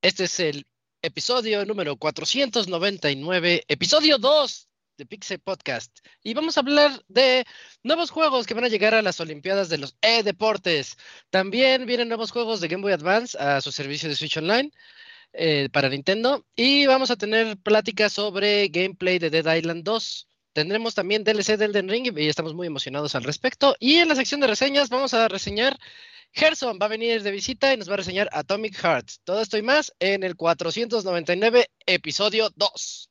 Este es el episodio número 499, episodio 2 de Pixel Podcast. Y vamos a hablar de nuevos juegos que van a llegar a las Olimpiadas de los e-deportes. También vienen nuevos juegos de Game Boy Advance a su servicio de Switch Online eh, para Nintendo. Y vamos a tener pláticas sobre gameplay de Dead Island 2. Tendremos también DLC de Elden Ring y estamos muy emocionados al respecto. Y en la sección de reseñas vamos a reseñar Gerson va a venir de visita y nos va a reseñar Atomic Hearts. Todo esto y más en el 499 episodio 2.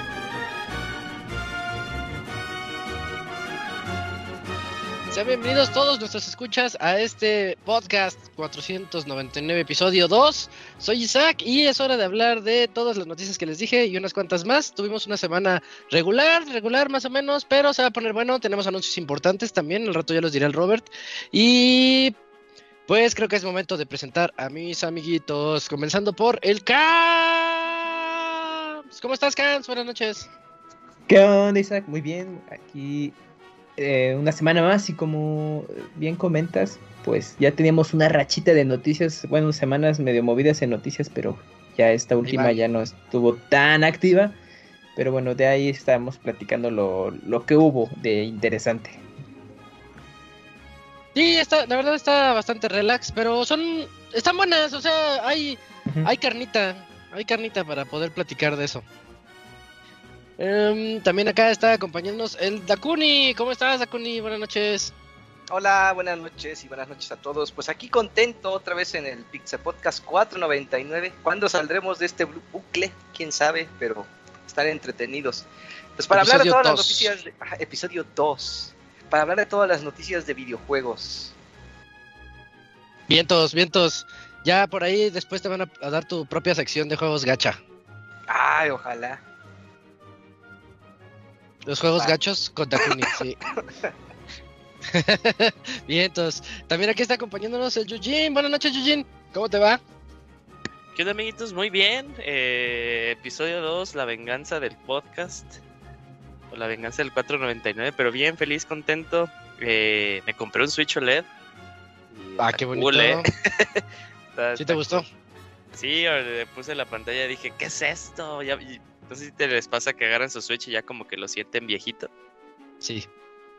Sean bienvenidos todos nuestros escuchas a este podcast 499 episodio 2. Soy Isaac y es hora de hablar de todas las noticias que les dije y unas cuantas más. Tuvimos una semana regular, regular más o menos, pero se va a poner bueno. Tenemos anuncios importantes también, al rato ya los dirá el Robert. Y pues creo que es momento de presentar a mis amiguitos, comenzando por el Cams. ¿Cómo estás, Cams? Buenas noches. ¿Qué onda, Isaac? Muy bien, aquí eh, una semana más y como bien comentas, pues ya teníamos una rachita de noticias, bueno, semanas medio movidas en noticias, pero ya esta última ya no estuvo tan activa. Pero bueno, de ahí estábamos platicando lo, lo que hubo de interesante. Sí, está, la verdad está bastante relax, pero son, están buenas, o sea, hay, hay carnita, hay carnita para poder platicar de eso. Em, también acá está acompañándonos el Dakuni. ¿Cómo estás, Dakuni? Buenas noches. Hola, buenas noches y buenas noches a todos. Pues aquí contento otra vez en el Pixel Podcast 499. ¿Cuándo saldremos de este bucle? Quién sabe, pero estar entretenidos. Pues para hablar de todas las noticias, de, episodio 2, para hablar de todas las noticias de videojuegos. Vientos, vientos. Ya por ahí después te van a, a dar tu propia sección de juegos gacha. Ay, ojalá. Los juegos gachos con Dakuni, sí. Bien, entonces, también aquí está acompañándonos el Yujin. Buenas noches, Yujin. ¿Cómo te va? ¿Qué onda, amiguitos? Muy bien. Eh, episodio 2, la venganza del podcast. O la venganza del 499, pero bien, feliz, contento. Eh, me compré un Switch OLED. Ah, qué bonito. Cool, ¿eh? ¿Sí te gustó? Sí, le puse la pantalla y dije, ¿qué es esto? Ya, no sé si te les pasa que agarran su Switch y ya como que lo sienten viejito. Sí.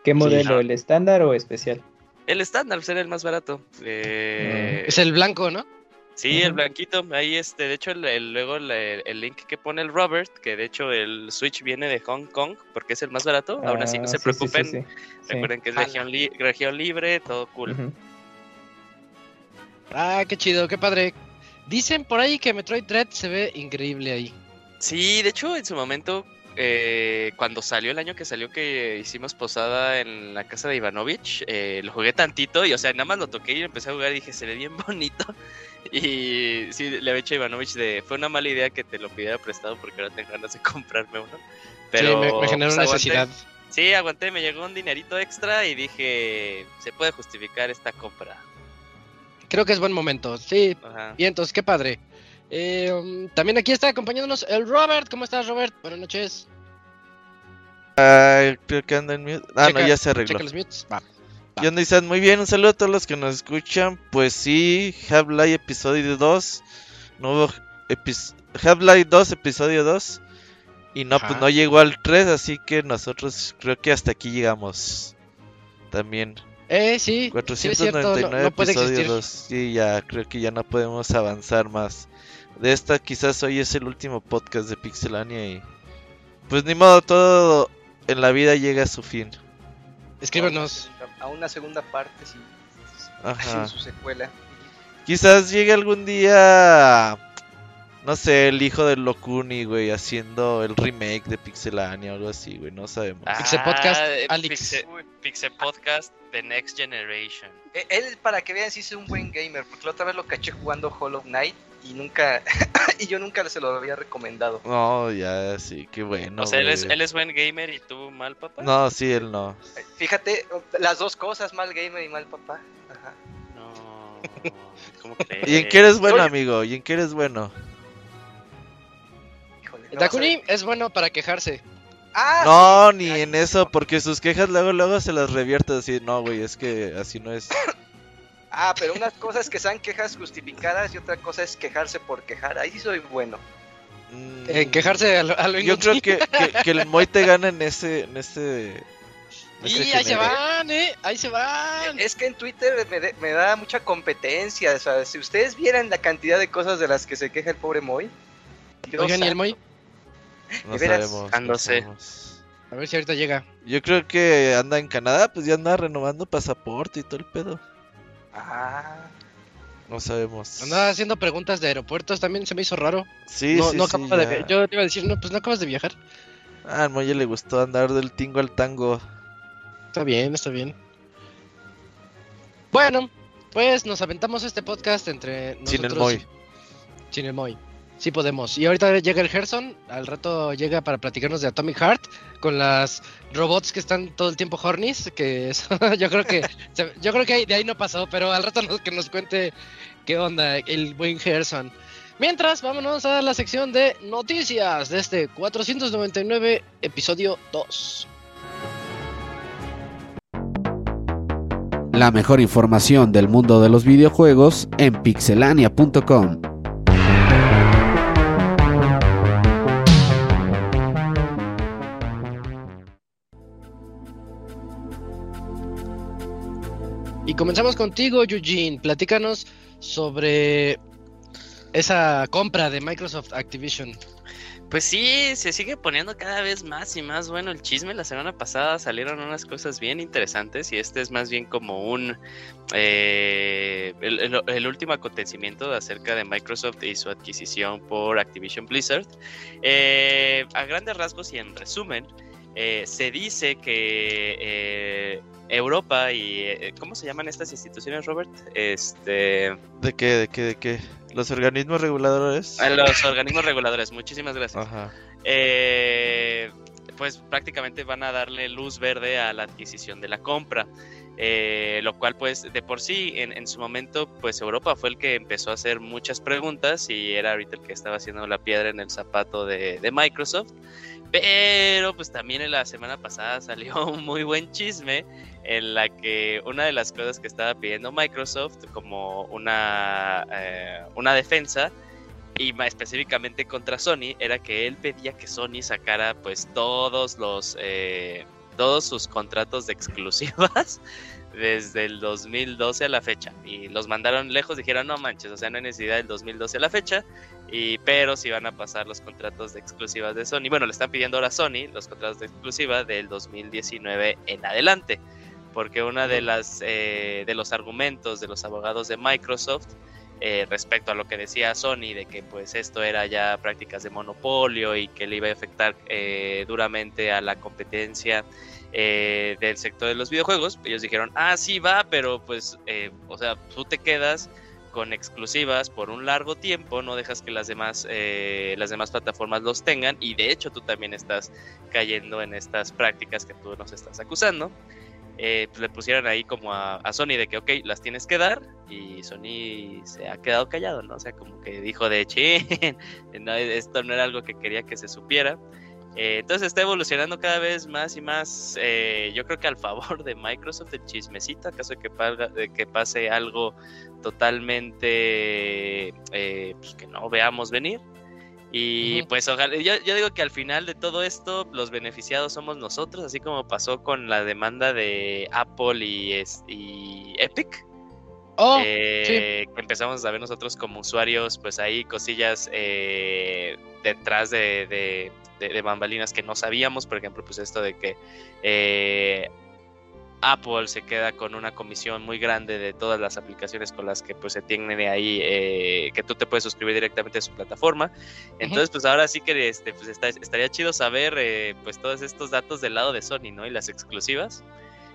¿Qué modelo? ¿El estándar o especial? El estándar, pues era el más barato. Eh... Es el blanco, ¿no? Sí, el blanquito. Ahí, este, de hecho, el, luego el, link que pone el Robert, que de hecho el Switch viene de Hong Kong, porque es el más barato. Aún así, no se preocupen. Recuerden que es región, región, libre, todo cool. Ah, qué chido, qué padre. Dicen por ahí que Metroid Dread se ve increíble ahí. Sí, de hecho, en su momento, eh, cuando salió el año que salió que hicimos posada en la casa de Ivanovich, eh, lo jugué tantito y, o sea, nada más lo toqué y empecé a jugar y dije, se ve bien bonito. Y sí, le había hecho a Ivanovich de, fue una mala idea que te lo pidiera prestado porque ahora tengo ganas de comprarme uno. Pero, sí, me, generó pues, necesidad. Sí, aguanté, me llegó un dinerito extra y dije, se puede justificar esta compra. Creo que es buen momento, sí. Y entonces, qué padre. Eh, también aquí está acompañándonos el Robert. ¿Cómo estás, Robert? Buenas noches. Uh, creo que anda en mute. Ah, no, ya se arregló. Los mutes. Va. Muy bien, un saludo a todos los que nos escuchan. Pues sí, Half-Life episodio 2. Nuevo Half-Life 2, episodio 2. Y no, pues no llegó al 3, así que nosotros creo que hasta aquí llegamos. También. Eh, sí. 499 sí, no, no puede episodio existir. 2. Sí, ya creo que ya no podemos avanzar más de esta quizás hoy es el último podcast de Pixelania y Pues ni modo, todo en la vida llega a su fin. Escríbanos. A una segunda parte, sí. Ajá. su secuela. Quizás llegue algún día no sé, el hijo de Locuni, güey, haciendo el remake de Pixelania o algo así, güey, no sabemos. Ah, Pixel Podcast, Alex. Pixel, Podcast, The Next Generation. E, él, para que vean, sí es un buen gamer, porque la otra vez lo caché jugando Hollow Knight y nunca, y yo nunca se lo había recomendado. No, ya, sí, qué bueno. O sea, él es, él es, buen gamer y tú mal papá. No, sí, él no. Fíjate, las dos cosas, mal gamer y mal papá. Ajá. No, ¿cómo crees? ¿Y en qué eres bueno, amigo? ¿Y en qué eres bueno? Dakuni es bueno para quejarse. Ah, no, ni en eso, porque sus quejas luego luego se las revierte así, no, güey, es que así no es. ah, pero una cosa es que sean quejas justificadas y otra cosa es quejarse por quejar. Ahí soy bueno. Mm, en quejarse a lo, Yo creo que, que, el Moy te gana en ese en ese y ahí se van, ¿eh? Ahí se van. Es que en Twitter me, me, da mucha competencia. O sea, si ustedes vieran la cantidad de cosas de las que se queja el pobre Moy. Oigan, ¿y el Moy? No sabemos, A ver si ahorita llega. Yo creo que anda en Canadá, pues ya anda renovando pasaporte y todo el pedo. Ah. No sabemos. Anda haciendo preguntas de aeropuertos, también se me hizo raro. Sí, sí, sí, Yo te iba a decir, no, pues no acabas de viajar. Ah, al Moye le gustó andar del tingo al tango. Está bien, está bien. Bueno, pues nos aventamos este podcast entre nosotros. Sin el Moy. Sin el Moy. Sí podemos. Y ahorita llega el Gerson, al rato llega para platicarnos de Atomic Heart con las robots que están todo el tiempo hornies, que yo creo que yo creo que de ahí no pasó, pero al rato nos, que nos cuente qué onda el buen Gerson. Mientras, vámonos a la sección de noticias de este 499 episodio 2. La mejor información del mundo de los videojuegos en pixelania.com. Y comenzamos contigo, Eugene. Platícanos sobre esa compra de Microsoft Activision. Pues sí, se sigue poniendo cada vez más y más bueno el chisme. La semana pasada salieron unas cosas bien interesantes y este es más bien como un eh, el, último acontecimiento acerca de Microsoft y su adquisición por Activision Blizzard. Eh, a grandes rasgos y en resumen, eh, se dice que Europa y eh, ¿cómo se llaman estas instituciones, Robert? Este ¿De qué de qué de qué? Los organismos reguladores. Ah, los organismos reguladores, muchísimas gracias. Eh, pues prácticamente van a darle luz verde a la adquisición de la compra. Eh, lo cual pues de por sí en, en, su momento pues Europa fue el que empezó a hacer muchas preguntas y era ahorita el que estaba haciendo la piedra en el zapato de, de Microsoft pero pues también en la semana pasada salió un muy buen chisme en la que una de las cosas que estaba pidiendo Microsoft como una, eh, una defensa y más específicamente contra Sony era que él pedía que Sony sacara pues todos los eh, todos sus contratos de exclusivas desde el 2012 a la fecha. Y los mandaron lejos, dijeron, no manches, o sea, no hay necesidad del 2012 a la fecha, y, pero si van a pasar los contratos de exclusivas de Sony. Bueno, le están pidiendo ahora a Sony los contratos de exclusiva del 2019 en adelante, porque una de las eh, de los argumentos de los abogados de Microsoft eh, respecto a lo que decía Sony de que pues esto era ya prácticas de monopolio y que le iba a afectar eh, duramente a la competencia eh, del sector de los videojuegos, ellos dijeron, ah, sí va, pero pues, eh, o sea, tú te quedas con exclusivas por un largo tiempo, no dejas que las demás, eh, las demás plataformas los tengan y de hecho tú también estás cayendo en estas prácticas que tú nos estás acusando. Pues le pusieron ahí como a, Sony de que, ok, las tienes que dar y Sony se ha quedado callado, ¿no? O sea, como que dijo de, che, esto no era algo que quería que se supiera. Eh, entonces está evolucionando cada vez más y más, eh, yo creo que al favor de Microsoft el chismecito, acaso de que, que pase algo totalmente eh, pues, que no veamos venir. Y pues ojalá, yo, digo que al final de todo esto los beneficiados somos nosotros, así como pasó con la demanda de Apple y, y Epic. Oh, que empezamos a ver nosotros como usuarios, pues ahí cosillas detrás de de, bambalinas que no sabíamos, por ejemplo, pues esto de que eh, Apple se queda con una comisión muy grande de todas las aplicaciones con las que pues se tiene ahí, eh, que tú te puedes suscribir directamente a su plataforma. Entonces, pues ahora sí que este, pues estaría chido saber eh, pues todos estos datos del lado de Sony, ¿no? Y las exclusivas.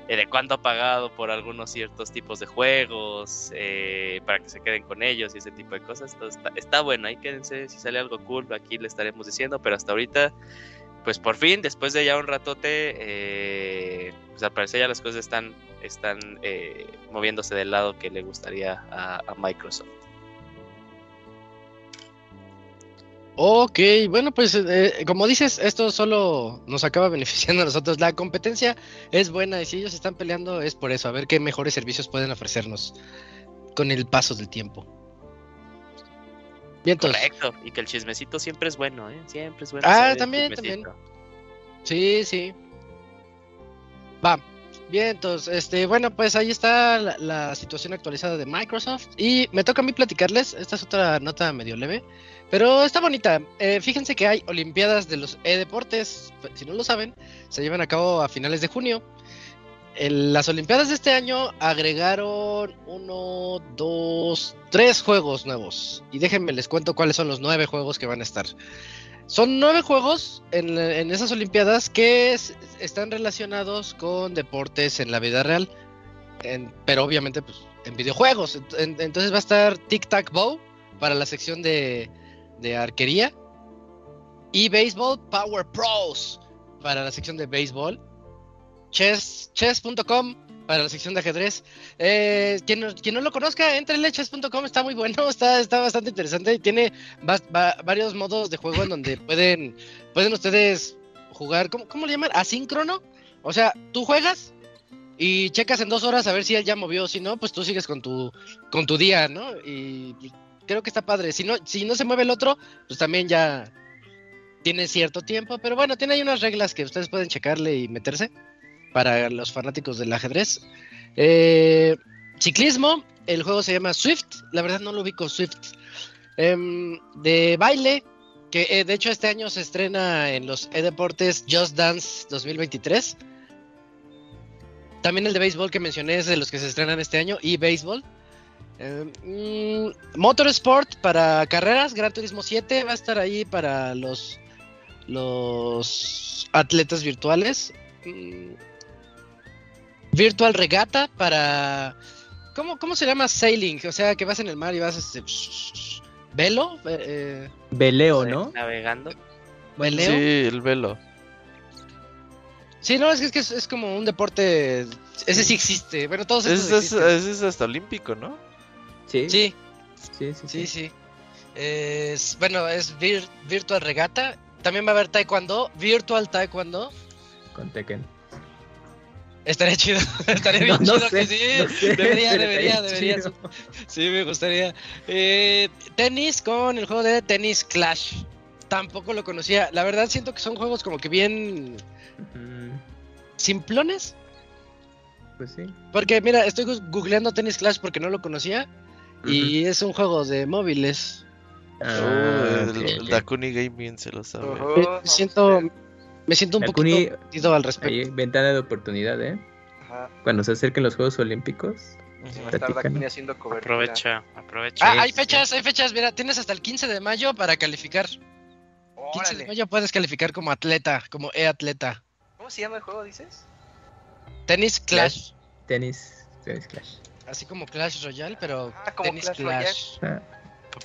Eh, de cuánto ha pagado por algunos ciertos tipos de juegos, para que se queden con ellos y ese tipo de cosas. está, está, bueno, ahí quédense, si sale algo cool, aquí le estaremos diciendo, pero hasta ahorita pues por fin, después de ya un ratote, eh, pues al parecer ya las cosas están, están eh, moviéndose del lado que le gustaría a, Microsoft. Ok, bueno, pues eh, como dices, esto solo nos acaba beneficiando a nosotros. La competencia es buena y si ellos están peleando es por eso, a ver qué mejores servicios pueden ofrecernos con el paso del tiempo. Correcto, y que el chismecito siempre es bueno, ¿eh? Siempre es bueno. Ah, también, también. Sí, sí. Va. Bien, entonces, este, bueno, pues ahí está la, situación actualizada de Microsoft. Y me toca a mí platicarles, esta es otra nota medio leve, pero está bonita. Eh, fíjense que hay Olimpiadas de los e-deportes, si no lo saben, se llevan a cabo a finales de junio las Olimpiadas de este año agregaron uno, dos, tres juegos nuevos. Y déjenme les cuento cuáles son los nueve juegos que van a estar. Son nueve juegos en, esas Olimpiadas que están relacionados con deportes en la vida real. pero obviamente pues, en videojuegos. entonces va a estar Tic Tac Bow para la sección de, de arquería. Y Baseball Power Pros para la sección de béisbol chess, chess.com para la sección de ajedrez. Eh, quien, no lo conozca, entrele chess.com, está muy bueno, está, está bastante interesante y tiene varios modos de juego en donde pueden, pueden ustedes jugar, ¿cómo, ¿cómo le llaman? Asíncrono. O sea, tú juegas y checas en dos horas a ver si él ya movió, si no, pues tú sigues con tu, con tu día, ¿no? Y creo que está padre. Si no, si no se mueve el otro, pues también ya tiene cierto tiempo, pero bueno, tiene ahí unas reglas que ustedes pueden checarle y meterse para los fanáticos del ajedrez. Eh, ciclismo, el juego se llama Swift, la verdad no lo ubico Swift. Em, de baile, que eh, de hecho este año se estrena en los e-deportes Just Dance 2023. También el de béisbol que mencioné es de los que se estrenan este año y béisbol. Em, mm, Motorsport para carreras, Gran Turismo 7 va a estar ahí para los, los atletas virtuales. Mm, Virtual Regata para. ¿Cómo, ¿Cómo se llama sailing? O sea, que vas en el mar y vas este. ¿Velo? Eh, Veleo, ¿no? Navegando. ¿Veleo? Sí, el velo. Sí, no, es que es, como un deporte. Ese sí existe. Bueno, todos estos Ese es, hasta olímpico, ¿no? Sí. Sí. Sí, sí. sí, Es, bueno, es Virtual Regata. También va a haber Taekwondo. Virtual Taekwondo. Con Tekken. Estaría chido, estaría bien chido que sí. debería, debería, debería. Sí, me gustaría. Eh, tenis con el juego de Tenis Clash. Tampoco lo conocía. La verdad siento que son juegos como que bien simplones. Pues sí. Porque mira, estoy googleando Tennis Clash porque no lo conocía. Y es un juego de móviles. Ah, el, Dakuni Gaming se lo sabe. siento, me siento un poquito al respecto. ventana de oportunidad, ¿eh? Ajá. Cuando se acerquen los Juegos Olímpicos. haciendo Aprovecha, aprovecha. Ah, hay fechas, hay fechas. Mira, tienes hasta el 15 de mayo para calificar. 15 de mayo puedes calificar como atleta, como e-atleta. ¿Cómo se llama el juego, dices? Tennis Clash. Tenis, Tenis Clash. Así como Clash Royale, pero ah, como Tennis Clash. Ah.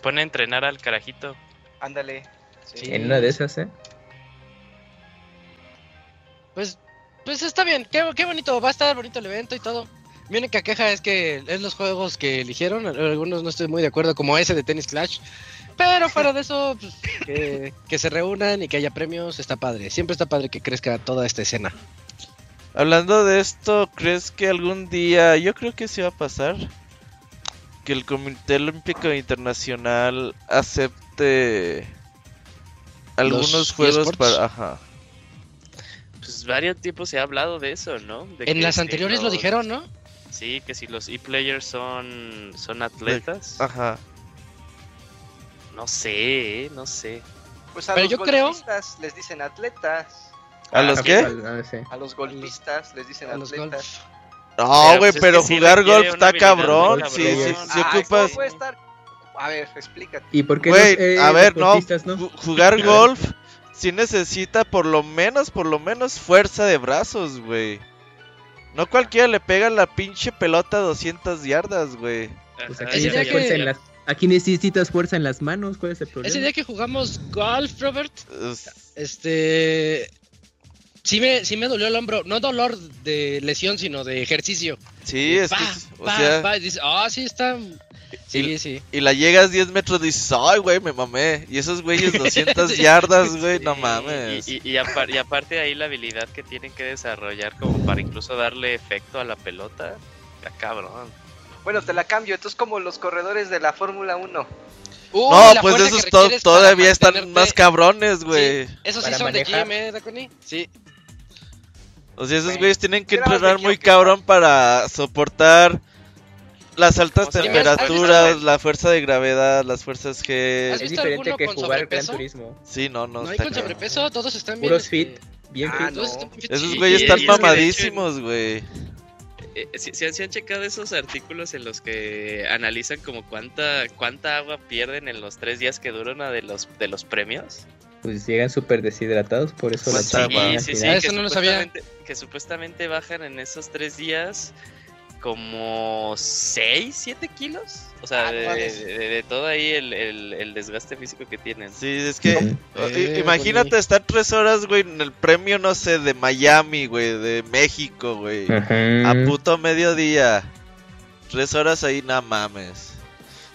Pone a entrenar al carajito. Ándale. Sí. En una de esas, ¿eh? Pues, pues está bien, qué, qué bonito, va a estar bonito el evento y todo. Mi única queja es que es los juegos que eligieron, algunos no estoy muy de acuerdo, como ese de Tennis Clash. Pero fuera de eso, pues, que, que, se reúnan y que haya premios, está padre. Siempre está padre que crezca toda esta escena. Hablando de esto, ¿crees que algún día, yo creo que sí va a pasar, que el Comité Olímpico Internacional acepte algunos juegos para... Ajá pues varios tiempos se ha hablado de eso, ¿no? en las anteriores lo dijeron, ¿no? Sí, que si los e-players son, son atletas. Ajá. No sé, no sé. Pues a los yo golfistas les dicen atletas. ¿A los qué? A los golfistas les dicen atletas. No, güey, pero, pues jugar golf está cabrón. Sí, sí, sí, ocupas. A ver, explícate. ¿Y por qué Güey, a ver, no, jugar golf sí necesita por lo menos, por lo menos fuerza de brazos, güey. No cualquiera le pega la pinche pelota a 200 yardas, güey. Pues aquí, que... aquí, necesitas fuerza en las manos, ¿cuál es el problema? Ese día que jugamos golf, Robert, este... Sí me, sí me dolió el hombro, no dolor de lesión, sino de ejercicio. Sí, es que, o sea... ah, sí, está Sí, y, sí. Y la llegas 10 metros y dices, ay, güey, me mamé. Y esos güeyes 200 yardas, güey, no mames. Y, y, aparte de ahí la habilidad que tienen que desarrollar como para incluso darle efecto a la pelota. Ya cabrón. Bueno, te la cambio. Esto es como los corredores de la Fórmula 1. no, pues esos todavía están más cabrones, güey. esos sí son de GM, ¿eh, Sí. O sea, esos güeyes tienen que entrenar muy cabrón para soportar las altas temperaturas, la fuerza de gravedad, las fuerzas G. Es diferente que jugar Gran Turismo. Sí, no, no. No hay con sobrepeso, todos están bien. Puros fit, bien ah, fit. Esos güeyes están mamadísimos, güey. Eh, si, han checado esos artículos en los que analizan como cuánta cuánta agua pierden en los tres días que duran de los de los premios. Pues llegan súper deshidratados, por eso pues la sí, sí, sí, eso no lo sabía. Que supuestamente bajan en esos tres días como 6, 7 kilos. O sea, ah, de, todo ahí el, desgaste físico que tienen. Sí, es que imagínate estar tres horas, güey, en el premio, no sé, de Miami, güey, de México, güey. A puto mediodía. Tres horas ahí, no mames.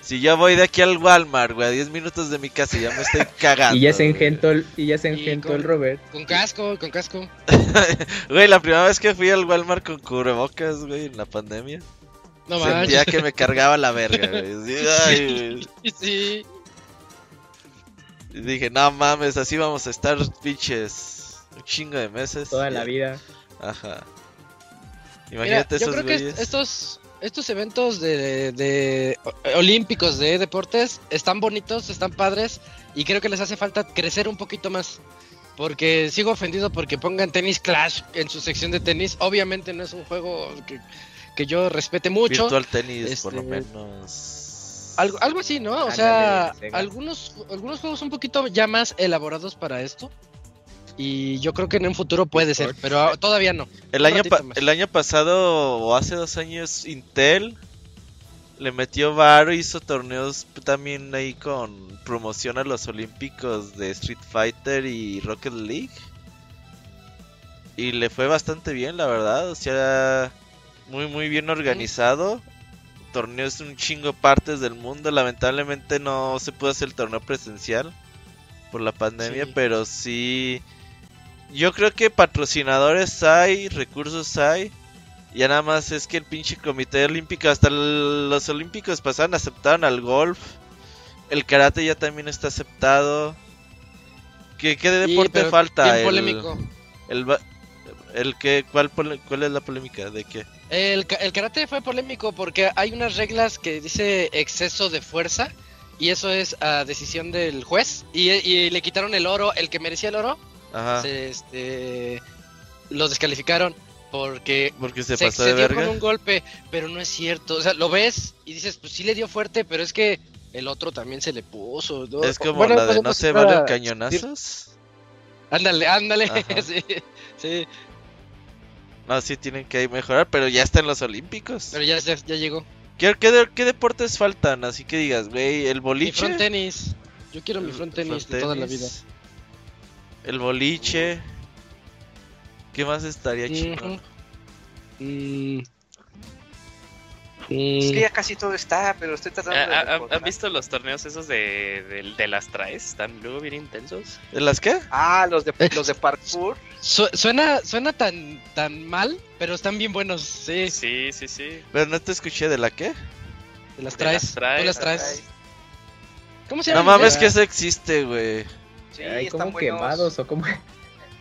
Si yo voy de aquí al Walmart, güey, a 10 minutos de mi casa, ya me estoy cagando. y ya se engentó el, y ya se engentó el Robert. Con casco, con casco. güey, la primera vez que fui al Walmart con cubrebocas, güey, en la pandemia. No Sentía que me cargaba la verga, güey. Sí, sí. Y dije, no mames, así vamos a estar pinches un chingo de meses. Toda la vida. Ajá. Imagínate Mira, yo creo que estos estos eventos de, olímpicos de deportes están bonitos, están padres y creo que les hace falta crecer un poquito más. Porque sigo ofendido porque pongan tenis Clash en su sección de tenis. Obviamente no es un juego que, yo respete mucho. Virtual tenis, por lo este, menos. Algo, algo así, ¿no? O sea, algunos, algunos juegos un poquito ya más elaborados para esto. Y yo creo que en un futuro puede ser, pero todavía no. El año, el año pasado o hace dos años Intel le metió varo, hizo torneos también ahí con promoción a los olímpicos de Street Fighter y Rocket League. Y le fue bastante bien, la verdad. O sea, muy, muy bien organizado. Torneos un chingo partes del mundo. Lamentablemente no se pudo hacer el torneo presencial por la pandemia, pero sí yo creo que patrocinadores hay, recursos hay. Ya nada más es que el pinche comité olímpico, hasta los olímpicos pasaron, aceptaron al golf. El karate ya también está aceptado. ¿Qué, qué deporte falta? el, polémico. El, el, que, ¿cuál, ¿Cuál es la polémica? ¿De qué? El, el karate fue polémico porque hay unas reglas que dice exceso de fuerza. Y eso es a decisión del juez. Y, y le quitaron el oro, el que merecía el oro se, este, lo descalificaron porque, porque se, pasó de dio con un golpe, pero no es cierto. O sea, lo ves y dices, pues sí le dio fuerte, pero es que el otro también se le puso. Es como la de no se valen cañonazos. Ándale, ándale. sí, sí. No, sí tienen que mejorar, pero ya está en los Olímpicos. Pero ya, ya, llegó. ¿Qué, qué, deportes faltan? Así que digas, güey, el boliche. Mi front tenis. Yo quiero mi front tenis de toda la vida. El boliche. ¿Qué más estaría chido? Mm. Es que ya casi todo está, pero estoy tratando de. Ah, ah, ¿Han visto los torneos esos de, de, las traes? Están luego bien intensos. ¿De las qué? Ah, los de, los de parkour. suena suena tan, tan mal, pero están bien buenos, sí. Sí, sí, sí. Pero no te escuché de la qué? De las traes. De las traes. ¿Cómo se llama? No mames que eso existe, güey. Sí, como quemados o como.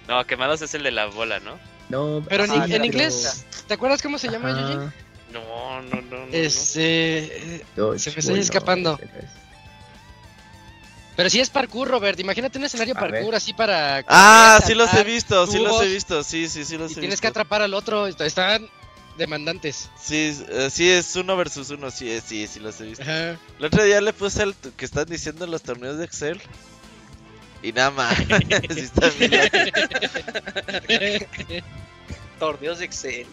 No, quemados es el de la bola, ¿no? No, pero en, inglés, ¿te acuerdas cómo se llama, Yuji? No, no, no. Este. se me está escapando. Pero si es parkour, Robert. Imagínate un escenario parkour así para. Ah, sí los he visto, sí los he visto. Sí, sí, sí los he visto. Tienes que atrapar al otro. Están demandantes. Sí, eh, sí, es uno versus uno. Sí, sí, sí los he visto. El otro día le puse el que están diciendo los torneos de Excel. Y nada más. torneos de Excel.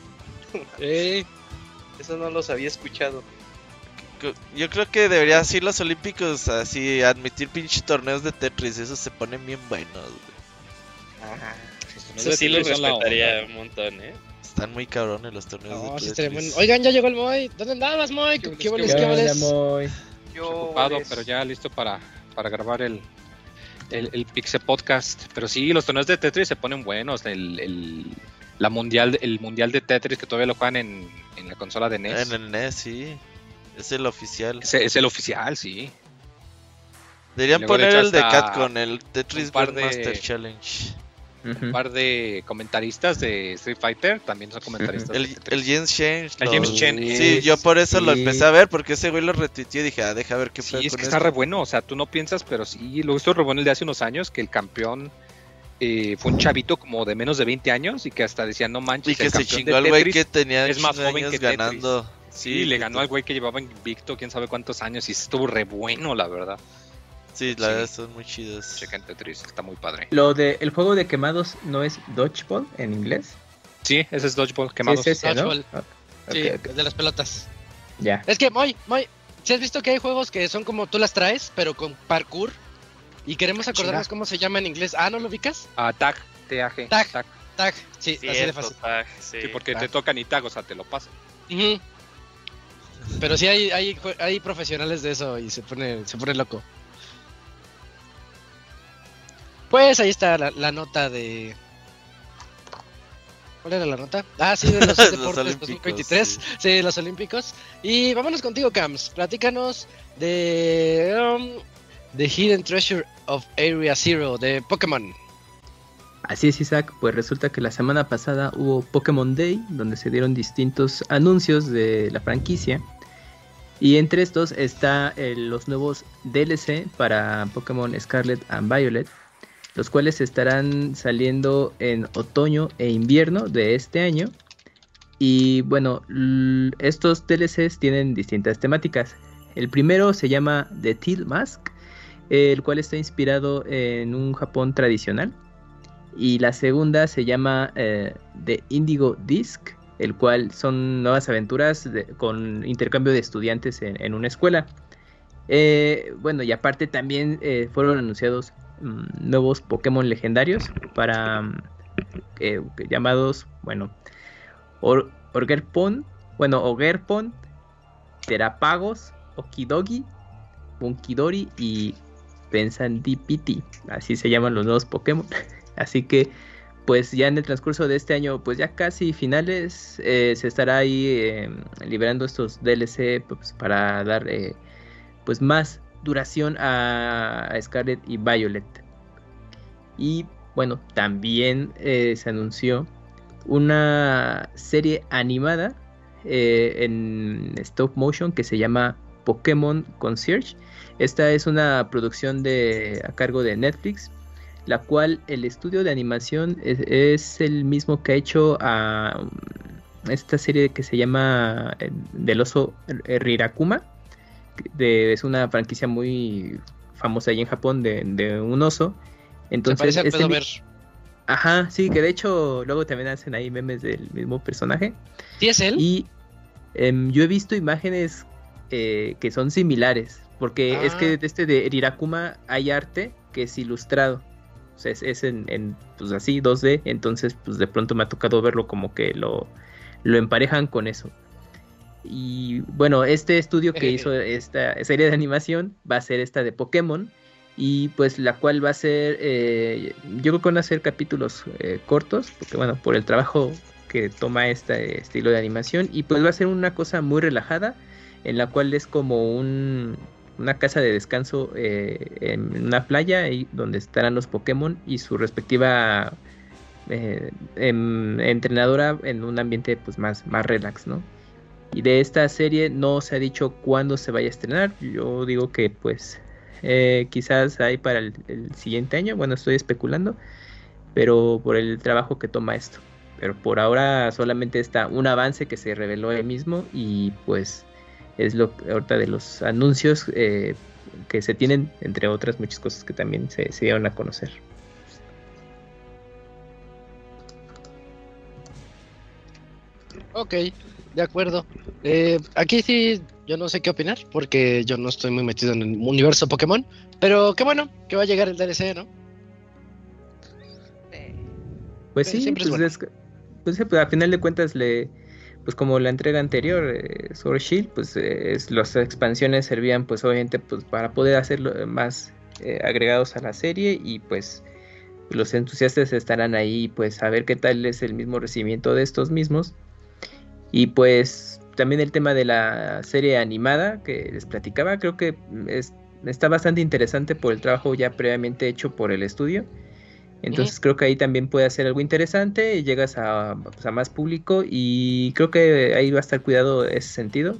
Eso no los había escuchado yo creo que debería así los olímpicos, así admitir pinche torneos de Tetris, esos se ponen bien buenos, Ajá. Eso sí lo respetaría un montón, ¿eh? Están muy cabrones los torneos de Tetris. Oigan, ya llegó el Moy. ¿Dónde andabas, Moy? ¿Qué, qué, qué, qué Yo ocupado, pero ya listo para, para grabar el, el, el Pixel Podcast. Pero sí, los torneos de Tetris se ponen buenos. El, el, la mundial, el mundial de Tetris que todavía lo juegan en, en la consola de NES. En el NES, sí. Es el oficial. Es, el oficial, sí. Deberían poner el de Cat con el Tetris Master Challenge. Un par de comentaristas de Street Fighter también son comentaristas. el, el James Chen. El James Chen. Sí, yo por eso lo empecé a ver, porque ese güey lo retuiteó y dije, ah, deja ver qué Sí, es que está re bueno, o sea, tú no piensas, pero sí, lo visto re bueno el de hace unos años, que el campeón eh, fue un chavito como de menos de 20 años y que hasta decía, no manches, y que se chingó al güey que tenía es más joven que ganando. Sí, le ganó al güey que llevaba invicto quién sabe cuántos años y estuvo re bueno, la verdad. Sí, la verdad son muy chidos. Chequen Tetris, está muy padre. Lo de el juego de quemados no es Dodgeball en inglés. Sí, ese es Dodgeball, quemados. Sí, Dodgeball. Ah, sí, de las pelotas. Ya. Es que, muy, muy, si has visto que hay juegos que son como tú las traes, pero con parkour? Y queremos acordarnos cómo se llama en inglés. Ah, ¿no lo ubicas? Ah, tag, T-A-G. Tag, tag, sí, así de fácil. sí. porque te tocan y tag, o sea, te lo pasan. Pero sí hay, hay, hay profesionales de eso y se pone, se pone loco. Pues ahí está la, nota de. ¿Cuál era la nota? Ah, sí, de los, deportes 2023. Sí. de los Olímpicos. Y vámonos contigo, Cams. Platícanos de. Um, The Hidden Treasure of Area Zero de Pokémon. Así es, Isaac. Pues resulta que la semana pasada hubo Pokémon Day, donde se dieron distintos anuncios de la franquicia. Y entre estos está eh, los nuevos DLC para Pokémon Scarlet and Violet, los cuales estarán saliendo en otoño e invierno de este año. Y bueno, estos DLCs tienen distintas temáticas. El primero se llama The Teal Mask, el cual está inspirado en un Japón tradicional. Y la segunda se llama eh, The Indigo Disc, el cual son nuevas aventuras con intercambio de estudiantes en, una escuela. Eh, bueno, y aparte también eh, fueron anunciados nuevos Pokémon legendarios para mm, llamados, bueno, Orgerpon, bueno, Ogerpon, Terapagos, Okidogi, Bunkidori y Pensandipiti, así se llaman los nuevos Pokémon. así que pues ya en el transcurso de este año, pues ya casi finales, eh, se estará ahí eh, liberando estos DLC pues, para dar eh, pues más duración a, Scarlet y Violet. Y bueno, también se anunció una serie animada en stop motion que se llama Pokémon Concierge. Esta es una producción de, a cargo de Netflix la cual el estudio de animación es, el mismo que ha hecho a um, esta serie que se llama eh, Del oso Rirakuma. Es una franquicia muy famosa ahí en Japón de, un oso. Entonces, Se ver. Ajá, sí, que de hecho luego también hacen ahí memes del mismo personaje. ¿Sí es él? Y em, yo he visto imágenes eh, que son similares, porque es que ah. de este de Rirakuma hay arte que es ilustrado es, en, pues así 2D, entonces pues de pronto me ha tocado verlo como que lo, lo emparejan con eso. Y bueno, este estudio que hizo esta serie de animación va a ser esta de Pokémon y pues la cual va a ser, eh, yo creo que van a ser capítulos eh, cortos, porque bueno, por el trabajo que toma este estilo de animación y pues va a ser una cosa muy relajada en la cual es como un una casa de descanso eh, en una playa y donde estarán los Pokémon y su respectiva eh, em, entrenadora en un ambiente pues más, más relax, ¿no? Y de esta serie no se ha dicho cuándo se vaya a estrenar. Yo digo que pues Eh, quizás hay para el, siguiente año, bueno, estoy especulando, pero por el trabajo que toma esto. Pero por ahora solamente está un avance que se reveló él mismo y pues es lo ahorita de los anuncios eh, que se tienen, entre otras muchas cosas que también se, se dieron a conocer. Ok, de acuerdo. Eh, aquí sí, yo no sé qué opinar, porque yo no estoy muy metido en el universo Pokémon, pero qué bueno que va a llegar el DLC, ¿no? Pues sí, pues, es, pues, pues, a final de cuentas le, pues como la entrega anterior, eh, Sword Shield, pues eh, las expansiones servían pues obviamente pues para poder hacerlo más eh, agregados a la serie y pues los entusiastas estarán ahí pues a ver qué tal es el mismo recibimiento de estos mismos y pues también el tema de la serie animada que les platicaba, creo que está bastante interesante por el trabajo ya previamente hecho por el estudio. Entonces creo que ahí también puede hacer algo interesante, y llegas a, pues, a, más público y creo que ahí va a estar cuidado ese sentido.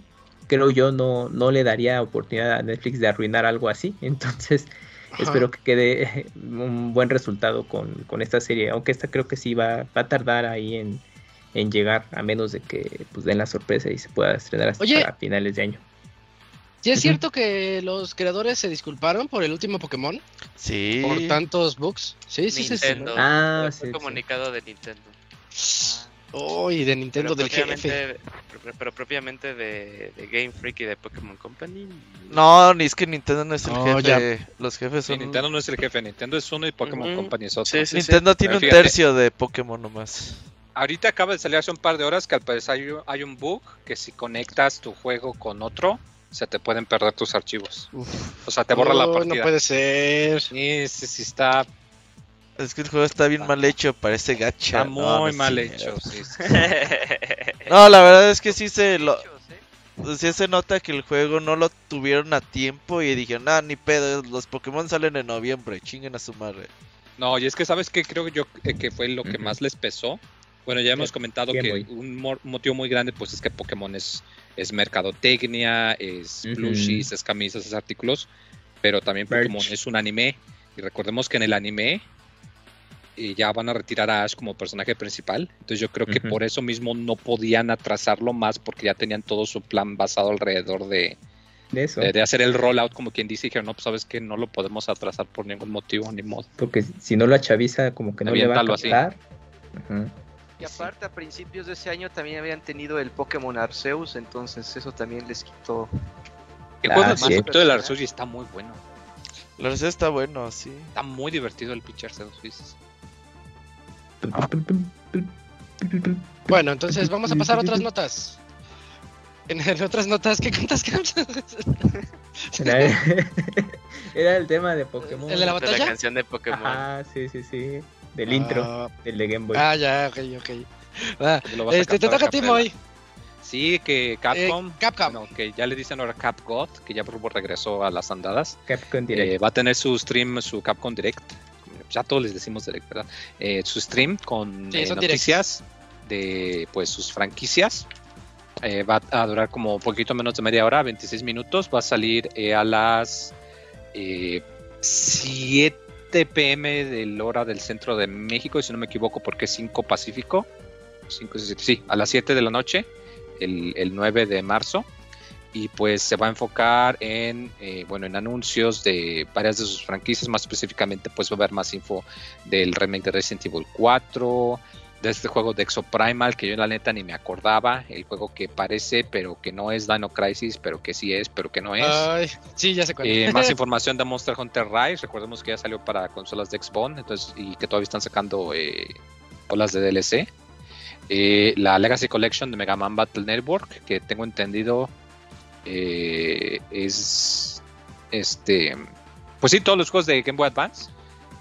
Creo yo no, no le daría oportunidad a Netflix de arruinar algo así. Entonces espero que quede un buen resultado con, con, esta serie. Aunque esta creo que sí va, va a tardar ahí en, en llegar, a menos de que pues, den la sorpresa y se pueda estrenar hasta finales de año. ¿Sí es cierto que los creadores se disculparon por el último Pokémon? Sí. Por tantos bugs. Sí, sí, sí. Ah, sí. comunicado de Nintendo. Oh, y de Nintendo del jefe. Pero, propiamente de, Game Freak y de Pokémon Company. No, ni es que Nintendo no es el jefe. Los jefes son. Nintendo no es el jefe. Nintendo es uno y Pokémon Company es otro. Nintendo tiene un tercio de Pokémon nomás. Ahorita acaba de salir hace un par de horas que al parecer hay, un bug que si conectas tu juego con otro, se te pueden perder tus archivos. O sea, te borra la partida. No puede ser. Sí, sí, sí está. Es que el juego está bien mal hecho, parece gacha. Está muy mal hecho, sí, No, la verdad es que sí se lo. Sí se nota que el juego no lo tuvieron a tiempo y dijeron, ah, ni pedo, los Pokémon salen en noviembre, chinguen a su madre. No, y es que sabes que creo yo eh, que fue lo que más les pesó bueno, ya hemos comentado que un motivo muy grande pues es que Pokémon es, es mercadotecnia, es plushies, es camisas, es artículos, pero también Pokémon es un anime. Y recordemos que en el anime eh, ya van a retirar a Ash como personaje principal, entonces yo creo que por eso mismo no podían atrasarlo más porque ya tenían todo su plan basado alrededor de, de eso. De, hacer el rollout, como quien dice, y dijeron, no, pues sabes que no lo podemos atrasar por ningún motivo ni modo. Porque si no lo chaviza, como que no le va a captar. Y aparte a principios de ese año también habían tenido el Pokémon Arceus, entonces eso también les quitó. El juego ah, del Arceus y está muy bueno. El Arceus está bueno, sí. Está muy divertido el pitch Arceus, Bueno, entonces vamos a pasar a otras notas. En, otras notas, ¿qué cuentas era, era el tema de Pokémon. ¿El de la batalla? la canción de Pokémon. Ah, sí, sí, sí del intro ah. del de Game Boy. Ah, ya, ok, ok. Ah, este, te toca a ti, Moy. Sí, que Capcom, eh, Capcom. que ya le dicen ahora CapGod, que ya regresó a las andadas. Capcom Direct. Eh, va a tener su stream, su Capcom Direct. Ya todos les decimos Direct, ¿verdad? Eh, su stream con noticias de pues sus franquicias. va a durar como un poquito menos de media hora, 26 minutos. Va a salir a las 7 pm del hora del centro de México, si no me equivoco, porque es 5 Pacífico. 5, sí, a las 7 de la noche, el, el 9 de marzo. Y pues se va a enfocar en, eh, bueno, en anuncios de varias de sus franquicias, más específicamente pues va a haber más info del remake de Resident Evil 4, de este juego de Exoprimal que yo la neta ni me acordaba, el juego que parece pero que no es Dino Crisis, pero que sí es, pero que no es. Ay, sí, ya cuál. Eh, más información de Monster Hunter Rise, recordemos que ya salió para consolas de Xbox, entonces y que todavía están sacando eh, olas de DLC. Eh, la Legacy Collection de Mega Man Battle Network, que tengo entendido es este pues sí, todos los juegos de Game Boy Advance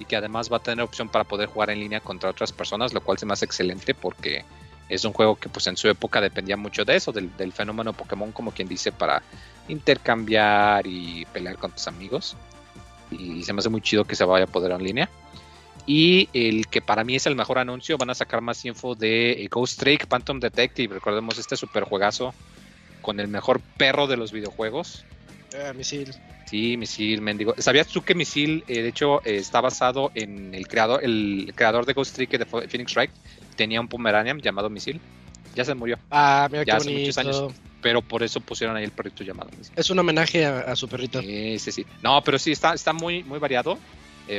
y que además va a tener opción para poder jugar en línea contra otras personas, lo cual se me hace excelente porque es un juego que pues en su época dependía mucho de eso, del, fenómeno Pokémon como quien dice para intercambiar y pelear con tus amigos y se me hace muy chido que se vaya a poder en línea. Y el que para mí es el mejor anuncio, van a sacar más info de Ghost Trick Phantom Detective. Recordemos este super juegazo con el mejor perro de los videojuegos. Eh, misil. Sí, Misil, mendigo. ¿Sabías tú que Misil, eh, de hecho, eh, está basado en el creador, el creador de Ghost Trick de Phoenix Wright? Tenía un Pomeranian llamado Misil. Ya se murió. Ah, mira ya qué hace muchos años. Pero por eso pusieron ahí el perrito llamado Misil. Es un homenaje a, su perrito. Sí, sí, sí. No, pero sí, está, está muy, muy variado.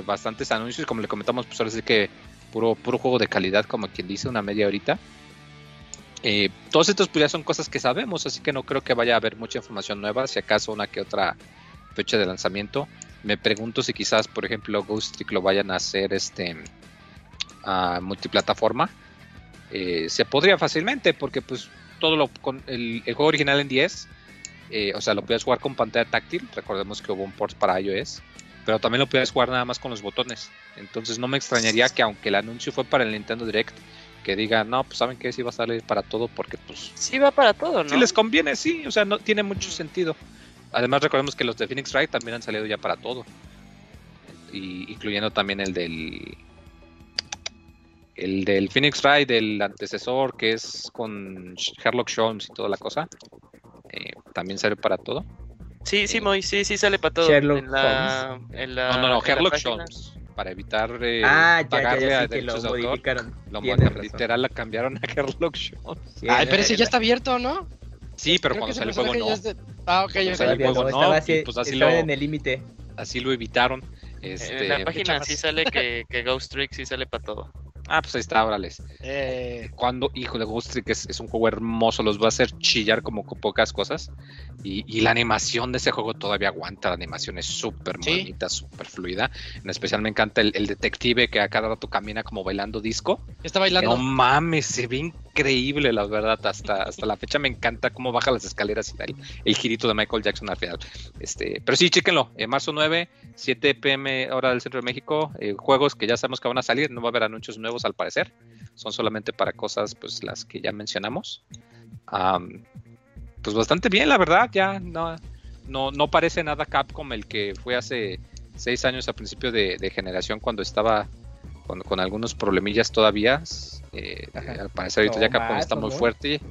bastantes anuncios. Como le comentamos, pues ahora sí que puro, puro juego de calidad, como quien dice, una media horita. Eh, todos estos pues ya son cosas que sabemos, así que no creo que vaya a haber mucha información nueva, si acaso una que otra fecha de lanzamiento. Me pregunto si quizás, por ejemplo, Ghost Trick lo vayan a hacer este a multiplataforma. Eh, se podría fácilmente, porque pues todo lo con el, juego original en 10, eh, o sea, lo puedes jugar con pantalla táctil. Recordemos que hubo un port para iOS, pero también lo puedes jugar nada más con los botones. Entonces no me extrañaría que aunque el anuncio fue para el Nintendo Direct, que diga, no, pues saben que sí va a salir para todo porque pues... Sí va para todo, ¿no? Si les conviene, sí, o sea, no tiene mucho sentido. Además recordemos que los de Phoenix Wright también han salido ya para todo. Y, incluyendo también el del... El del Phoenix Wright, del antecesor, que es con Sherlock Holmes y toda la cosa. Eh, también sale para todo. Sí, sí, muy, sí, sí sale para todo. Sherlock en la, en la, no, no, no, Sherlock Holmes para evitar eh, ah, ya, pagarle ya, ya, que lo modificaron. Lo literal la cambiaron a Sherlock Holmes. Ay, pero ese ya está abierto, ¿no? Sí, pero cuando sale el juego no. Ah, ok, el juego no. pues así lo... en el límite. Así lo evitaron. Este, en la página sí sale que, que Ghost Trick sí sale para todo. Ah, pues ahí está, órales. Eh, cuando, hijo de Ghost Trick es, un juego hermoso, los va a hacer chillar como con pocas cosas. Y, la animación de ese juego todavía aguanta, la animación es súper bonita, súper fluida. En especial me encanta el, detective que a cada rato camina como bailando disco. Está bailando. No mames, se ve increíble, la verdad. Hasta, hasta la fecha me encanta cómo baja las escaleras y tal. El girito de Michael Jackson al final. Este, pero sí, chéquenlo. En marzo 9, 7 pm, hora del centro de México. Eh, juegos que ya sabemos que van a salir, no va a haber anuncios nuevos al parecer. Son solamente para cosas, pues las que ya mencionamos. pues bastante bien, la verdad. Ya no, no, no parece nada Capcom el que fue hace seis años a principio de, generación cuando estaba con, con, algunos problemillas todavía. Eh, al parecer ahorita ya Capcom está muy fuerte.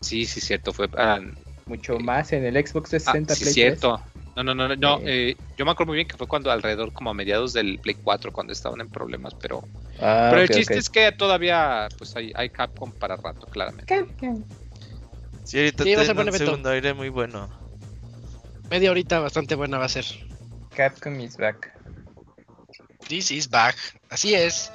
Sí, sí, cierto. Fue ah, mucho eh, más en el Xbox 60 ah, sí, cierto. No, no, no, no. Eh, yo me acuerdo muy bien que fue cuando alrededor como a mediados del Play 4 cuando estaban en problemas, pero ah, pero el chiste es que todavía pues hay, hay Capcom para rato, claramente. Capcom. Sí, ahorita sí, va a ser un segundo aire muy bueno. Media horita bastante buena va a ser. Capcom is back. This is back. Así es.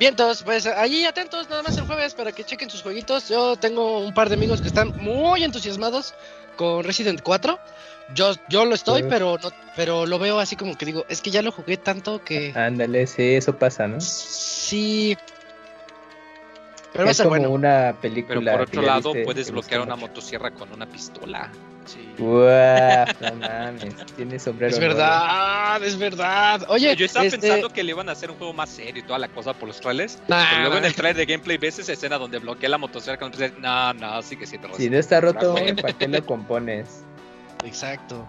Vientos, pues allí atentos nada más el jueves para que chequen sus jueguitos. Yo tengo un par de amigos que están muy entusiasmados con Resident 4. Yo, yo lo estoy, pero no, pero lo veo así como que digo, es que ya lo jugué tanto que. Ándale, sí, eso pasa, ¿no? Sí. Pero es como una película. Pero por otro lado, puedes bloquear una motosierra con una pistola. Sí. Wow, no mames, tiene sombrero. Es verdad, es verdad. Oye, yo estaba este pensando que le iban a hacer un juego más serio y toda la cosa por los trailers. pero luego en el trailer de gameplay ves esa escena donde bloquea la motosierra con No, no, sí que sí Si no está roto, ¿para qué lo compones? Exacto.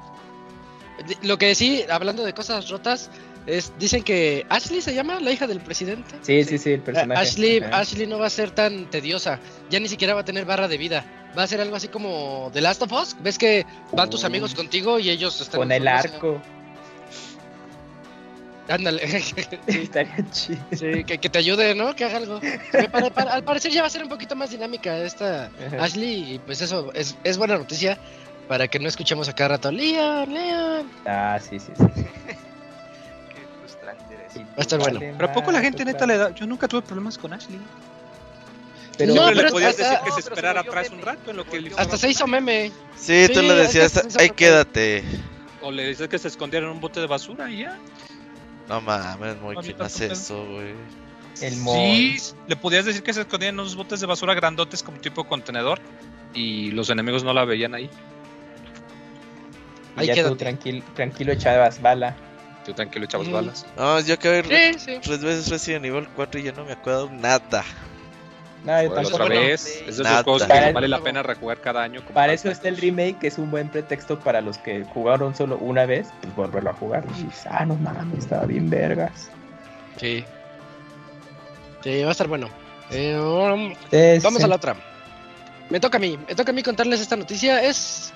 Lo que sí, hablando de cosas rotas, es, dicen que Ashley se llama la hija del presidente. Sí, sí, sí, el personaje. Ashley, Ashley no va a ser tan tediosa, ya ni siquiera va a tener barra de vida. Va a ser algo así como The Last of Us. ¿Ves que van tus amigos contigo y ellos están con el arco? Ándale. Estaría chido. Sí, que, te ayude, ¿no? Que haga algo. al parecer ya va a ser un poquito más dinámica esta Ashley y pues eso es, es buena noticia para que no escuchemos a cada rato, Leon, Leon. Ah, sí, sí, sí. Qué frustrante eres. Va a estar bueno. Pero a poco la gente neta le da. Yo nunca tuve problemas con Ashley. Pero no, le podías decir que se esperara atrás un rato en lo que Hasta se hizo meme. Sí, tú le decías, ahí quédate. O le dices que se escondiera en un bote de basura y ya. No mames, muy ¿quién hace eso, güey? El sí, le podías decir que se escondía en unos botes de basura grandotes como tipo contenedor y los enemigos no la veían ahí. Ahí ya tú tranquilo, tranquilo echabas bala. Tú tranquilo echabas balas. No, yo acabé sí, sí. tres veces Resident nivel 4 y ya no me acuerdo nada. No, otra vez. Es de esos juegos que vale la pena rejugar cada año. Para eso está el remake, que es un buen pretexto para los que jugaron solo una vez, pues volverlo a jugar. Y dices, ah, no mames, estaba bien vergas. Sí. Sí, va a estar bueno. Eh, vamos a la otra. Me toca a mí, me toca a mí contarles esta noticia. Es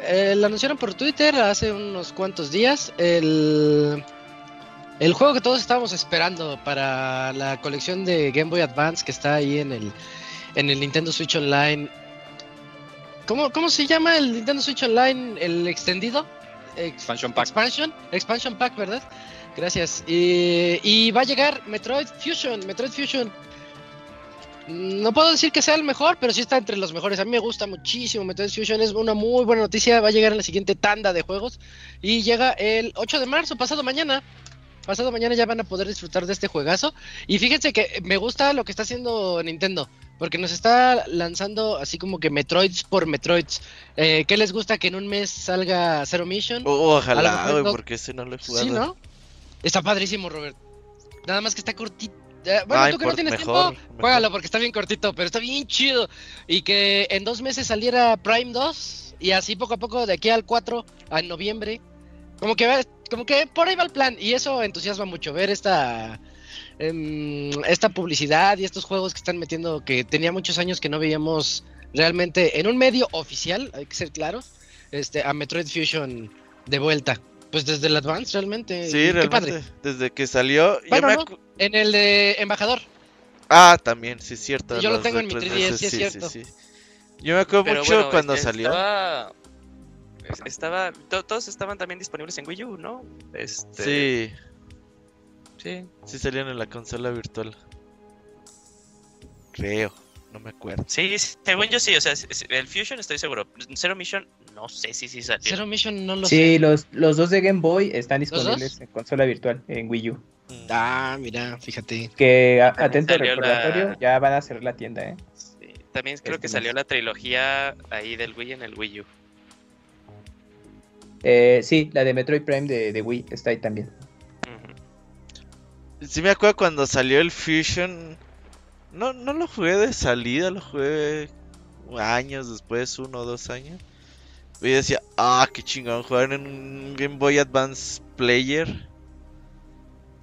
Eh, lo anunciaron por Twitter hace unos cuantos días. El, el juego que todos estábamos esperando para la colección de Game Boy Advance que está ahí en el, en el Nintendo Switch Online. ¿Cómo, ¿Cómo se llama el Nintendo Switch Online? ¿El extendido? Expansion Pack. Expansion, Expansion Pack, ¿verdad? Gracias. Y, y va a llegar Metroid Fusion. Metroid Fusion no puedo decir que sea el mejor, pero sí está entre los mejores. A mí me gusta muchísimo Metroid Fusion, es una muy buena noticia. Va a llegar en la siguiente tanda de juegos y llega el 8 de marzo, pasado mañana. Pasado mañana ya van a poder disfrutar de este juegazo. Y fíjense que me gusta lo que está haciendo Nintendo. Porque nos está lanzando así como que Metroids por Metroids. Eh, ¿Qué les gusta que en un mes salga Zero Mission? ojalá, güey, porque ese no lo he jugado. Sí, ¿no? Está padrísimo, Robert. Nada más que está cortito bueno, tú que no tienes tiempo, juégalo porque está bien cortito, pero está bien chido. Y que en dos meses saliera Prime 2 y así poco a poco de aquí al 4 a noviembre. Como que como que por ahí va el plan y eso entusiasma mucho ver esta em, esta publicidad y estos juegos que están metiendo que tenía muchos años que no veíamos realmente en un medio oficial, hay que ser claros, este a Metroid Fusion de vuelta. Pues desde el Advance realmente. Sí, realmente. Padre. Desde que salió. En el de Embajador. Ah, también, sí es cierto. yo lo tengo en mi 3DS, sí, es cierto. Yo me acuerdo mucho cuando este, salió. Estaba, todos estaban también disponibles en Wii U, ¿no? Este... Sí. Sí. Sí salían en la consola virtual. Creo, no me acuerdo. Sí, según yo sí, o sea, el Fusion estoy seguro. Zero Mission no sé si sí salió. Zero Mission no lo sé. Sí, los, los dos de Game Boy están disponibles en consola virtual en Wii U. Ah, mira, fíjate. Que atento recordatorio, ya van a cerrar la tienda, ¿eh? también creo que salió la trilogía ahí del Wii en el Wii U. Eh, sí, la de Metroid Prime de, Wii está ahí también. Sí me acuerdo cuando salió el Fusion. No, no lo jugué de salida, lo jugué años después, uno o dos años. Y decía, ah, qué chingón, jugar en un Game Boy Advance Player.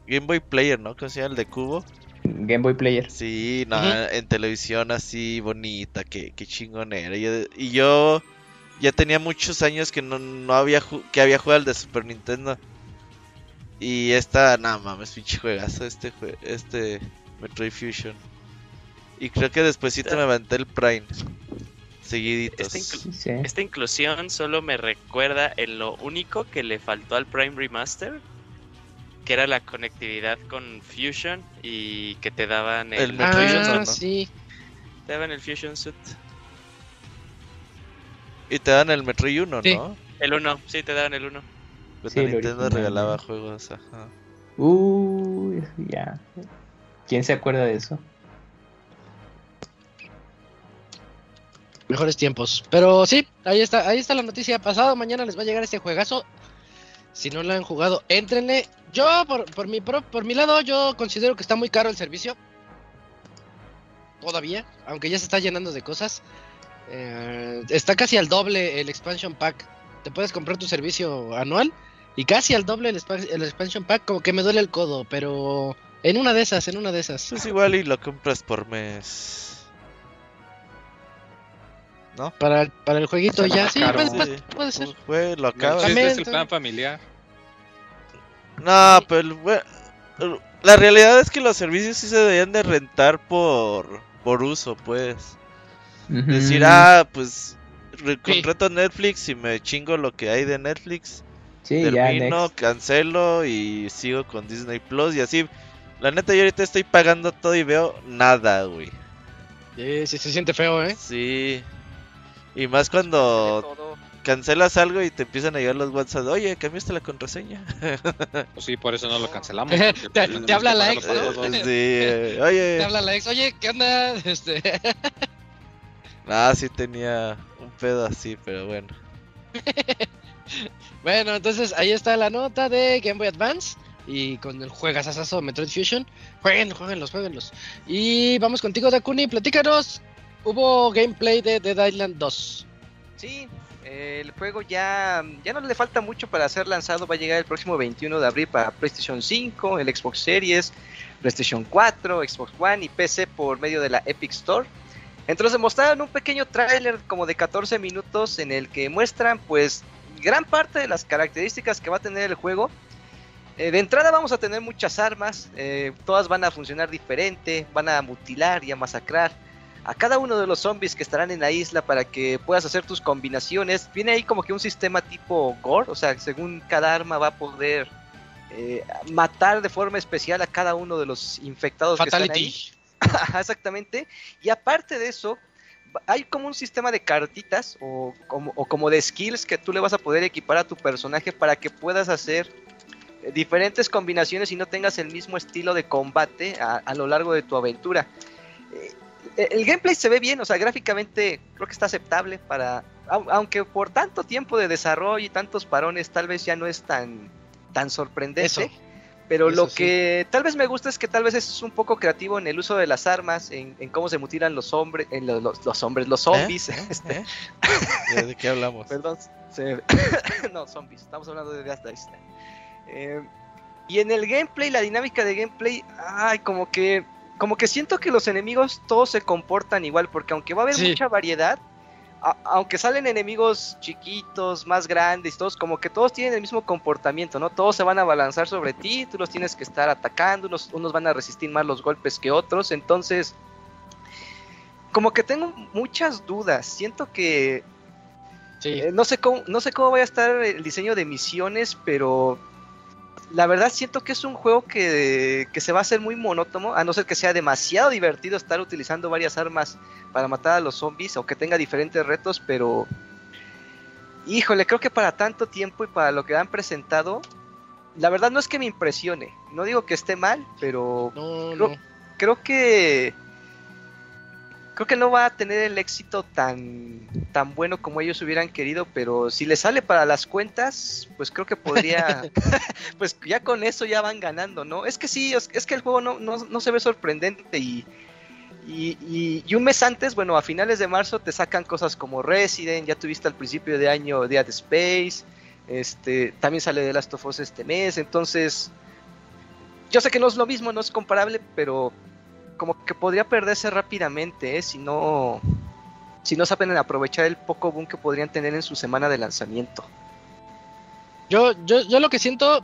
Game Boy Player, ¿no? ¿Cómo se llama el de cubo? Game Boy Player. Sí, no, en televisión así bonita, qué, qué chingón era. Y yo, ya tenía muchos años que no, había que había jugado el de Super Nintendo. Y esta, nada mames, pinche juegazo este, este Metroid Fusion. Y creo que después me levanté el Prime. Seguiditos. Esta, inclusión solo me recuerda en lo único que le faltó al Prime Remaster que era la conectividad con Fusion y que te daban el, el Fusion ah, sí. Te daban el Fusion Suit. Y te dan el Metroid 1, ¿no? El 1, sí, te daban el 1. Pues sí, Nintendo regalaba juegos, ajá. Uy, ya. ¿Quién se acuerda de eso? Mejores tiempos. Pero sí, ahí está, ahí está la noticia. Pasado mañana les va a llegar este juegazo. Si no lo han jugado, entrenle. Yo, por, por, mi, por, mi lado, yo considero que está muy caro el servicio. Todavía, aunque ya se está llenando de cosas. Eh, está casi al doble el expansion pack. Te puedes comprar tu servicio anual y casi al doble el, el expansion pack. Como que me duele el codo, pero en una de esas, en una de esas. Es igual y lo compras por mes. ¿No? Para, para el jueguito ya, sí, puede, ser. Pues, lo acabas. es el plan familiar. No, pero la realidad es que los servicios sí se deberían de rentar por, por uso, pues. Decir, ah, pues contrato Netflix y me chingo lo que hay de Netflix. Sí, termino, cancelo y sigo con Disney Plus y así. La neta, yo ahorita estoy pagando todo y veo nada, güey. Sí, sí se siente feo, ¿eh? Sí. Y más cuando cancelas algo y te empiezan a llegar los WhatsApp, oye, cambiaste la contraseña. Pues sí, por eso no lo cancelamos. te, habla la ex, ¿no? Sí, eh, oye. Te habla la ex, oye, ¿qué onda? Este... ah, sí tenía un pedo así, pero bueno. bueno, entonces ahí está la nota de Game Boy Advance. Y con el juegas asazo Metroid Fusion. Jueguen, jueguenlos, jueguenlos. Y vamos contigo, Dakuni, platícanos hubo gameplay de Dead Island 2. Sí, el juego ya, ya no le falta mucho para ser lanzado. Va a llegar el próximo 21 de abril para PlayStation 5, el Xbox Series, PlayStation 4, Xbox One y PC por medio de la Epic Store. Entonces mostraron un pequeño tráiler como de 14 minutos en el que muestran pues gran parte de las características que va a tener el juego. Eh, de entrada vamos a tener muchas armas, eh, todas van a funcionar diferente, van a mutilar y a masacrar a cada uno de los zombies que estarán en la isla para que puedas hacer tus combinaciones. Viene ahí como que un sistema tipo gore, o sea, según cada arma va a poder eh, matar de forma especial a cada uno de los infectados que están ahí. Exactamente. Y aparte de eso, hay como un sistema de cartitas o como, o como de skills que tú le vas a poder equipar a tu personaje para que puedas hacer eh, diferentes combinaciones y no tengas el mismo estilo de combate a, lo largo de tu aventura. Eh, el gameplay se ve bien, o sea, gráficamente creo que está aceptable para... Aunque por tanto tiempo de desarrollo y tantos parones tal vez ya no es tan, tan sorprendente. Pero lo que tal vez me gusta es que tal vez es un poco creativo en el uso de las armas, en, cómo se mutilan los hombres, en los, hombres, los zombies. ¿Eh? Este. ¿Eh? ¿De qué hablamos? Perdón, no, zombies, estamos hablando de Death eh, y en el gameplay, la dinámica de gameplay, ay, como que, como que siento que los enemigos todos se comportan igual, porque aunque va a haber mucha variedad, aunque salen enemigos chiquitos, más grandes, todos como que todos tienen el mismo comportamiento, ¿no? Todos se van a balanzar sobre ti, tú los tienes que estar atacando, unos, unos van a resistir más los golpes que otros, entonces como que tengo muchas dudas, siento que eh, no sé cómo no sé cómo va a estar el diseño de misiones, pero la verdad siento que es un juego que, se va a hacer muy monótono, a no ser que sea demasiado divertido estar utilizando varias armas para matar a los zombies o que tenga diferentes retos, pero híjole, creo que para tanto tiempo y para lo que han presentado, la verdad no es que me impresione, no digo que esté mal, pero creo que creo que no va a tener el éxito tan, tan bueno como ellos hubieran querido, pero si le sale para las cuentas, pues creo que podría, pues ya con eso ya van ganando, ¿no? Es que sí, es, que el juego no, no, se ve sorprendente y, y, y, un mes antes, bueno, a finales de marzo te sacan cosas como Resident, ya tuviste al principio de año Dead Space, este, también sale de Last of Us este mes, entonces, yo sé que no es lo mismo, no es comparable, pero como que podría perderse rápidamente ¿eh? si no si no saben aprovechar el poco boom que podrían tener en su semana de lanzamiento. Yo, yo, yo lo que siento,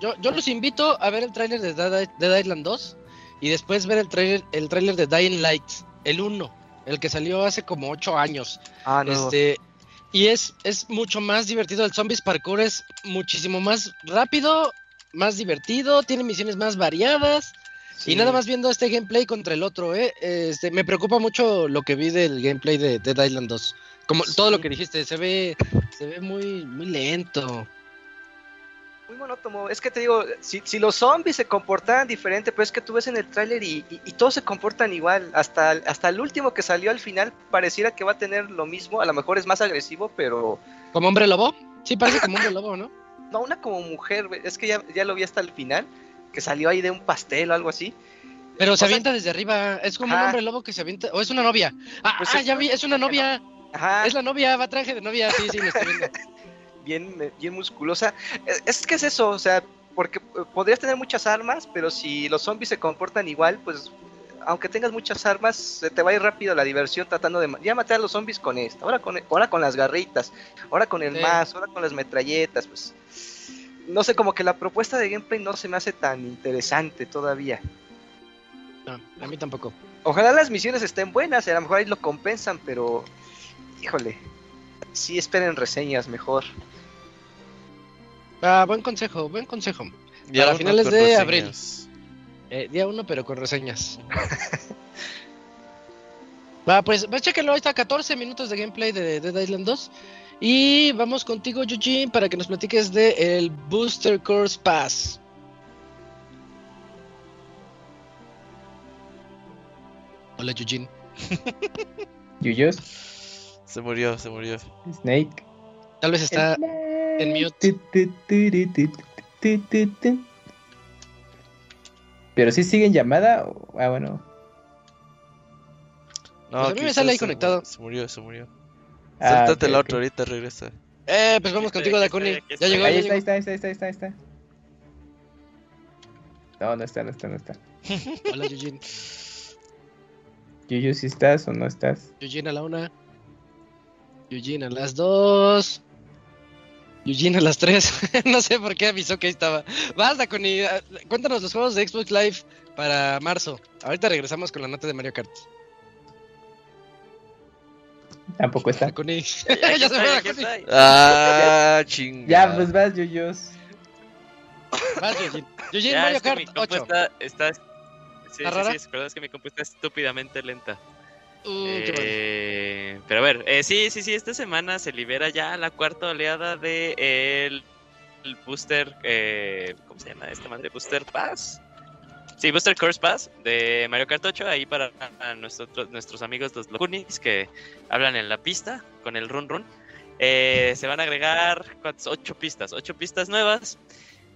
yo, yo los invito a ver el tráiler de Dead, Island 2 y después ver el tráiler el tráiler de Dying Light, el 1, el que salió hace como 8 años. Ah, no. Este, y es, es mucho más divertido. El Zombies Parkour es muchísimo más rápido, más divertido, tiene misiones más variadas. Y nada más viendo este gameplay contra el otro, ¿eh? Este, me preocupa mucho lo que vi del gameplay de Dead Island 2. Como todo lo que dijiste, se ve, se ve muy, muy lento. Muy monótono. Es que te digo, si, si los zombies se comportaran diferente, pero es que tú ves en el tráiler y, y, todos se comportan igual. Hasta, hasta el último que salió al final pareciera que va a tener lo mismo. A lo mejor es más agresivo, pero... ¿Como hombre lobo? Sí, parece como hombre lobo, ¿no? No, una como mujer. Es que ya, ya lo vi hasta el final que salió ahí de un pastel o algo así. Pero se avienta desde arriba, es como un hombre lobo que se avienta, o es una novia. Ah, pues ah ya vi, es una novia. Ajá. Es la novia, va traje de novia, sí, sí, lo estoy viendo. bien, bien musculosa. Es, que es eso, o sea, porque eh, podrías tener muchas armas, pero si los zombies se comportan igual, pues aunque tengas muchas armas, se te va a ir rápido la diversión tratando de... Ya matar a los zombies con esta, ahora con, ahora con las garritas, ahora con el más, ahora con las metralletas, pues no sé, como que la propuesta de gameplay no se me hace tan interesante todavía. No, a mí tampoco. Ojalá las misiones estén buenas, a lo mejor ahí lo compensan, pero híjole, sí esperen reseñas mejor. Ah, buen consejo, buen consejo. Para finales de abril. Eh, día uno, pero con reseñas. Va, pues, pues chequenlo, ahí está 14 minutos de gameplay de Dead Island 2. Y vamos contigo, Eugene, para que nos platiques de el Booster Course Pass. Hola, Eugene. ¿Yuyos? Se murió, se murió. Snake. Tal vez está en mute. Pero si sigue en llamada. Ah, bueno. No, pues a mí me sale ahí conectado. Se murió, se murió. Ah, Sáltate el otro, ahorita regresa. Eh, pues vamos contigo, Dakuni. Ya llegó. Ahí está, ahí está, ahí está, ahí está, ahí está. No, no está, no está, no está. Hola, Eugene. Yuyu, si estás o no estás. Eugene a la una. Eugene a las dos. Eugene a las tres. no sé por qué avisó que ahí estaba. Basta, con Cuéntanos los juegos de Xbox Live para marzo. Ahorita regresamos con la nota de Mario Kart. Tampoco está. ya, se fue Ah, chingada. Ya, pues vas, Yuyos. Vas, Eugene. Mario Kart 8. Está, Sí, sí, sí, es que mi compu está estúpidamente lenta. Uh, eh, pero a ver, eh, sí, sí, sí, esta semana se libera ya la cuarta oleada de el, Booster, eh, ¿cómo se llama esta madre? Booster Pass. Sí, Booster Course Pass de Mario 8, ahí para nuestros, nuestros amigos los Locunis que hablan en la pista con el Run Run. se van a agregar ocho pistas, ocho pistas nuevas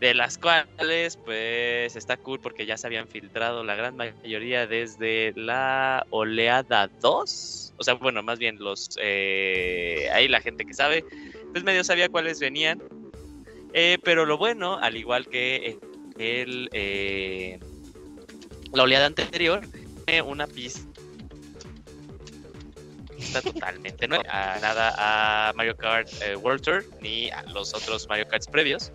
de las cuales pues está cool porque ya se habían filtrado la gran mayoría desde la oleada 2, o sea, bueno, más bien los, eh, ahí la gente que sabe, pues medio sabía cuáles venían, eh, pero lo bueno, al igual que el, eh, la oleada anterior, una pista totalmente nueva, nada a Mario Kart World Tour ni a los otros Mario Karts previos.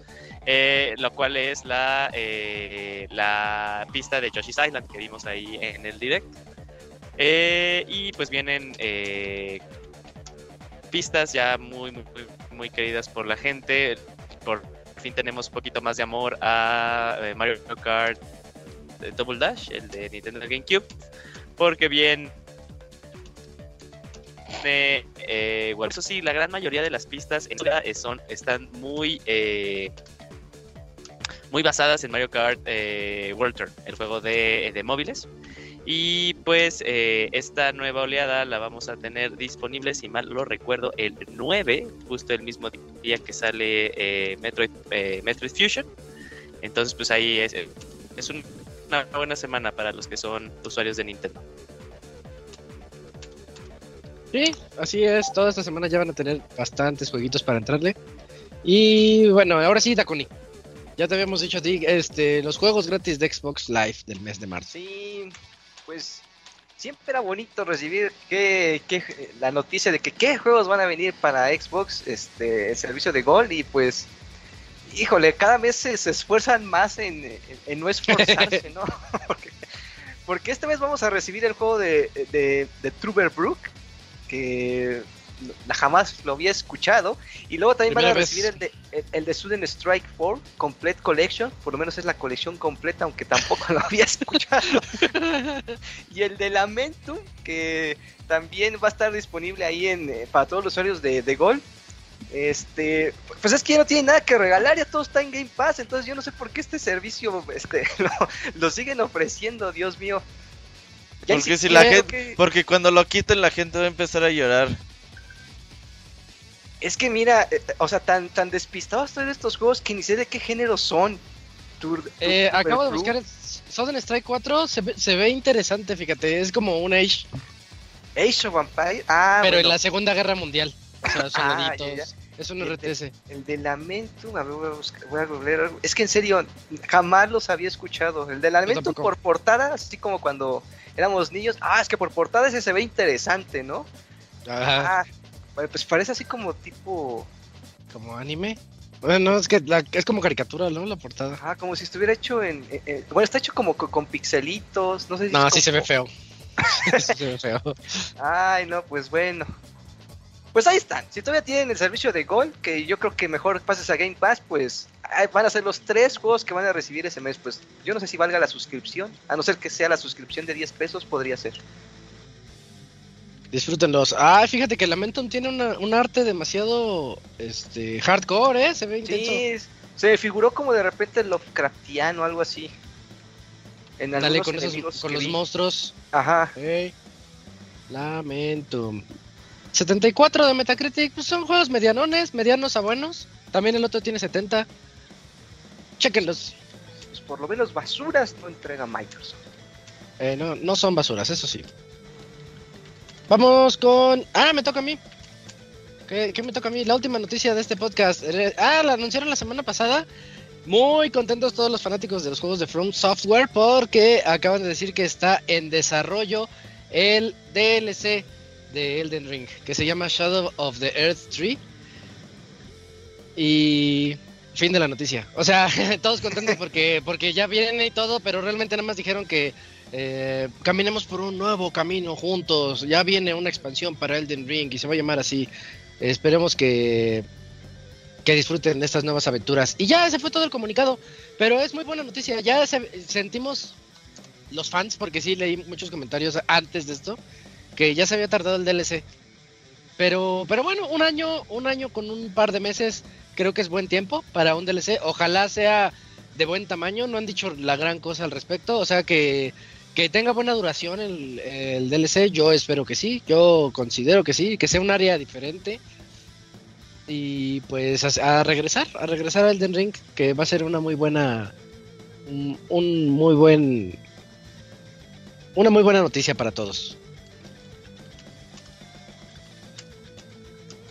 Eh, lo cual es la, eh, la pista de Yoshi's Island que vimos ahí en el direct. Eh, y pues vienen pistas ya muy, muy, muy queridas por la gente. Por fin tenemos un poquito más de amor a Mario Kart Double Dash, el de Nintendo GameCube, porque bien bueno, eso sí, la gran mayoría de las pistas son, están muy muy basadas en Mario Kart eh, World Tour, el juego de, móviles. Y pues eh, esta nueva oleada la vamos a tener disponible, si mal lo recuerdo, el 9, justo el mismo día que sale eh, Metroid, Metroid Fusion. Entonces pues ahí es, es una buena semana para los que son usuarios de Nintendo. Sí, así es. Toda esta semana ya van a tener bastantes jueguitos para entrarle. Y bueno, ahora sí, Dakuni. Ya te habíamos dicho a ti, este, los juegos gratis de Xbox Live del mes de marzo. Sí, pues siempre era bonito recibir que, la noticia de que qué juegos van a venir para Xbox, este, el servicio de Gold y pues, híjole, cada vez se, esfuerzan más en, no esforzarse, ¿no? porque, esta vez vamos a recibir el juego de, de, de Truber Brook, que jamás lo había escuchado. Y luego también van a recibir el de, el, de Student Strike 4 Complete Collection, por lo menos es la colección completa, aunque tampoco lo había escuchado. y el de Lamentum, que también va a estar disponible ahí en, eh, para todos los usuarios de, de Gold. Este, pues es que ya no tiene nada que regalar, ya todo está en Game Pass, entonces yo no sé por qué este servicio este, lo, siguen ofreciendo, Dios mío. porque si la gente, porque cuando lo quiten la gente va a empezar a llorar. Es que mira, eh, o sea, tan, tan despistado estoy de estos juegos que ni sé de qué género son. eh, acabo de buscar Southern Strike 4, se ve, se ve interesante, fíjate, es como un Age. Age of Vampire, ah, pero en la Segunda Guerra Mundial. O sea, ah, Es un RTS. el de Lamentum, a ver, voy a, buscar, voy a googlear. Es que en serio, jamás los había escuchado. El de Lamentum por portada, así como cuando éramos niños. Ah, es que por portada ese se ve interesante, ¿no? Ajá. Ah, pues parece así como tipo. Como anime. Bueno, es que es como caricatura, ¿no? La portada. Ah, como si estuviera hecho en. bueno, está hecho como con, pixelitos. No sé si. No, sí se ve feo. sí se ve feo. Ay, no, pues bueno. Pues ahí están. Si todavía tienen el servicio de Gold, que yo creo que mejor pases a Game Pass, pues van a ser los tres juegos que van a recibir ese mes. Pues yo no sé si valga la suscripción. A no ser que sea la suscripción de 10 pesos, podría ser. Disfrútenlos. Ah, fíjate que Lamentum tiene una, un arte demasiado este hardcore, ¿eh? Se ve intenso. Sí, se figuró como de repente Lovecraftiano o algo así. En Dale, con, esos, con los monstruos. Ajá. Lamentum. 74 de Metacritic, pues son juegos medianones, medianos a buenos. También el otro tiene 70. Chequenlos. Pues por lo menos basuras no entrega Microsoft. Eh, no, no son basuras, eso sí. Vamos con. Ah, me toca a mí. ¿Qué, me toca a mí? La última noticia de este podcast. Ah, la anunciaron la semana pasada. Muy contentos todos los fanáticos de los juegos de From Software porque acaban de decir que está en desarrollo el DLC de Elden Ring, que se llama Shadow of the Earth Tree. Y fin de la noticia. O sea, todos contentos porque, porque ya viene y todo, pero realmente nada más dijeron que eh, caminemos por un nuevo camino juntos. Ya viene una expansión para Elden Ring y se va a llamar así. Esperemos que, que disfruten de estas nuevas aventuras. Y ya ese fue todo el comunicado. Pero es muy buena noticia. Ya sentimos los fans, porque sí leí muchos comentarios antes de esto, que ya se había tardado el DLC. Pero, pero bueno, un año, un año con un par de meses, creo que es buen tiempo para un DLC. Ojalá sea de buen tamaño. No han dicho la gran cosa al respecto. O sea que, que tenga buena duración el, el DLC. Yo espero que sí. Yo considero que sí. Que sea un área diferente. Y pues a, regresar, a regresar al Elden Ring, que va a ser una muy buena, un muy buen una muy buena noticia para todos.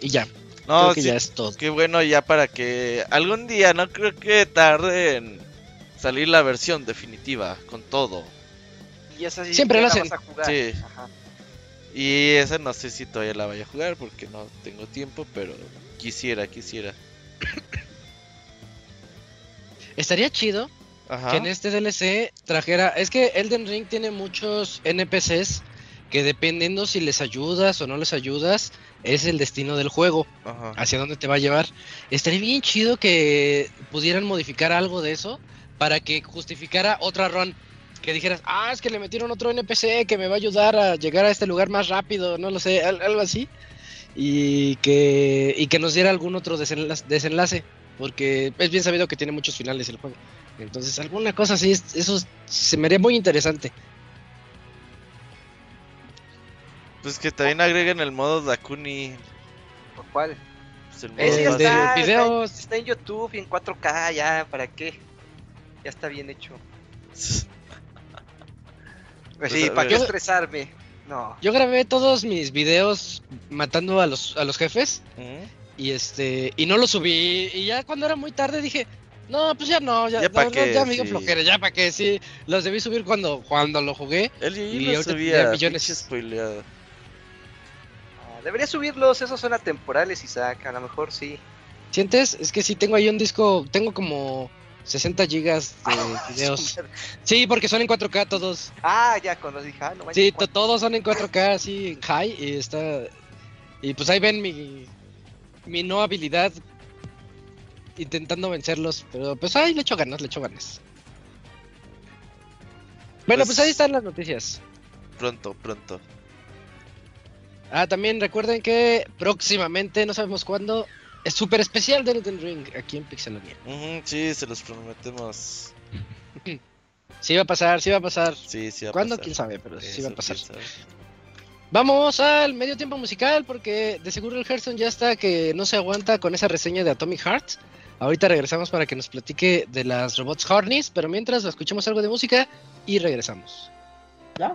Y ya. No, ya es todo. Qué bueno ya para que algún día, no creo que tarde en salir la versión definitiva con todo. Y esa Siempre lo hacen. Sí. Y esa no sé si todavía la vaya a jugar porque no tengo tiempo, pero quisiera, quisiera. Estaría chido que en este DLC trajera. Es que Elden Ring tiene muchos NPCs que dependiendo si les ayudas o no les ayudas, es el destino del juego, hacia dónde te va a llevar. Estaría bien chido que pudieran modificar algo de eso para que justificara otra run. Que dijeras, ah, es que le metieron otro NPC que me va a ayudar a llegar a este lugar más rápido, no lo sé, algo así. Y que, y que nos diera algún otro desenlace, porque es bien sabido que tiene muchos finales el juego. Entonces, alguna cosa así, eso se me haría muy interesante. Pues que también agreguen el modo Dakuni. ¿Por cuál? Pues el modo de videos. Está, en YouTube y en 4K, ya, ¿para qué? Ya está bien hecho. pues sí, ¿para qué estresarme? No. Yo grabé todos mis videos matando a los, a los jefes. Y este, y no los subí. Y ya cuando era muy tarde dije, no, pues ya no, ya, ya, para qué, ya me flojera, ya para qué, sí. Los debí subir cuando, cuando lo jugué. y lo subía, millones. Debería subirlos, esos son atemporales, Isaac, a lo mejor sí. ¿Sientes? Es que sí tengo ahí un disco, tengo como 60 gigas de ah, videos. Sí, porque son en 4K todos. Ah, ya, cuando dije, ah, no Sí, todos son en 4K, sí, en high, y está... Y pues ahí ven mi, mi no habilidad intentando vencerlos, pero pues ahí le echo ganas, le echo ganas. Bueno, pues, ahí están las noticias. Pronto, pronto. Ah, también recuerden que próximamente, no sabemos cuándo, es súper especial de Elden Ring aquí en Pixelania. sí, se los prometemos. sí va a pasar, sí va a pasar. Sí, sí va a ¿Cuándo? Quién sabe, pero sí va a pasar. Vamos al medio tiempo musical porque de seguro el Hearthstone ya está que no se aguanta con esa reseña de Atomic Heart. Ahorita regresamos para que nos platique de las robots Harness, pero mientras escuchemos algo de música y regresamos. ¿Ya?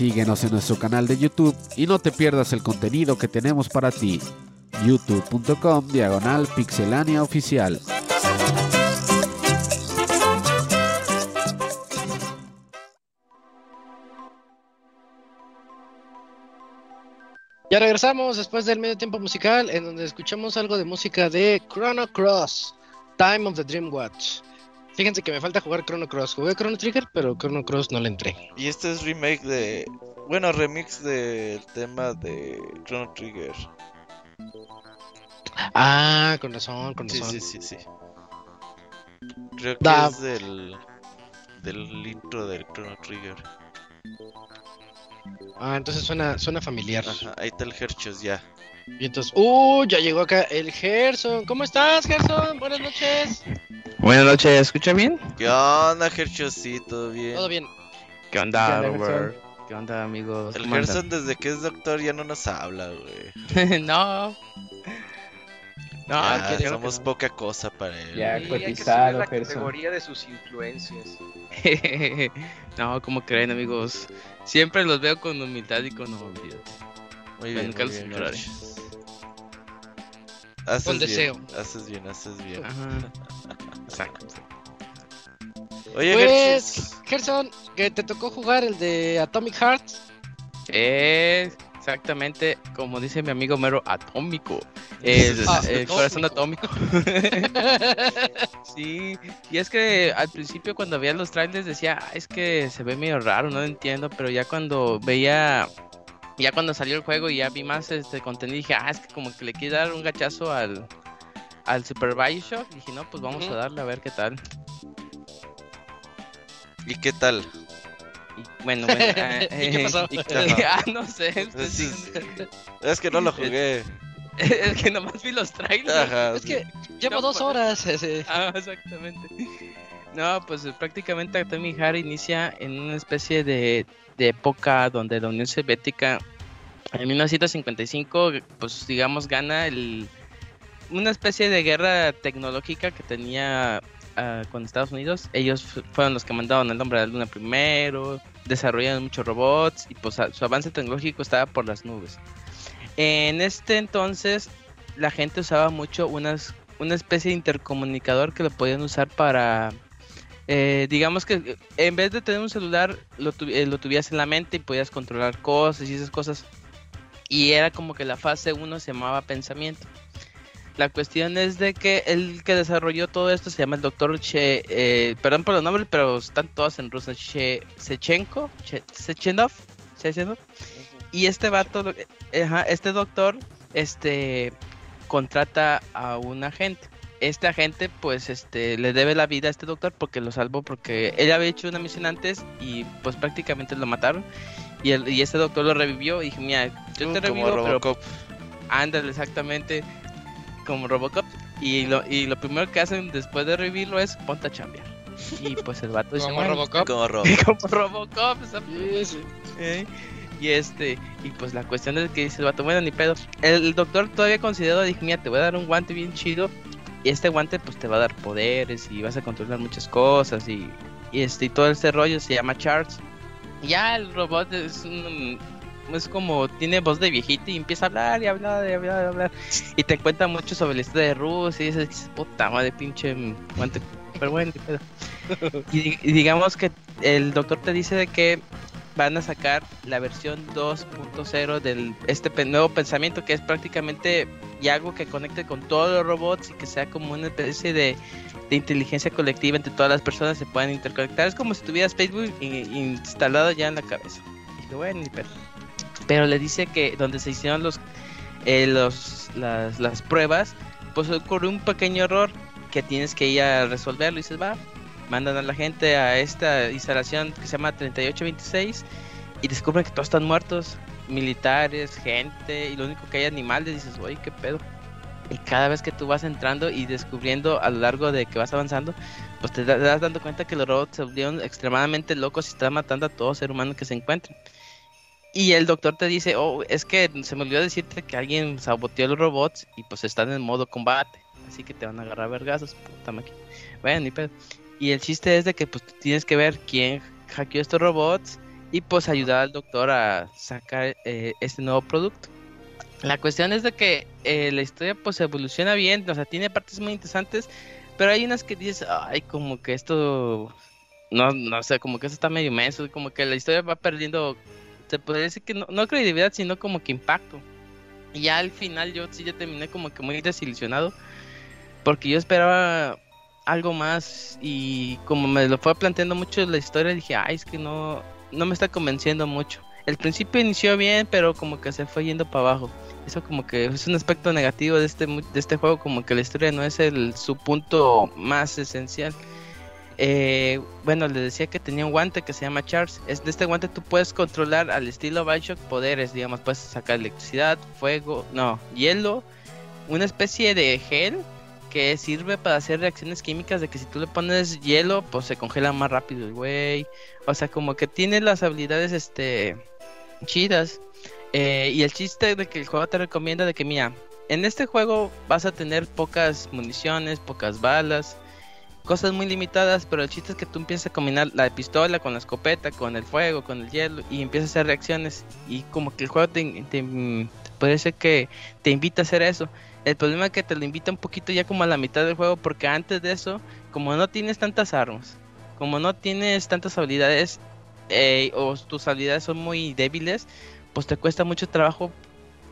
Síguenos en nuestro canal de YouTube y no te pierdas el contenido que tenemos para ti. youtube.com diagonal pixelania oficial. Ya regresamos después del medio tiempo musical en donde escuchamos algo de música de Chrono Cross, Time of the Dream Watch. Fíjense que me falta jugar Chrono Cross. Jugué Chrono Trigger, pero Chrono Cross no le entré. Y este es remake de. Bueno, remix del tema de Chrono Trigger. Ah, con razón, con razón. Sí, sí, sí, sí. Creo que es del. del intro del Chrono Trigger. Ah, entonces suena, suena familiar. ahí está el Herchos ya. Y entonces, uh, ya llegó acá el Gerson. ¿Cómo estás, Gerson? Buenas noches. Buenas noches, ¿escucha bien? ¿Qué onda, Gerson? Sí, todo bien. Todo bien. ¿Qué onda, Robert? ¿Qué onda, amigos? El Gerson desde que es doctor ya no nos habla, güey. no. No, somos poca cosa para él. Ya cotizado, la categoría de sus influencias. no, como creen, amigos. Siempre los veo con humildad y con obviedad. Muy bien, muy bien, Haces con bien, deseo. Haces bien, haces bien. Exacto. Oye, pues, Gerson, que te tocó jugar el de Atomic Hearts. Eh, exactamente como dice mi amigo Mero, atómico. El, ah, corazón atómico. sí, y es que al principio cuando veía los trailers decía, ah, es que se ve medio raro, no lo entiendo, pero ya cuando veía, ya cuando salió el juego y ya vi más este contenido, dije, ah, es que como que le quiere dar un gachazo al, al Super Bioshock. Dije, no, pues vamos a darle a ver qué tal. ¿Y qué tal? bueno, bueno. ¿Y qué pasó? ah, no sé. Es, que no lo jugué. es que nomás vi los trailers. es que llevo dos horas. Ah, exactamente. No, pues prácticamente Atomic Heart inicia en una especie de, de época donde la Unión Soviética en 1955, pues digamos, gana el, una especie de guerra tecnológica que tenía uh, con Estados Unidos. Ellos fueron los que mandaron el nombre de la luna primero, desarrollaron muchos robots y pues su avance tecnológico estaba por las nubes. En este entonces la gente usaba mucho unas, una especie de intercomunicador que lo podían usar para... Eh, digamos que en vez de tener un celular lo, eh, lo tuvieras en la mente y podías controlar cosas y esas cosas. Y era como que la fase 1 se llamaba pensamiento. La cuestión es de que el que desarrolló todo esto se llama el doctor Che, eh, perdón por los nombres, pero están todos en ruso, Che, Sechenko, che, Sechenov, y este vato, este doctor, este, contrata a un agente. Este agente, pues, este, le debe la vida a este doctor porque lo salvó, porque él había hecho una misión antes y, pues, prácticamente lo mataron. Y, el, y este doctor lo revivió y dije, mira, yo te revivo, pero... Ándale, exactamente como Robocop. Y lo, y lo primero que hacen después de revivirlo es ponte a chambear. Y pues el vato dice: ¿Como Robocop? Como Robocop. como Robocop, ¿Eh? Y este, y pues la cuestión es que dice el vato, bueno, ni pedo. El, doctor todavía consideró, dije, mira, te voy a dar un guante bien chido. Y este guante pues te va a dar poderes y vas a controlar muchas cosas y, y este y todo este rollo se llama Charles. Y ya el robot es un, es como tiene voz de viejito y empieza a hablar y hablar y hablar y hablar. Y te cuenta mucho sobre la historia de Rusia y dices, puta madre, pinche guante. Pero bueno, y, y, digamos que el doctor te dice de que van a sacar la versión 2.0 del este nuevo pensamiento que es prácticamente algo que conecte con todos los robots y que sea como una especie de, inteligencia colectiva entre todas las personas se puedan interconectar. Es como si tuvieras Facebook instalado ya en la cabeza. Dije, bueno, pero pero le dice que donde se hicieron los, eh, los las, pruebas, pues ocurrió un pequeño error que tienes que ir a resolverlo. Y dices, va, mandan a la gente a esta instalación que se llama 3826 y descubren que todos están muertos, militares, gente, y lo único que hay animales. Dices, oye, qué pedo. Y cada vez que tú vas entrando y descubriendo a lo largo de que vas avanzando, pues te das dando cuenta que los robots se volvieron extremadamente locos y están matando a todo ser humano que se encuentren. Y el doctor te dice, oh, es que se me olvidó decirte que alguien saboteó los robots y pues están en modo combate. Así que te van a agarrar vergazos, puta máquina. Bueno, ni pedo. Y el chiste es de que pues tienes que ver quién hackeó estos robots y pues ayudar al doctor a sacar eh, este nuevo producto. La cuestión es de que eh, la historia pues evoluciona bien, o sea, tiene partes muy interesantes, pero hay unas que dices, ay, como que esto, no, no sé, como que eso está medio menso, como que la historia va perdiendo, se puede decir que no, no credibilidad, sino como que impacto. Y ya al final yo sí ya terminé como que muy desilusionado, porque yo esperaba algo más y como me lo fue planteando mucho la historia, dije, ay, es que no, no me está convenciendo mucho. El principio inició bien, pero como que se fue yendo para abajo. Eso como que es un aspecto negativo de este, de este juego, como que la historia no es el, su punto más esencial. Eh, bueno, les decía que tenía un guante que se llama Charles. Es de este guante tú puedes controlar al estilo Bioshock poderes, digamos, puedes sacar electricidad, fuego, no, hielo, una especie de gel que sirve para hacer reacciones químicas de que si tú le pones hielo, pues se congela más rápido el güey. O sea, como que tiene las habilidades este chidas. Eh, y el chiste de que el juego te recomienda de que, mira, en este juego vas a tener pocas municiones, pocas balas, cosas muy limitadas, pero el chiste es que tú empiezas a combinar la pistola con la escopeta, con el fuego, con el hielo, y empiezas a hacer reacciones. Y como que el juego te, te, parece que te invita a hacer eso. El problema es que te lo invita un poquito ya como a la mitad del juego, porque antes de eso, como no tienes tantas armas, como no tienes tantas habilidades, eh, o tus habilidades son muy débiles, pues te cuesta mucho trabajo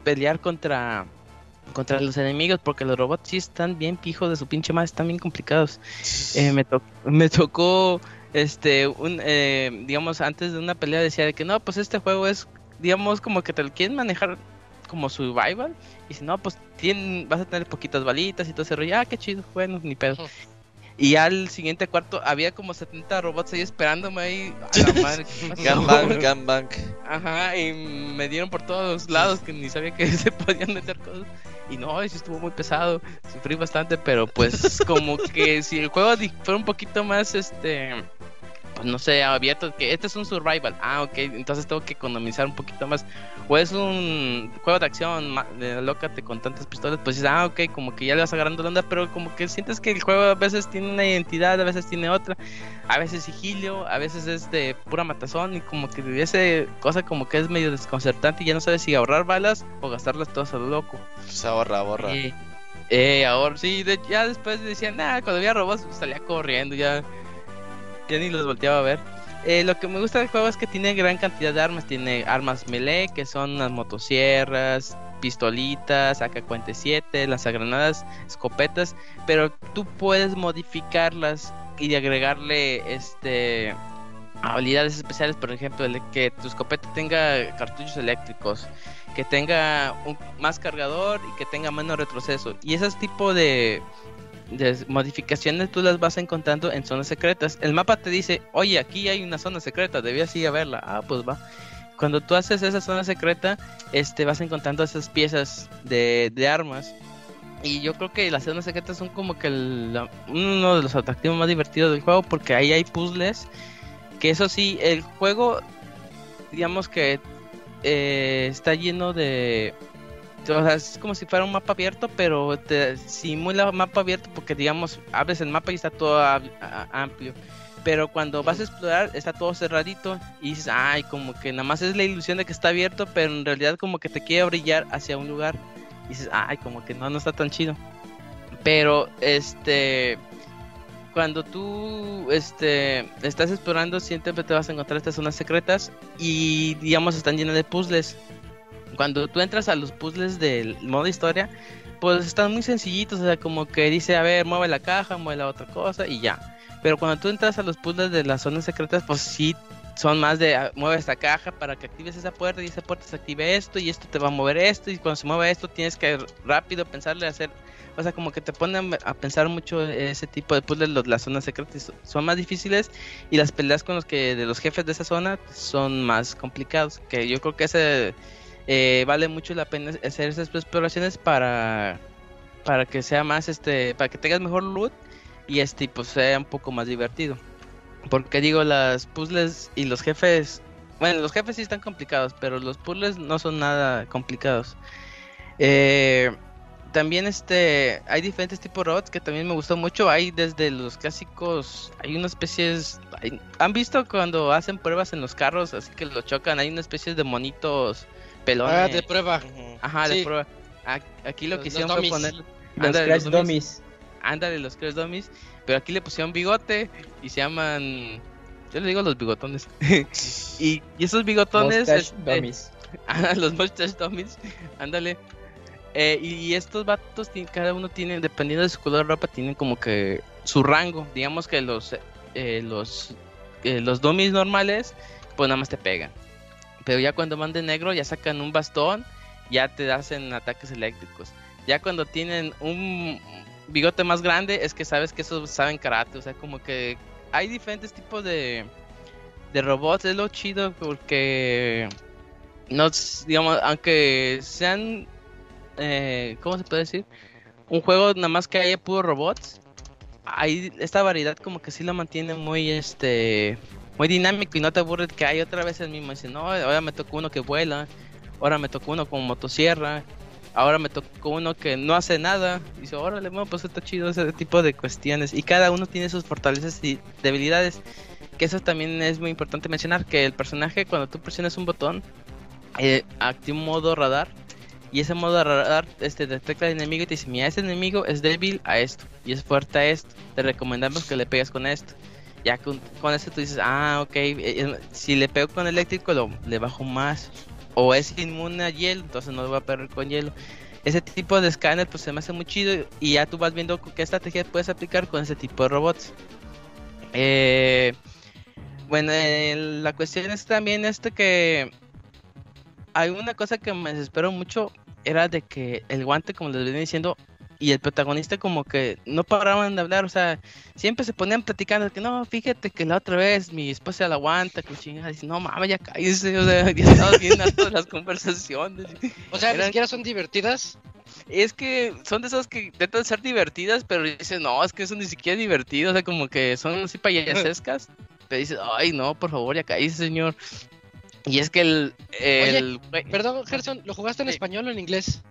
pelear contra contra los enemigos porque los robots sí están bien pijos de su pinche madre, están bien complicados. Eh, me, me tocó este un eh, digamos antes de una pelea decía de que no, pues este juego es digamos como que te lo quieren manejar como survival y si no, pues tienen, vas a tener poquitas balitas y todo ese rollo. Ah, qué chido, bueno, ni pedo. Y al siguiente cuarto había como 70 robots ahí esperándome ahí. A la madre. Gangbang, Ajá, y me dieron por todos lados que ni sabía que se podían meter cosas. Y no, eso estuvo muy pesado. Sufrí bastante, pero pues como que si el juego fuera un poquito más este pues no sé, abierto, que este es un survival. Ah, ok, entonces tengo que economizar un poquito más. O es un juego de acción, lócate con tantas pistolas, pues dices, ah, ok, como que ya le vas agarrando la onda, pero como que sientes que el juego a veces tiene una identidad, a veces tiene otra, a veces sigilio, a veces es de pura matazón y como que ese cosa como que es medio desconcertante y ya no sabes si ahorrar balas o gastarlas todas a lo loco. Se ahorra, ahorra. Eh, ahora sí, ya después decían, nah, cuando había robots salía corriendo, ya ya ni los volteaba a ver. Eh, lo que me gusta del juego es que tiene gran cantidad de armas. Tiene armas melee, que son las motosierras, pistolitas, AK-47, lanzagranadas, escopetas. Pero tú puedes modificarlas y agregarle este habilidades especiales. Por ejemplo, que tu escopeta tenga cartuchos eléctricos, que tenga un, más cargador y que tenga menos retroceso. Y ese tipo de de modificaciones tú las vas encontrando en zonas secretas. El mapa te dice, oye, aquí hay una zona secreta, debías ir a verla. Ah, pues va. Cuando tú haces esa zona secreta, este, vas encontrando esas piezas de, de armas. Y yo creo que las zonas secretas son como que uno de los atractivos más divertidos del juego porque ahí hay puzzles. Que eso sí, el juego, digamos que eh, está lleno de o es como si fuera un mapa abierto, pero te simula mapa abierto porque, digamos, abres el mapa y está todo amplio. Pero cuando vas a explorar, está todo cerradito y dices, ay, como que nada más es la ilusión de que está abierto, pero en realidad como que te quiere brillar hacia un lugar. Y dices, ay, como que no, no está tan chido. Pero, este, cuando tú este, estás explorando, siempre te vas a encontrar estas zonas secretas y, digamos, están llenas de puzzles cuando tú entras a los puzzles del modo historia, pues están muy sencillitos, o sea, como que dice, a ver, mueve la caja, mueve la otra cosa y ya. Pero cuando tú entras a los puzzles de las zonas secretas, pues sí son más de ah, mueve esta caja para que actives esa puerta y esa puerta se active esto y esto te va a mover esto y cuando se mueve esto tienes que rápido pensarle hacer o sea como que te ponen a pensar mucho ese tipo de puzzles las zonas secretas son más difíciles y las peleas con los que de los jefes de esa zona son más complicados que yo creo que ese eh, vale mucho la pena hacer esas exploraciones para para que sea más este para que tengas mejor loot y este pues sea un poco más divertido porque digo las puzzles y los jefes bueno los jefes sí están complicados pero los puzzles no son nada complicados eh, también este hay diferentes tipos de robots que también me gustó mucho. Hay desde los clásicos, hay una especie ¿Han visto cuando hacen pruebas en los carros, así que lo chocan? Hay una especie de monitos pelones. Ah, de prueba. Ajá, de prueba. Aquí lo que hicieron fue poner los Crash Dummies. Ándale, los Crash Dummies. Pero aquí le pusieron bigote y se llaman. Yo le digo los bigotones. y, y, esos bigotones. Mustache este, Dummies. los Mustache Dummies. Ándale. Eh, y, estos vatos, cada uno tiene, dependiendo de su color de ropa, tienen como que su rango. Digamos que los eh, los eh, los dummies normales, pues nada más te pegan. Pero ya cuando van de negro, ya sacan un bastón, ya te hacen ataques eléctricos. Ya cuando tienen un bigote más grande, es que sabes que esos saben karate. O sea, como que hay diferentes tipos de, de robots. Es lo chido porque, no, digamos, aunque sean eh, ¿cómo se puede decir? Un juego nada más que haya puro robots. Hay esta variedad como que sí lo mantiene muy este muy dinámico y no te aburres que hay otra vez el mismo. Dice, no, ahora me tocó uno que vuela, ahora me tocó uno con motosierra, ahora me tocó uno que no hace nada. Dice, órale, bueno, pues está chido ese tipo de cuestiones. Y cada uno tiene sus fortalezas y debilidades. Que eso también es muy importante mencionar, que el personaje cuando tú presionas un botón, eh, activa un modo radar y ese modo radar este, detecta al enemigo y te dice, mira, ese enemigo es débil a esto y es fuerte a esto. Te recomendamos que le pegues con esto. Ya con, con eso tú dices, ah, ok, eh, eh, si le pego con eléctrico lo, le bajo más. O es inmune a hielo, entonces no lo voy a pegar con hielo. Ese tipo de escáner pues se me hace muy chido y ya tú vas viendo qué estrategia puedes aplicar con ese tipo de robots. Eh, bueno, la cuestión es también este que hay una cosa que me desesperó mucho, era de que el guante, como les venía diciendo, y el protagonista como que no paraban de hablar, o sea, siempre se ponían platicando que no, fíjate que la otra vez mi esposa la aguanta, que chingada, dice, no mames, ya cállese, o sea, ya estaba bien todas las conversaciones. O sea, ni siquiera son divertidas. Es que son de esas que intentan ser divertidas, pero dicen, no, es que eso ni siquiera es divertido, o sea, como que son así payasescas. Pero dices, ay, no, por favor, ya cállese, señor. Y es que el. el perdón, Gerson, ¿lo jugaste en español o en inglés?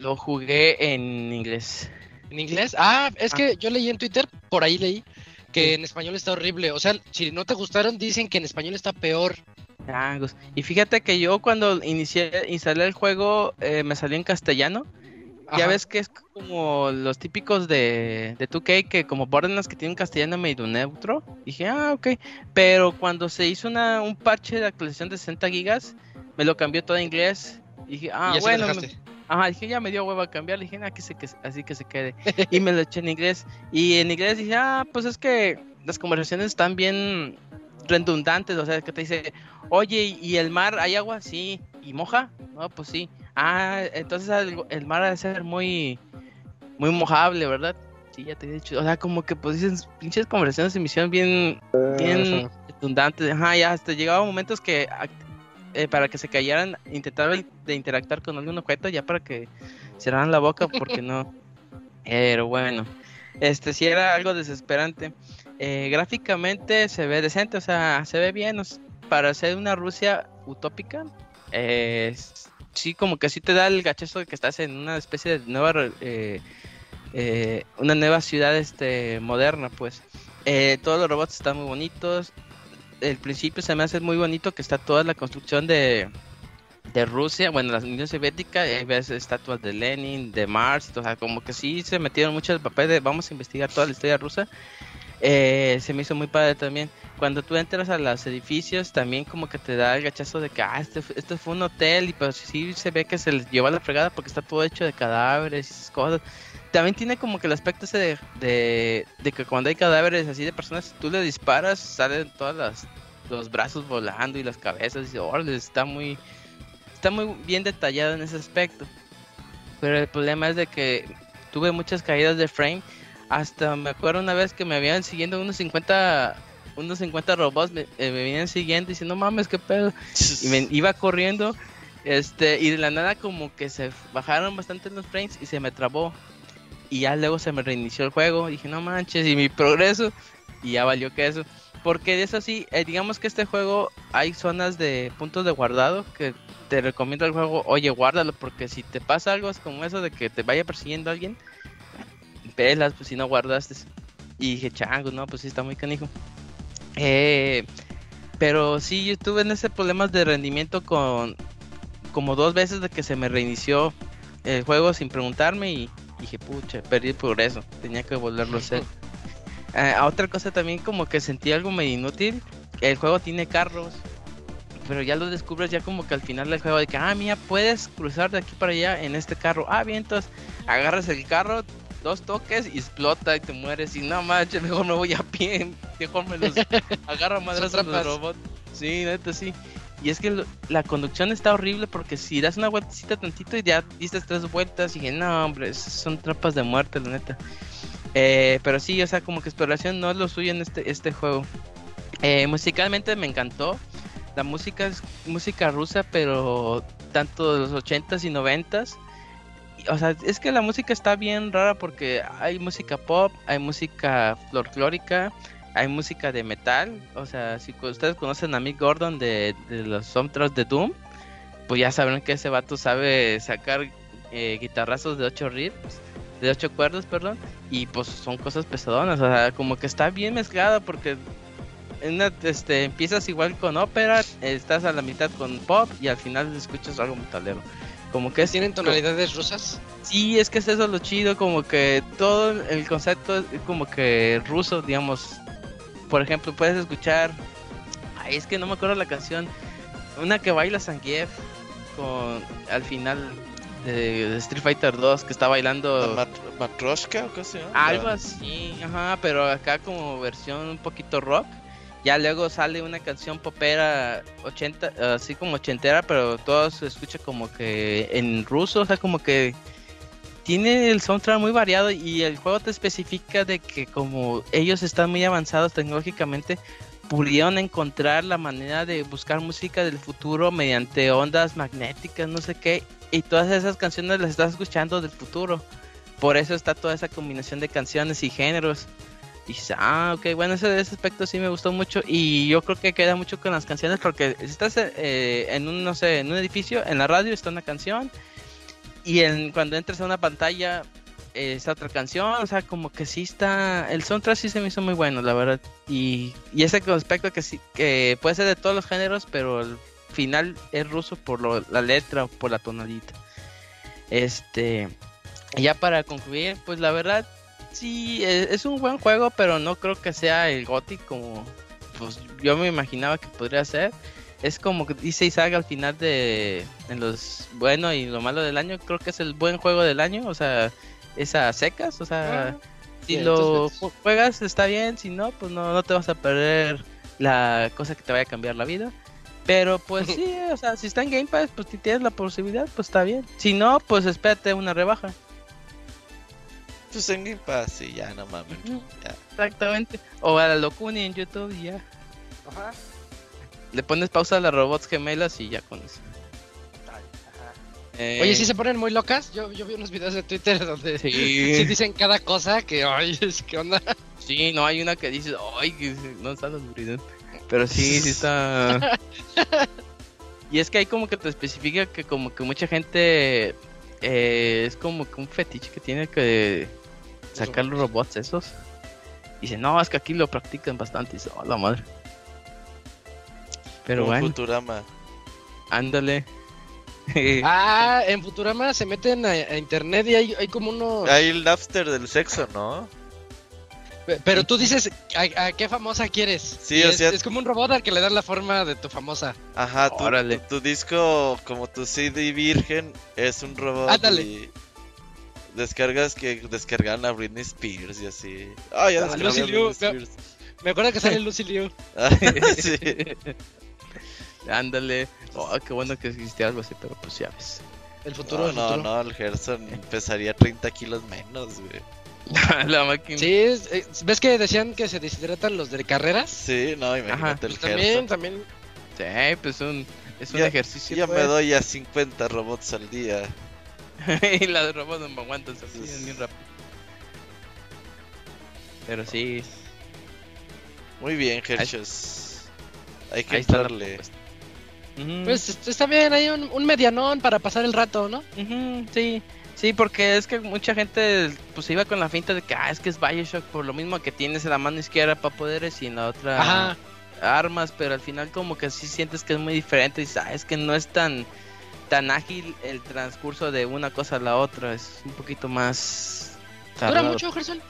Lo jugué en inglés. ¿En inglés? Ah, es que yo leí en Twitter, por ahí leí, que en español está horrible. O sea, si no te gustaron, dicen que en español está peor. Ah, y fíjate que yo cuando inicié, instalé el juego, eh, me salió en castellano. Ya ves que es como los típicos de, de 2K que como las que tienen castellano medio neutro. Dije, ah, ok. Pero cuando se hizo una, un parche de actualización de 60 gigas, me lo cambió todo a inglés. dije, ah, bueno. Ajá, dije, ya me dio huevo a cambiar. dije, ah, que se, que, así que se quede. y me lo eché en inglés. Y en inglés dije, ah, pues es que las conversaciones están bien redundantes. O sea, que te dice, oye, ¿y el mar hay agua? Sí. ¿Y moja? No, pues sí. Ah, entonces el, mar ha de ser muy, muy mojable, ¿verdad? Sí, ya te he dicho. O sea, como que pues dicen pinches conversaciones de misión bien, bien redundantes. Ajá, ya hasta llegaba momentos que eh, para que se cayeran, intentaban de interactuar con algún objeto ya para que cerraran la boca porque no. Pero bueno, este sí era algo desesperante. Eh, gráficamente se ve decente, o sea, se ve bien. para ser una Rusia utópica, eh, sí, como que sí te da el gachazo de que estás en una especie de nueva, eh, eh, una nueva ciudad este, moderna, pues. Eh, todos los robots están muy bonitos. El principio se me hace muy bonito que está toda la construcción de, de Rusia, bueno, la Unión Soviética, ves estatuas de Lenin, de Mars, o como que sí se metieron mucho el papel de vamos a investigar toda la historia rusa. Se me hizo muy padre también cuando tú entras a los edificios también como que te da el gachazo de que ah, este, este fue un hotel y pues sí se ve que se les lleva la fregada porque está todo hecho de cadáveres y esas cosas. También tiene como que el aspecto ese de, de, que cuando hay cadáveres así de personas, tú le disparas, salen todas los brazos volando y las cabezas y órale, está muy está muy bien detallado en ese aspecto. Pero el problema es de que tuve muchas caídas de frame. Hasta me acuerdo una vez que me habían siguiendo unos 50 unos 50 robots me, eh, me venían siguiendo y diciendo, no mames, qué pedo. Y me iba corriendo, este, y de la nada como que se bajaron bastante los frames y se me trabó. Y ya luego se me reinició el juego. Y dije, no manches, y mi progreso. y ya valió que eso. Porque de eso sí, eh, digamos que este juego hay zonas de puntos de guardado que te recomiendo el juego, oye, guárdalo, porque si te pasa algo es como eso de que te vaya persiguiendo alguien, pelas, pues si no guardaste. Y dije, chango, no, pues sí está muy canijo. Eh, pero sí, yo tuve en ese problemas de rendimiento con como dos veces de que se me reinició el juego sin preguntarme y dije, pucha, perdí el progreso, tenía que volverlo a hacer. Eh, otra cosa también como que sentí algo medio inútil, el juego tiene carros, pero ya lo descubres ya como que al final del juego de que, ah, mira, puedes cruzar de aquí para allá en este carro. Ah, bien, entonces agarras el carro, dos toques y explota y te mueres. Y no manches, mejor me voy a pie, mejor me los agarro madras a los robots. Sí, neta, sí. Y es que la conducción está horrible porque si das una vueltecita tantito y ya diste tres vueltas y dije, no, hombre, son trampas de muerte, la neta. Eh, pero sí, o sea, como que exploración no es lo suyo en este, este juego. Eh, musicalmente me encantó. La música es música rusa, pero tanto de los 80s y 90s. O sea, es que la música está bien rara porque hay música pop, hay música folclórica, hay música de metal. O sea, si ustedes conocen a Mick Gordon de, los soundtracks de Doom, pues ya sabrán que ese vato sabe sacar eh, guitarrazos de 8 riffs, de 8 cuerdas, perdón, y pues son cosas pesadonas. O sea, como que está bien mezclado porque este, empiezas igual con ópera, estás a la mitad con pop y al final escuchas algo metalero. Como que ¿Tienen tonalidades rusas? Sí, es que es eso lo chido, como que todo el concepto es como que ruso, digamos, por ejemplo, puedes escuchar. Ay, es que no me acuerdo la canción. Una que baila Zangief con al final de, Street Fighter 2 que está bailando Matroshka o qué se Algo así, ajá, pero acá como versión un poquito rock. Ya luego sale una canción popera 80, así como ochentera, pero todo se escucha como que en ruso, o sea, como que tiene el soundtrack muy variado y el juego te especifica de que como ellos están muy avanzados tecnológicamente, pudieron encontrar la manera de buscar música del futuro mediante ondas magnéticas, no sé qué, y todas esas canciones las estás escuchando del futuro. Por eso está toda esa combinación de canciones y géneros. Y dices, ah, ok, bueno, ese, ese aspecto sí me gustó mucho. Y yo creo que queda mucho con las canciones porque si estás eh, en un, no sé, en un edificio, en la radio está una canción y en, cuando entras a una pantalla, eh, está otra canción, o sea, como que sí está. El soundtrack sí se me hizo muy bueno, la verdad. Y, y ese aspecto que sí, que puede ser de todos los géneros, pero al final es ruso por la letra o por la tonalidad. Este. Ya para concluir, pues la verdad, sí, e, es, un buen juego, pero no creo que sea el Gothic como pues yo me imaginaba que podría ser es como que dice Isaac al final de en los bueno y lo malo del año, creo que es el buen juego del año, o sea, esas secas, o sea, ah, si lo juegas está bien, si no, pues no, no te vas a perder la cosa que te vaya a cambiar la vida. Pero pues sí, o sea, si está en Game Pass, pues si tienes la posibilidad, pues está bien. Si no, pues espérate una rebaja. Pues en Game Pass, sí, ya no mames. Exactamente. O a la Locuni en YouTube y ya. Ajá le pones pausa a las robots gemelas y ya con eso. Eh, Oye, si se ponen muy locas. Yo, yo vi unos videos de Twitter donde sí. dicen cada cosa que, ay, es que onda. Sí, no, hay una que dice, ay, que no está la oscuridad. Pero sí, sí está. y es que hay como que te especifica que, como que mucha gente eh, es como que un fetiche que tiene que sacar los robots esos. Dice, no, es que aquí lo practican bastante. Y dice, oh, la madre. Pero bueno. Futurama. Ándale. ah, en Futurama se meten a, internet y hay, hay, como uno. Hay el Napster del sexo, ¿no? Pero tú dices, ¿a, qué famosa quieres? Sí, o es, sea. Es como un robot al que le das la forma de tu famosa. Ajá, tu, tu, tu, disco, como tu CD virgen, es un robot. Ándale. Y descargas que descargan a Britney Spears y así. Ah, ya descargan a Britney Spears. Me acuerdo que sale Lucy Liu. sí. Ándale. Oh, qué bueno que existía algo así, pero pues ya ves. El futuro. No, no, no, el Gerson empezaría 30 kilos menos, güey. la máquina. Sí, ¿ves que decían que se deshidratan los de carreras? Sí, no, imagínate el pues También, también. Sí, pues un, es un ejercicio. Yo me pues. doy a 50 robots al día. y las robots no me aguantan, se bien rápido. Pero sí. Muy bien, Hershos. Hay que darle. Pues está bien, hay un, medianón para pasar el rato, ¿no? sí, sí, porque es que mucha gente pues iba con la finta de que ah, es que es Bioshock por lo mismo que tienes en la mano izquierda para poderes y en la otra armas, pero al final como que sí sientes que es muy diferente y sabes ah, es que no es tan tan ágil el transcurso de una cosa a la otra, es un poquito más ¿Dura mucho, Gerson?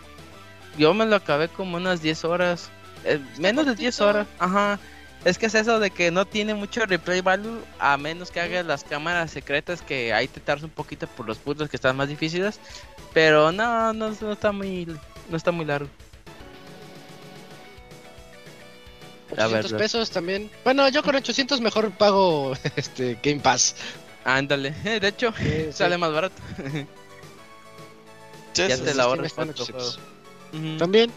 Yo me lo acabé como unas 10 horas, eh, menos de 10 horas, ajá. Es que es eso de que no tiene mucho replay value a menos que hagas las cámaras secretas que ahí te tardas un poquito por los puntos que están más difíciles. Pero no, no, está muy no está muy largo. 800 pesos también. Bueno, yo con 800 mejor pago este Game Pass. Ándale, de hecho, sale más barato. ya te la ahorras También.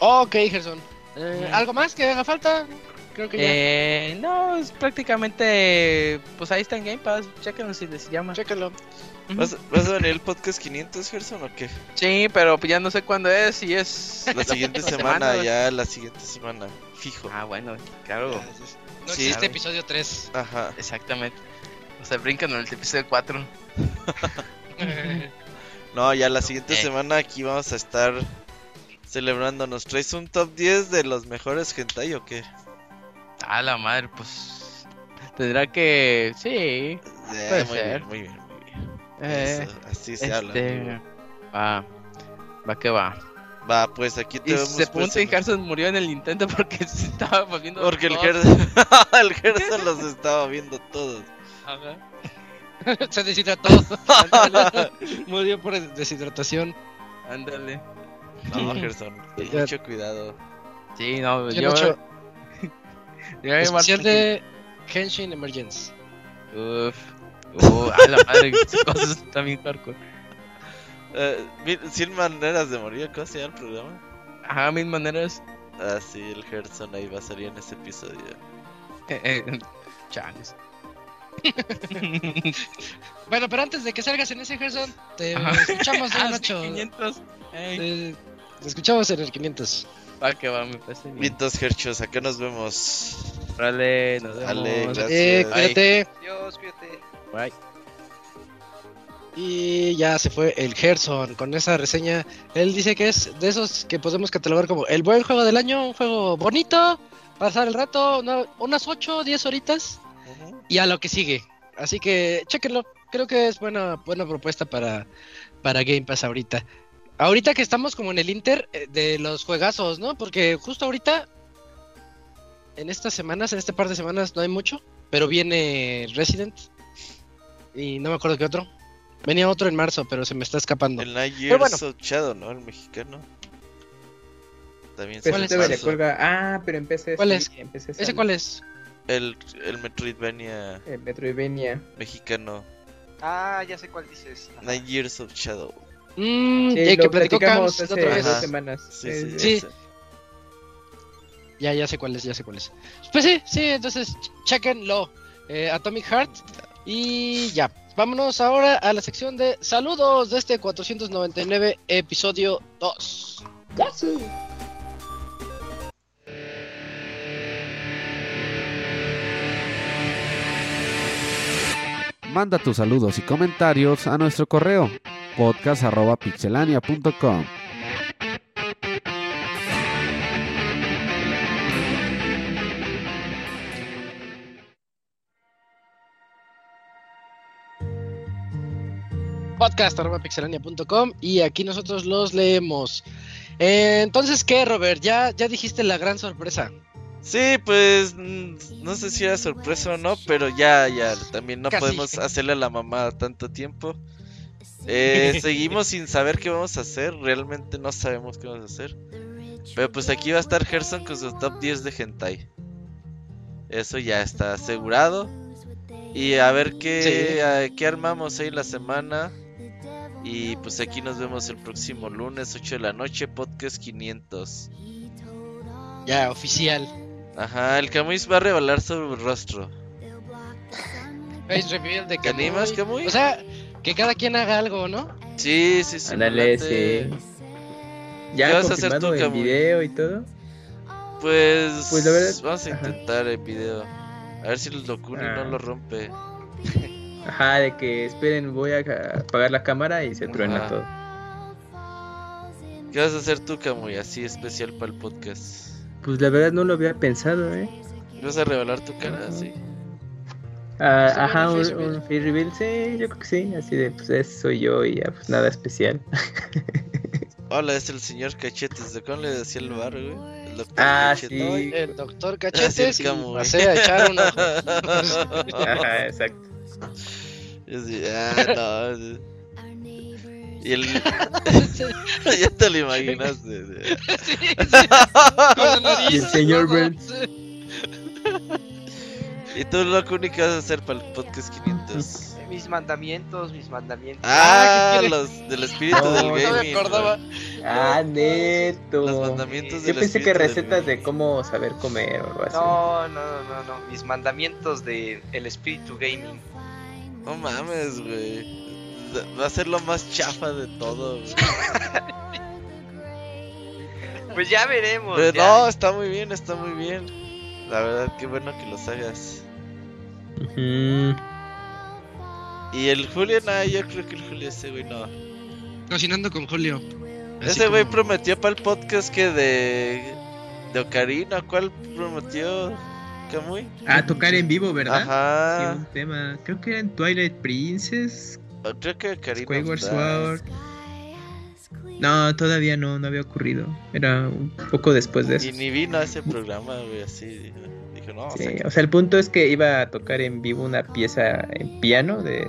Ok, Gerson. Eh, ¿Algo más que haga falta? Creo que ya. Eh, no, es prácticamente. Pues ahí está en Game Pass. Chéquenlo si les llama. Chéquenlo. ¿Vas, a venir el podcast 500, Gerson, o qué? Sí, pero pues ya no sé cuándo es. Si es. La siguiente semana, ya la siguiente semana. Fijo. Ah, bueno, claro. No sí, existe episodio 3. Ajá. Exactamente. O sea, brincan en el episodio 4. no, ya la siguiente semana aquí vamos a estar celebrando. ¿Nos traes un top 10 de los mejores hentai o qué? A la madre, pues. Tendrá que. Sí. Eh, puede muy ser. Bien, muy bien, muy bien. Eh, así se habla. Este, va. Va que va. Va, pues aquí te y Se pregunta y Gerson murió en el intento porque se estaba volviendo. Porque el Gerson, el Gerson los estaba viendo todos. Ajá. se deshidrató. murió por deshidratación. Ándale. No, Gerson, mucho cuidado. Sí, no, yo. yo Especial de Henshin Emergence. Uf. Uh, a la madre, cosas también hardcore. Uh, 100 maneras de morir, ¿cómo se llama el programa? Ajá, mil maneras. Ah, sí, el Gerson ahí va a salir en ese episodio. Eh, eh, Chales. bueno, pero antes de que salgas en ese Gerson, te escuchamos de ah, Nacho. 500. Te, escuchamos en el 500. Va que va, me parece bien. Mitos Herchos, acá nos vemos. Vale, nos vemos. Dale, gracias. Eh, cuídate. Adiós, cuídate. Bye. Y ya se fue el Gerson con esa reseña. Él dice que es de esos que podemos catalogar como el buen juego del año, un juego bonito, pasar el rato, unas 8 o 10 horitas y a lo que sigue. Así que chequenlo, creo que es buena, buena propuesta para, para Game Pass ahorita. Ahorita que estamos como en el Inter eh, de los juegazos, ¿no? Porque justo ahorita, en estas semanas, en este par de semanas no hay mucho, pero viene Resident y no me acuerdo qué otro. Venía otro en marzo, pero se me está escapando. El Night Years of Shadow, ¿no? El mexicano. También se le cuelga. Ah, pero empecé. ¿Cuál es? ¿Ese cuál es? El, el Metroidvania. El Metroidvania. Mexicano. Ah, ya sé cuál dices. Night Years of Shadow. Mmm, sí, que platicamos hace dos semanas. Sí, sí, Ya, ya sé cuál es, ya sé cuál es. Pues sí, sí, entonces chequenlo. Eh, Atomic Heart. Y ya, vámonos ahora a la sección de saludos de este 499 episodio 2. Manda tus saludos y comentarios a nuestro correo podcast.pixelania.com. podcast.pixelania.com y aquí nosotros los leemos. Eh, entonces, ¿qué, Robert? Ya, ya dijiste la gran sorpresa. Sí, pues mm, no sé si era sorpresa o no, pero ya, ya, también no podemos hacerle a la mamá tanto tiempo. Eh, seguimos sin saber qué vamos a hacer, realmente no sabemos qué vamos a hacer. Pero pues aquí va a estar Gerson con su top 10 de hentai. Eso ya está asegurado. Y a ver qué, qué armamos ahí la semana. Y pues aquí nos vemos el próximo lunes, 8 de la noche, podcast 500. Ya, oficial. Ajá, el Camuy va a revelar sobre el rostro. Face reveal de Camuy. animas, Camuy? O sea, que cada quien haga algo, ¿no? Sí, sí, sí. Ándale, sí. Ya vas a hacer tu en video y todo. Pues, pues la verdad, vamos a intentar el video. A ver si el Dokuni no ah. lo rompe. Ajá, de que esperen, voy a apagar la cámara y se truena todo. ¿Qué vas a hacer tú, Camuy, así especial para el podcast? Pues la verdad no lo había pensado, ¿eh? ¿Vas a revelar tu cara así? Ah, ajá, un, un free reveal, sí, yo creo que sí, así de, pues ese soy yo y ya, pues nada especial. Hola, es el señor Cachetes, ¿de cómo le decía el bar, güey? El doctor ah, sí. El doctor Cachetes, pasé a echar un ojo. Ajá, exacto. Yo sí, ah, no. Y el. ya te lo imaginaste. sí, sí. Con la y el señor Burns. ¿Y tú lo único que vas a hacer para el podcast 500? Mis mandamientos, mis mandamientos. Ah, los del espíritu del gaming. No me acordaba. Ah, neto. Los mandamientos del Yo pensé que recetas de cómo saber comer o algo así. No, no, no, no. Mis mandamientos del el espíritu gaming. No mames, güey. Va a ser lo más chafa de todo, güey. pues ya veremos. Pero no, está muy bien, está muy bien. La verdad, qué bueno que los hagas. Y el Julio, nada, yo creo que el Julio, ese güey no. Cocinando con Julio. ese güey prometió para el podcast que de. De Ocarina, ¿cuál prometió? Camuy? Ah, tocar en vivo, ¿verdad? Ajá. Sí, un tema. Creo que era en Twilight Princess. Creo que Ocarina. Sword. No, todavía no, no había ocurrido. Era un poco después de eso. Y ni vino a ese programa, güey, así. Dije, no, sí, o sea, el punto es que iba a tocar en vivo una pieza en piano de,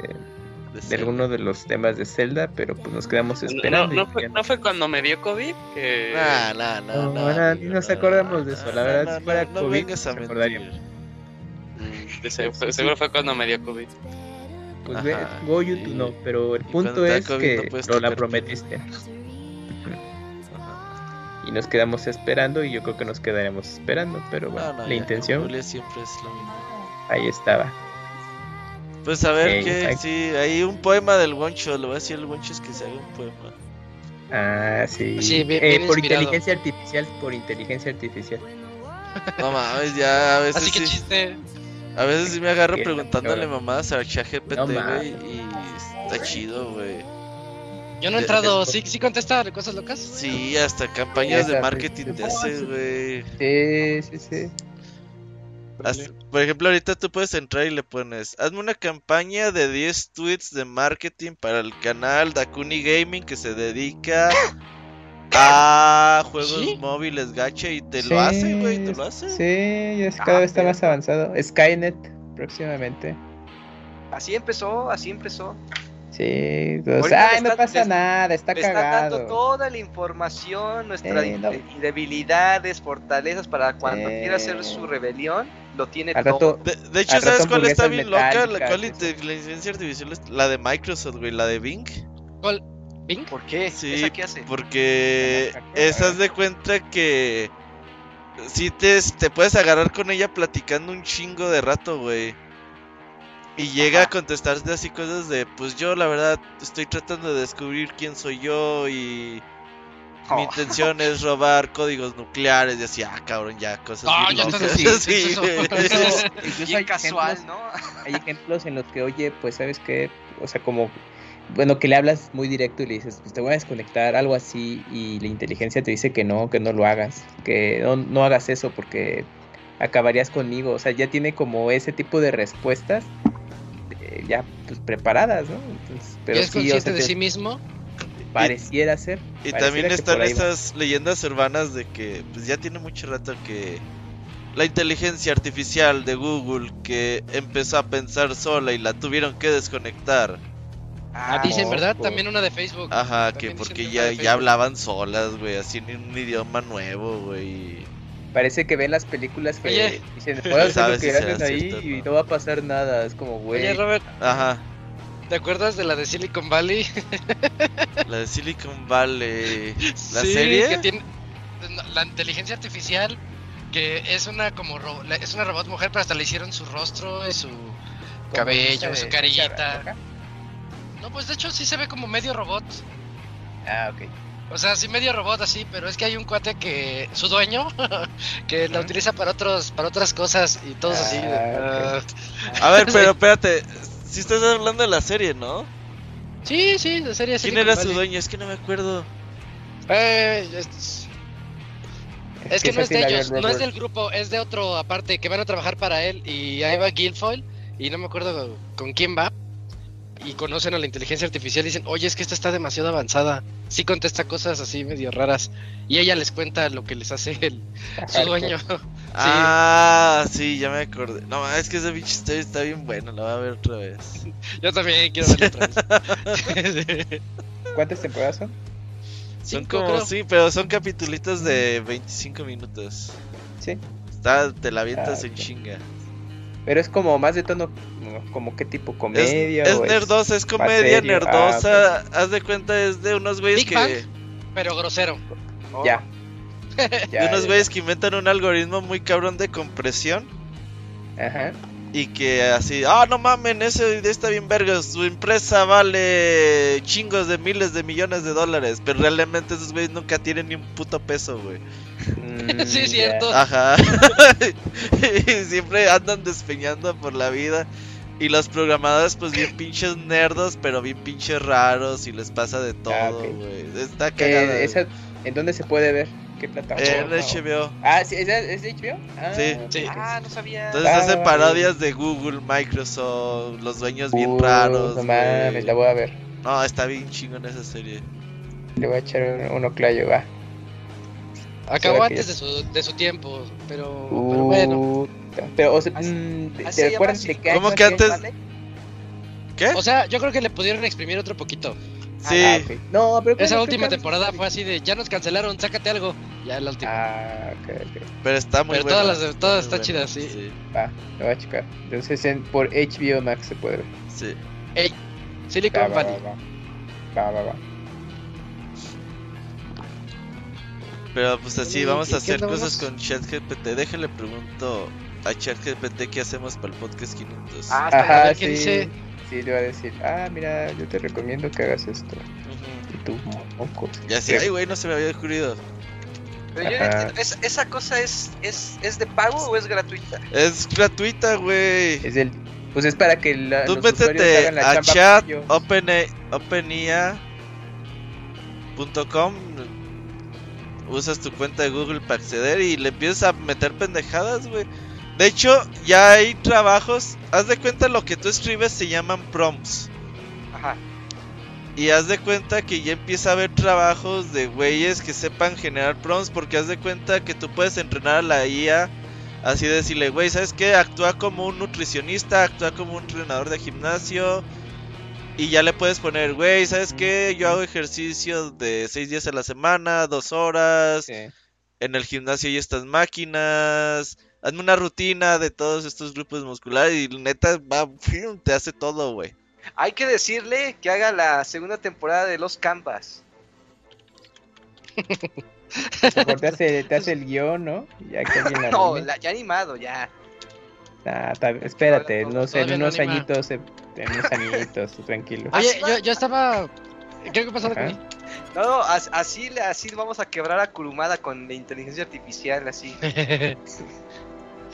de, alguno de los temas de Zelda, pero pues nos quedamos esperando. ¿No, no, fue, cuando me dio COVID? Que... Nah, nah, no, no, ni nos acordamos de eso, la verdad, si fuera COVID, nos acordaríamos. Mm, seguro fue cuando me dio COVID. Pues ve, go YouTube no, pero el punto es que no la prometiste y nos quedamos esperando y yo creo que nos quedaremos esperando, pero bueno, la intención siempre es lo mismo. Ahí estaba. Pues a ver qué, sí, hay un poema del Woncho, lo voy a decir el Woncho es que se haga un poema. Ah, sí. sí eh, por inteligencia artificial, por inteligencia artificial. No mames, ya a veces Así que chiste. A veces sí me agarro preguntándole mamadas a ChatGPT, güey, y está chido, güey. Yo no he entrado, ¿sí, sí contesta cosas locas? Sí, hasta campañas de marketing te hace, güey. Sí, sí, sí. Por ejemplo, ahorita tú puedes entrar y le pones, hazme una campaña de 10 tweets de marketing para el canal Dakuni Gaming que se dedica a juegos móviles gacha y te lo hace, güey, te lo hace. Sí, es cada vez está más avanzado. Skynet próximamente. Así empezó, así empezó. Sí, pues, ay, no pasa nada, está cagado. Está dando toda la información, nuestras debilidades, fortalezas para cuando quiera hacer su rebelión, lo tiene todo. de, hecho, ¿sabes cuál está bien loca? La, ¿Cuál inteligencia artificial es la de Microsoft, güey, la de Bing? ¿Cuál? ¿Bing? ¿Por qué? Sí, ¿Esa qué hace? porque esas de cuenta que si te, te puedes agarrar con ella platicando un chingo de rato, güey. Y llega a contestarte así cosas de, pues yo la verdad estoy tratando de descubrir quién soy yo y mi oh. intención es robar códigos nucleares y así, ah, cabrón, ya, cosas ah, ya sí, sí, Incluso hay casual, ejemplos, ¿no? Hay ejemplos en los que, oye, pues sabes que, o sea, como, bueno, que le hablas muy directo y le dices, pues te voy a desconectar, algo así, y la inteligencia te dice que no, que no lo hagas, que no, no hagas eso porque acabarías conmigo, o sea, ya tiene como ese tipo de respuestas ya pues preparadas, ¿no? pero es consciente de sí mismo? Pareciera ser. Y también están estas leyendas urbanas de que pues ya tiene mucho rato que la inteligencia artificial de Google que empezó a pensar sola y la tuvieron que desconectar. Ah, dicen, ¿verdad? También una de Facebook. Ajá, que porque ya, ya hablaban solas, güey, así en un idioma nuevo, güey. Parece que ven las películas que dicen, puedo hacer lo que hacen ahí y no va a pasar nada. Es como, güey. Oye, Robert. Ajá. ¿Te acuerdas de la de Silicon Valley? la de Silicon Valley. ¿La serie? Que tiene la inteligencia artificial que es una como es una robot mujer, pero hasta le hicieron su rostro y su cabello, su carillita. No, pues de hecho sí se ve como medio robot. Ah, ok. O sea, sí medio robot así, pero es que hay un cuate que su dueño que la utiliza para otros para otras cosas y todos así. Ah, ah. A ver, pero espérate, si estás hablando de la serie, ¿no? Sí, sí, de serie. ¿Quién era su dueño? Es que no me acuerdo. Eh, es, que, no es de ellos, no es del grupo, es de otro aparte que van a trabajar para él y ahí va Guilfoyle y no me acuerdo con quién va y conocen a la inteligencia artificial y dicen, oye, es que esta está demasiado avanzada. Sí contesta cosas así medio raras. Y ella les cuenta lo que les hace el, su dueño. Ah, sí, ya me acordé. No, es que ese bicho está bien bueno, lo voy a ver otra vez. Yo también quiero verlo otra vez. ¿Cuántas temporadas son? Son como, sí, pero son capitulitos de 25 minutos. Sí. Está, te la avientas ah, en chinga. Pero es como más de tono, como qué tipo comedia. Es, nerdosa, es comedia nerdosa. Ah, haz de cuenta, es de unos güeyes que. pero grosero. Ya. de unos güeyes que inventan un algoritmo muy cabrón de compresión. Ajá. Y que así, ah, no mamen, ese está bien verga, su empresa vale chingos de miles de millones de dólares, pero realmente esos güeyes nunca tienen ni un puto peso, güey. Mm, sí, cierto. Ajá. y siempre andan despeñando por la vida. Y los programadores, pues bien pinches nerdos, pero bien pinches raros y les pasa de ah, todo, güey. Está cagado. ¿En dónde se puede ver? ¿Qué plataforma? HBO. Ah, ¿sí? ¿es, de HBO? Ah, sí. Ah, no sabía. Entonces ah, hacen parodias de Google, Microsoft, los dueños bien raros. No mames, la voy a ver. No, está bien chingón esa serie. Le voy a echar un, un oclayo, va. Acabó antes de su, de su tiempo, pero, pero bueno. Pero, o sea, mm, ¿te acuerdas de qué ¿Cómo que antes? ¿Qué? O sea, yo creo que le pudieron exprimir otro poquito. Sí. Ah, no, pero Esa última temporada fue así de, ya nos cancelaron, sácate algo. Ya la última. Ah, ok, ok. Pero está muy Pero todas las todas están chidas, sí. sí. Va, lo voy a checar. Entonces en, por HBO Max se puede ver. Sí. Ey, Silicon Valley. Va, va, va. Pero pues así, vamos a hacer cosas con ChatGPT. Déjale pregunto a ChatGPT qué hacemos para el podcast 500. Ah, Ajá, sí. dice? Sí, le va a decir, ah, mira, yo te recomiendo que hagas esto. Y tú, moco. Ya sí, ay, güey, no se me había ocurrido. Pero yo ¿es, ¿esa cosa es, es, es de pago o es gratuita? Es gratuita, güey. Es el, pues es para que la, Tú métete a chat openea.com usas tu cuenta de Google para acceder y le empiezas a meter pendejadas, güey. De hecho, ya hay trabajos. Haz de cuenta lo que tú escribes se llaman prompts. Ajá. Y haz de cuenta que ya empieza a haber trabajos de güeyes que sepan generar prompts. Porque haz de cuenta que tú puedes entrenar a la IA. Así decirle, güey, ¿sabes qué? Actúa como un nutricionista, actúa como un entrenador de gimnasio. Y ya le puedes poner, güey, ¿sabes qué? Yo hago ejercicio de seis días a la semana, dos horas. En el gimnasio hay estas máquinas hazme una rutina de todos estos grupos musculares y neta va, te hace todo, güey. Hay que decirle que haga la segunda temporada de Los Canvas. te hace, te hace el guion, ¿no? Ya que no, ya animado, ya. Ah, espérate, no sé, en unos añitos, en unos añitos, tranquilo. Oye, yo, yo estaba... ¿Qué ha pasado con No, así, así vamos a quebrar a Kurumada con la inteligencia artificial, así.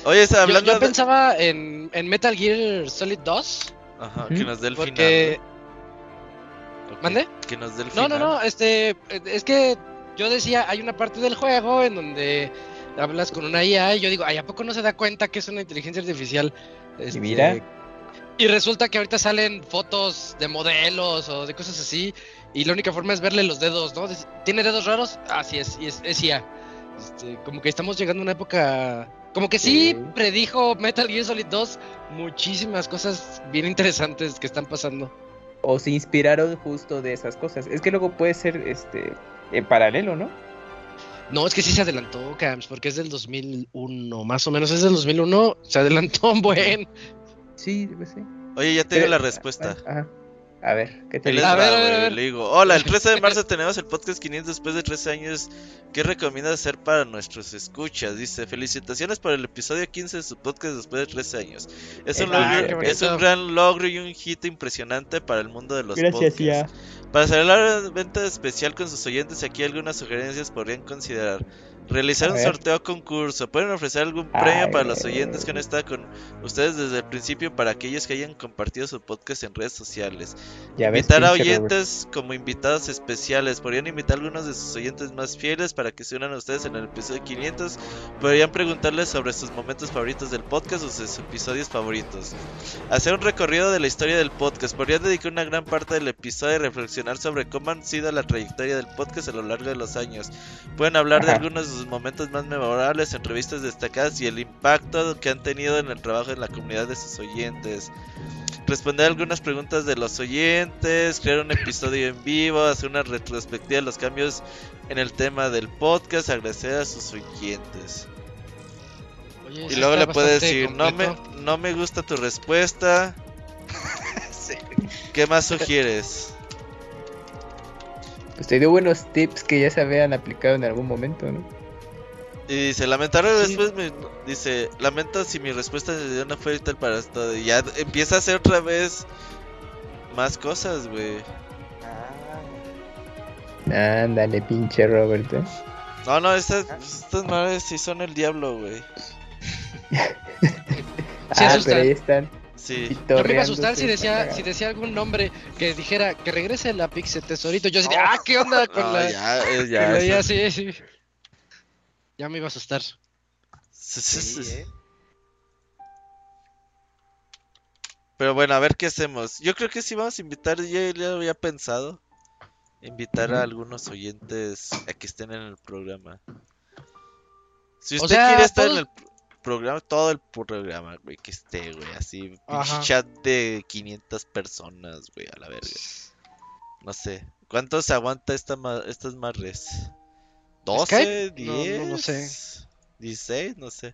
Oye, hablando yo, pensaba en, en, Metal Gear Solid 2. Ajá, que nos dé el porque... final. ¿Mande? Que nos dé el final. No, no, no, este, es que yo decía, hay una parte del juego en donde hablas con una IA y yo digo, ay, ¿a poco no se da cuenta que es una inteligencia artificial? Este, y mira. Y resulta que ahorita salen fotos de modelos o de cosas así y la única forma es verle los dedos, ¿no? ¿Tiene dedos raros? Así es, y es, es IA. Este, como que estamos llegando a una época como que sí, predijo Metal Gear Solid 2 muchísimas cosas bien interesantes que están pasando. O se inspiraron justo de esas cosas. Es que luego puede ser este en paralelo, ¿no? No, es que sí se adelantó, Camps, porque es del 2001, más o menos es del 2001, se adelantó un buen. Sí, pues sí. Oye, ya tengo la respuesta. Ajá. A ver, ¿qué te digo? Le digo, hola, el 13 de marzo tenemos el podcast 500 después de 13 años. ¿Qué recomienda hacer para nuestros escuchas? Dice, felicitaciones por el episodio 15 de su podcast después de 13 años. Es un, es un gran logro y un hit impresionante para el mundo de los Gracias, podcasts. Para celebrar la venta especial con sus oyentes, aquí algunas sugerencias podrían considerar. Realizar un sorteo concurso. Pueden ofrecer algún premio para los oyentes que han estado con ustedes desde el principio para aquellos que hayan compartido su podcast en redes sociales. invitar a oyentes como invitados especiales. Podrían invitar a algunos de sus oyentes más fieles para que se unan a ustedes en el episodio 500. Podrían preguntarles sobre sus momentos favoritos del podcast o sus episodios favoritos. Hacer un recorrido de la historia del podcast. Podrían dedicar una gran parte del episodio a reflexionar sobre cómo han sido la trayectoria del podcast a lo largo de los años. Pueden hablar de algunos sus momentos más memorables, entrevistas destacadas y el impacto que han tenido en el trabajo de la comunidad de sus oyentes. Responder algunas preguntas de los oyentes, crear un episodio en vivo, hacer una retrospectiva de los cambios en el tema del podcast, agradecer a sus oyentes. y luego le puede decir, no me, no me gusta tu respuesta. ¿Qué más sugieres? Pues te dio buenos tips que ya se habían aplicado en algún momento, ¿no? Y dice, lamentar después me dice, lamento si mi respuesta no fue tal para esto. Y ya empieza a hacer otra vez más cosas, güey. Ah. Ándale, pinche Robert. ¿eh? No, no, estas, estas madres sí son el diablo, güey. ah, pero ahí están. Sí. Yo me iba a asustar si decía, si decía algún nombre que dijera que regrese la Pixel Tesorito. Yo decía, ah, ¿qué onda con la.? Ya, ya. ya sí, sí. Ya me iba a asustar. ¿eh? Pero bueno, a ver qué hacemos. Yo creo que sí vamos a invitar, ya, ya había pensado, invitar a algunos oyentes a que estén en el programa. Si usted quiere estar en el programa, todo el programa, güey, que esté, güey, así, chat de 500 personas, güey, a la verga. No sé, ¿cuántos aguanta esta estas marres? 12, 10, no, no, sé. 16, no sé.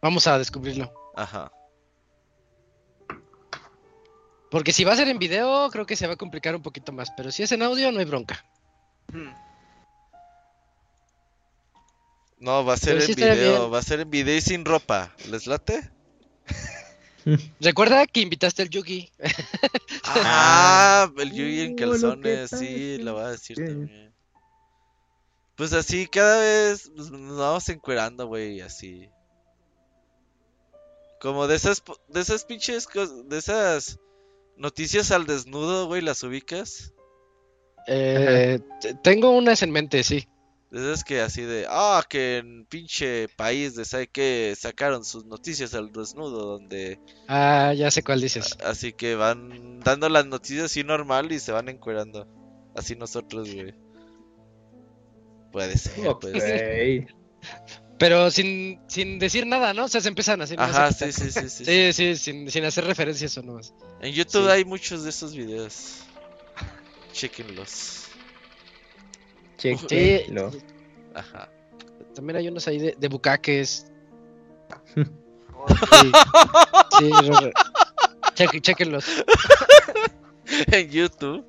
Vamos a descubrirlo. Ajá. Porque si va a ser en video, creo que se va a complicar un poquito más. Pero si es en audio, no hay bronca. Hmm. No, va a ser en video. Va a ser en video y sin ropa. ¿Les late? Recuerda que invitaste al Yugi. ah, el Yugi en calzones, sí, lo va a decir también. Pues así, cada vez nos vamos encuerando, güey, así. Como de esas, de esas pinches cosas, de esas noticias al desnudo, güey, ¿las ubicas? Eh, tengo unas en mente, sí. De esas que así de, ah, que en pinche país de sabe que sacaron sus noticias al desnudo, donde... Ah, ya sé cuál dices. Así que van dando las noticias así normal y se van encuerando. Así nosotros, güey. Puede ser, puede ser. Pero sin, sin decir nada, ¿no? O sea, se empiezan así. Ajá, sí, sí, sí, sí. Sí, sí, sin, sin hacer referencias o no más. En YouTube hay muchos de esos videos. Chequenlos. Chequenlos. Ajá. También hay unos ahí de, de bucaques. sí, sí chequenlos. en YouTube.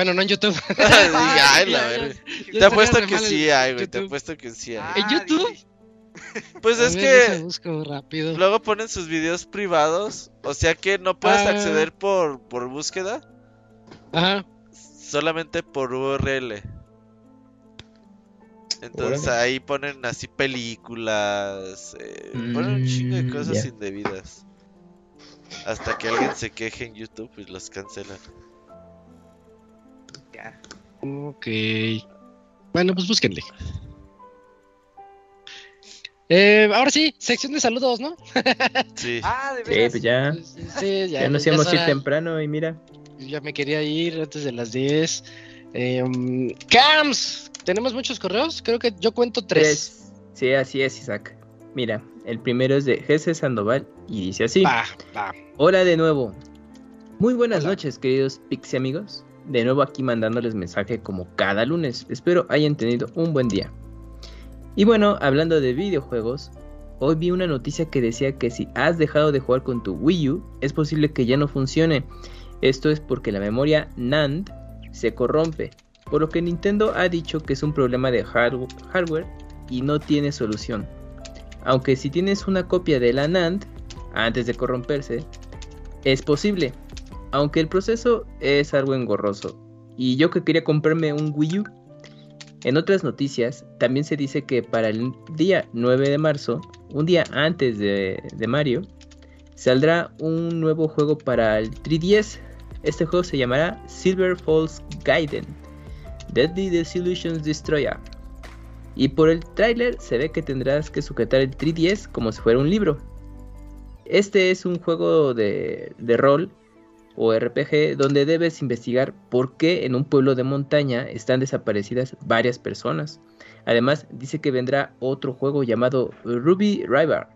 Bueno, no en YouTube. Te apuesto que sí hay, güey. Te apuesto que sí hay. ¿En YouTube? Pues es que rápido. luego ponen sus videos privados, o sea que no puedes ah. acceder por, por búsqueda. Ajá. Solamente por URL. Entonces ahí ponen así películas, eh, ponen un chingo de mm, cosas indebidas. Hasta que alguien se queje en YouTube y los cancelan. Ok. Bueno, pues búsquenle. Eh, ahora sí, sección de saludos, ¿no? sí. Ah, de verdad. Sí, pues ya. Sí, ya, nos íbamos a ir temprano y mira. Ya me quería ir antes de las 10. Eh, um, Cams, tenemos muchos correos. Creo que yo cuento tres. Sí, así es, Isaac. Mira, el primero es de Jesse Sandoval y dice así: Hola de nuevo. Muy buenas noches, queridos Pixie amigos. De nuevo aquí mandándoles mensaje como cada lunes. Espero hayan tenido un buen día. Y bueno, hablando de videojuegos, hoy vi una noticia que decía que si has dejado de jugar con tu Wii U, es posible que ya no funcione. Esto es porque la memoria NAND se corrompe, por lo que Nintendo ha dicho que es un problema de hardware y no tiene solución. Aunque si tienes una copia de la NAND antes de corromperse, es posible, aunque el proceso es algo engorroso. Y yo que quería comprarme un Wii U. En otras noticias, también se dice que para el día 9 de marzo, un día antes de, Mario, saldrá un nuevo juego para el 3DS. Este juego se llamará Silver Falls Gaiden, Deadly Desillusions Destroyer. Y por el tráiler se ve que tendrás que sujetar el 3DS como si fuera un libro. Este es un juego de, de rol o RPG donde debes investigar por qué en un pueblo de montaña están desaparecidas varias personas. Además, dice que vendrá otro juego llamado Ruby River.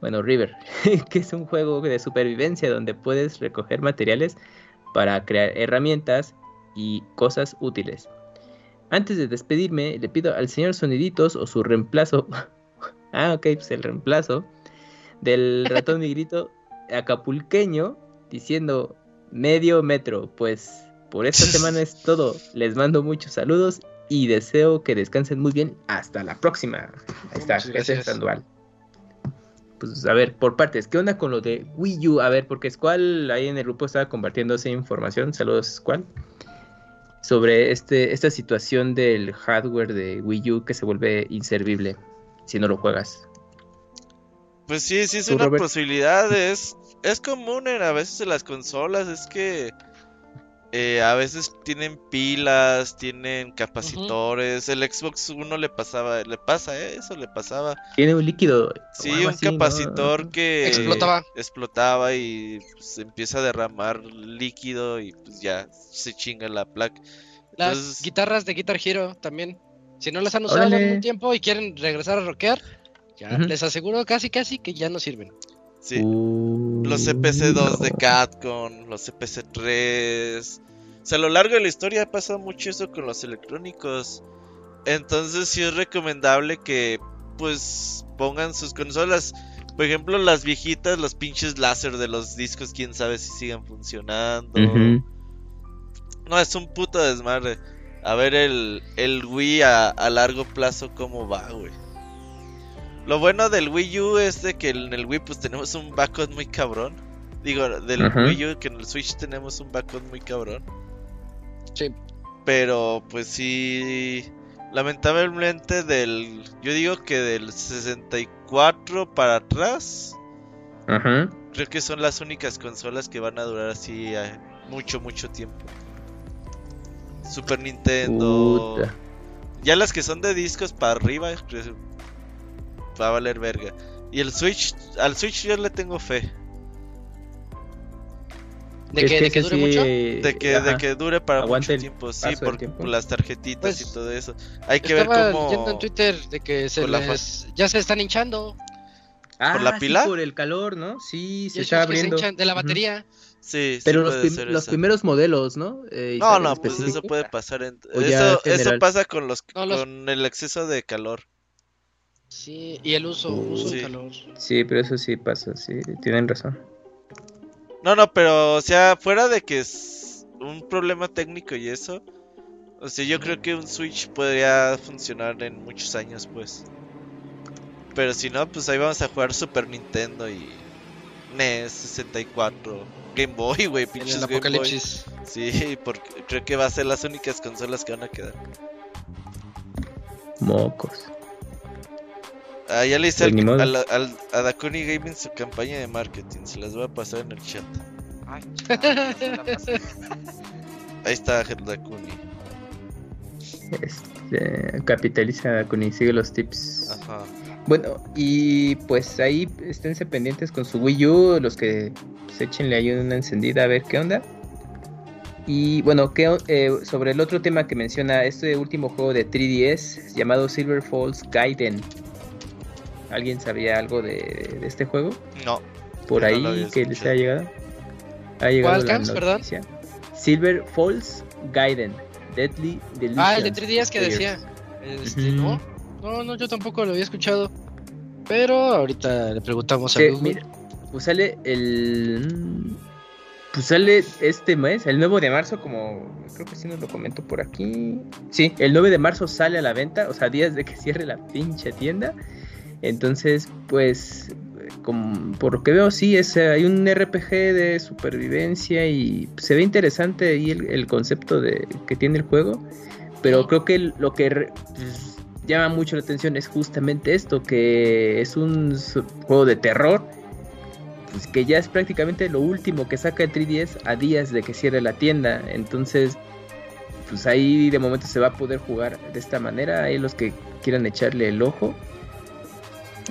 Bueno, River, que es un juego de supervivencia donde puedes recoger materiales para crear herramientas y cosas útiles. Antes de despedirme, le pido al señor Soniditos o su reemplazo. ah, ok, pues el reemplazo del ratón negrito acapulqueño diciendo medio metro. Pues por esta semana es todo. Les mando muchos saludos y deseo que descansen muy bien. Hasta la próxima. Ahí está, gracias, Sandual. Pues a ver, por partes, ¿qué onda con lo de Wii U? A ver, porque Squall ahí en el grupo estaba compartiendo esa información. Saludos, Squall. Sobre este, esta situación del hardware de Wii U que se vuelve inservible si no lo juegas. Pues sí, sí es una posibilidad. Es, es común en, a veces en las consolas. Es que eh, a veces tienen pilas, tienen capacitores. El Xbox One le pasaba, le pasa eso, le pasaba. Tiene un líquido. Sí, un capacitor que explotaba. explotaba y se pues, empieza a derramar líquido y pues ya se chinga la placa. Las guitarras de Guitar Hero también. Si no las han usado en un tiempo y quieren regresar a rockear, ya les aseguro casi casi que ya no sirven. Sí. los CPC 2 de Catcon, los CPC 3. O sea, a lo largo de la historia ha pasado mucho eso con los electrónicos. Entonces sí es recomendable que pues pongan sus consolas. Por ejemplo, las viejitas, los pinches láser de los discos, quién sabe si sigan funcionando. No, es un puto desmadre. A ver el, el Wii a, a largo plazo cómo va, güey. Lo bueno del Wii U es de que en el Wii pues tenemos un backup muy cabrón. Digo, del Wii U que en el Switch tenemos un backup muy cabrón. Sí. Pero pues sí, lamentablemente del, yo digo que del 64 para atrás. Creo que son las únicas consolas que van a durar así eh, mucho, mucho tiempo. Super Nintendo. Ya las que son de discos para arriba, va a valer verga. Y el Switch, al Switch yo le tengo fe. ¿De que, dure mucho? De que, de que dure para mucho tiempo, sí, por, las tarjetitas pues, y todo eso. Hay que ver cómo. Viendo en Twitter de que se les... ya se están hinchando. Ah, ¿Por la pila? por el calor, ¿no? Sí, se está abriendo. de la batería. Sí, Pero los, los primeros modelos, ¿no? Eh, no, no, pues eso puede pasar. En... Eso, eso pasa con los, con el exceso de calor. Sí, y el uso, uso de calor. Sí, pero eso sí pasa, sí, tienen razón. No, no, pero o sea, fuera de que es un problema técnico y eso, o sea, yo creo que un Switch podría funcionar en muchos años, pues. Pero si no, pues ahí vamos a jugar Super Nintendo y NES 64, Game Boy, güey, pinches Game Boy. Sí, porque creo que va a ser las únicas consolas que van a quedar. Mocos. Ah, ya le hice al, al, a Dakuni Gaming su campaña de marketing. Se las voy a pasar en el chat. Ay, Ahí está Dakuni. Este, capitaliza Dakuni, sigue los tips. Ajá. Bueno, y pues ahí esténse pendientes con su Wii U, los que se echenle ahí una encendida a ver qué onda. Y bueno, que, eh, sobre el otro tema que menciona, este último juego de 3DS llamado Silver Falls Gaiden. ¿Alguien sabía algo de, este juego? No. Por ahí que les ha llegado. Ha llegado ¿Cuál la perdón? Silver Falls Gaiden. Deadly Delicious. Ah, el de tres días que decía. Este, no, no, no, yo tampoco lo había escuchado. Pero ahorita le preguntamos a Mira, pues sale el. Pues sale este mes, el 9 de marzo, como creo que sí nos lo comento por aquí. Sí, el 9 de marzo sale a la venta, o sea, días de que cierre la pinche tienda. Entonces, pues, como, por lo que veo, sí, es, hay un RPG de supervivencia y se ve interesante ahí el, concepto de, que tiene el juego. Pero creo que lo que pues, llama mucho la atención es justamente esto, que es un juego de terror pues que ya es prácticamente lo último que saca el 3DS a días de que cierre la tienda. Entonces, pues ahí de momento se va a poder jugar de esta manera. Hay los que quieran echarle el ojo.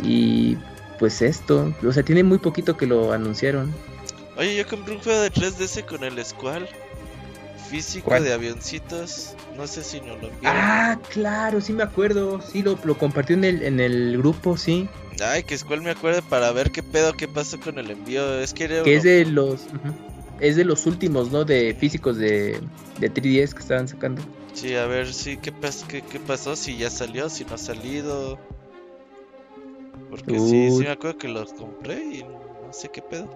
Y pues esto, o sea, tiene muy poquito que lo anunciaron. Oye, yo compré un juego de 3DS con el Squall. Físico de avioncitos. No sé si no lo vieron. Ah, claro, sí me acuerdo. Sí, lo, lo compartió en el, en el grupo, sí. Ay, que Squall me acuerde para ver qué pedo, qué pasó con el envío. Es que, que es de los. Es de los últimos, ¿no? De físicos de, de 3DS que estaban sacando. Sí, a ver, sí, ¿qué, qué, qué pasó? Si ya salió, si no ha salido. Porque sí, sí me acuerdo que los compré y no sé qué pedo.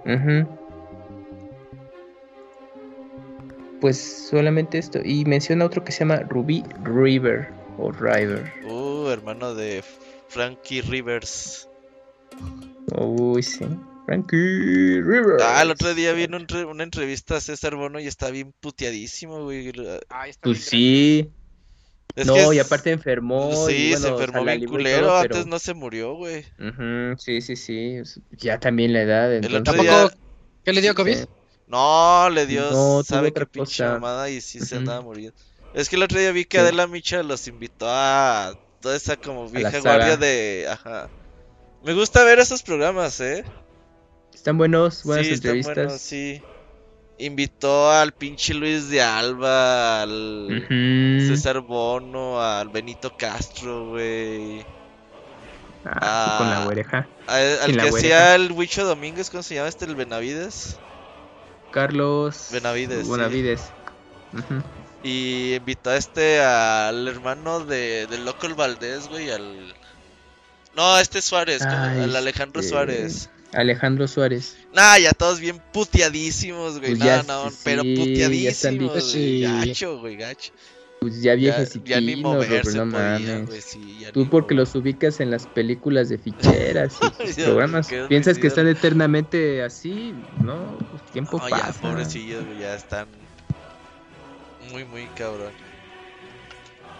Pues solamente esto. Y menciona otro que se llama Ruby River o River. Uh, hermano de Frankie Rivers. Uy, sí. Frankie Rivers. Ah, el otro día vi una entrevista a César Bono y está bien puteadísimo, güey. Ah, pues sí. No, y aparte enfermó. Sí, se enfermó bien culero. Antes no se murió, güey. sí, sí, sí. Ya también la edad. Entonces... ¿Tampoco? ¿Qué le dio COVID? No, le dio, no, sabe qué pinche mamada y sí se andaba muriendo. Es que el otro día vi que Adela Micha los invitó a toda esa como vieja guardia de... Ajá. Me gusta ver esos programas, ¿eh? Están buenos, buenas sí, entrevistas. Están buenos, sí. Invitó al pinche Luis de Alba, al César Bono, al Benito Castro, güey. Ah, con la oreja. Al, que hacía el Huicho Domínguez, ¿cómo se llama este? El Benavides. Carlos Benavides. Benavides. Y invitó a este al hermano de, del Local Valdés, güey, al... No, este Suárez, al Alejandro este, Suárez. Alejandro Suárez. Nah, ya todos bien puteadísimos, güey. Pues no, pero puteadísimos, güey. Gacho, güey, gacho. Pues ya viejecitos, ya, ni moverse no mames. Tú porque los ubicas en las películas de ficheras y programas. Piensas que están eternamente así, ¿no? Pues tiempo no, pasa. Ya, pobrecillos, güey, ya están muy, muy cabrón.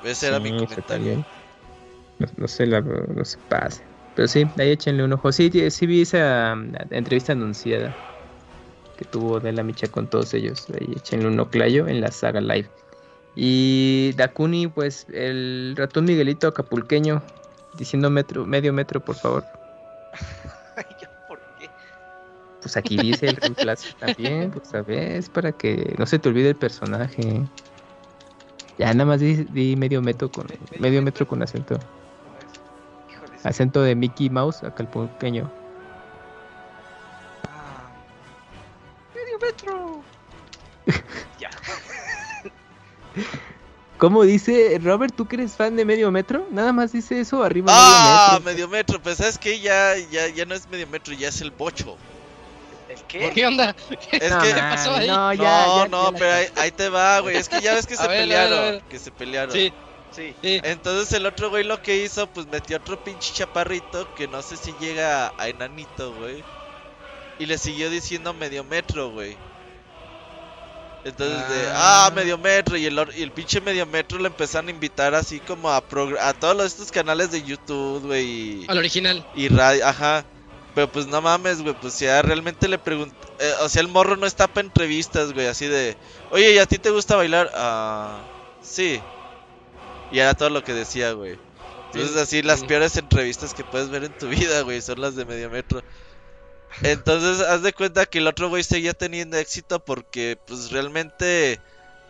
Ese era mi comentario. No, no, se la, no se pase. Pero sí, ahí échenle un ojo. Sí, sí vi esa um, entrevista anunciada que tuvo de la Micha con todos ellos. Ahí échenle un oclayo en la saga live. Y Dakuni, pues el ratón Miguelito acapulqueño, diciendo metro, medio metro, por favor. ¿Por qué? Pues aquí dice el reemplazo también, pues sabes, para que no se te olvide el personaje. Ya nada más di, medio metro con medio metro con acento. Acento de Mickey Mouse acapulqueño. Ah, medio metro. ya. ¿Cómo dice Robert? ¿Tú que eres fan de Medio Metro? Nada más dice eso arriba. Ah, Medio Metro. Pues sabes que ya, ya, ya no es Medio Metro, ya es el Bocho. ¿El qué? ¿Qué onda? Es que... ¿Qué pasó ahí? No, ya, no, no pero ahí, te va, güey. Es que ya ves que se pelearon. Que se pelearon. Sí. Sí. Entonces el otro güey lo que hizo, pues metió otro pinche chaparrito que no sé si llega a enanito, güey. Y le siguió diciendo medio metro, güey. Entonces, de, ah, ah medio metro. Y el, y el pinche medio metro le empezaron a invitar así como a, a todos estos canales de YouTube, güey. Al original. Y radio, ajá. Pero pues no mames, güey, pues ya realmente le pregunté, eh, o sea, el morro no está para entrevistas, güey, así de, oye, ¿y a ti te gusta bailar? Ah, sí. Y era todo lo que decía, güey. Entonces así las peores entrevistas que puedes ver en tu vida, güey, son las de medio metro. Entonces, haz de cuenta que el otro güey seguía teniendo éxito porque, pues, realmente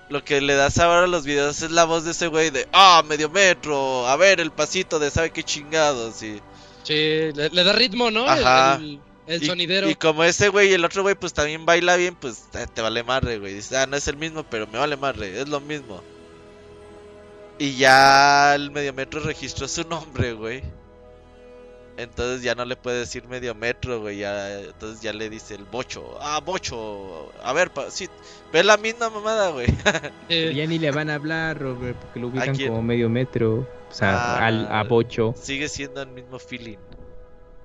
lo que le das ahora a los videos es la voz de ese güey de, ah, medio metro, a ver el pasito de sabe qué chingados, y... Sí, le, da ritmo, ¿no? Ajá. El, sonidero. Y como ese güey y el otro güey, pues también baila bien, pues te vale madre, güey. Dice, ah, no es el mismo, pero me vale madre, es lo mismo. Y ya el medio metro registró su nombre, güey. Entonces ya no le puede decir medio metro, güey. Ya, entonces ya le dice el bocho. Ah, bocho. A ver, pa, sí, ve la misma mamada, güey. Eh, ya ni le van a hablar, Robert, porque lo ubican como medio metro. O sea, ah, al, a bocho. Sigue siendo el mismo feeling.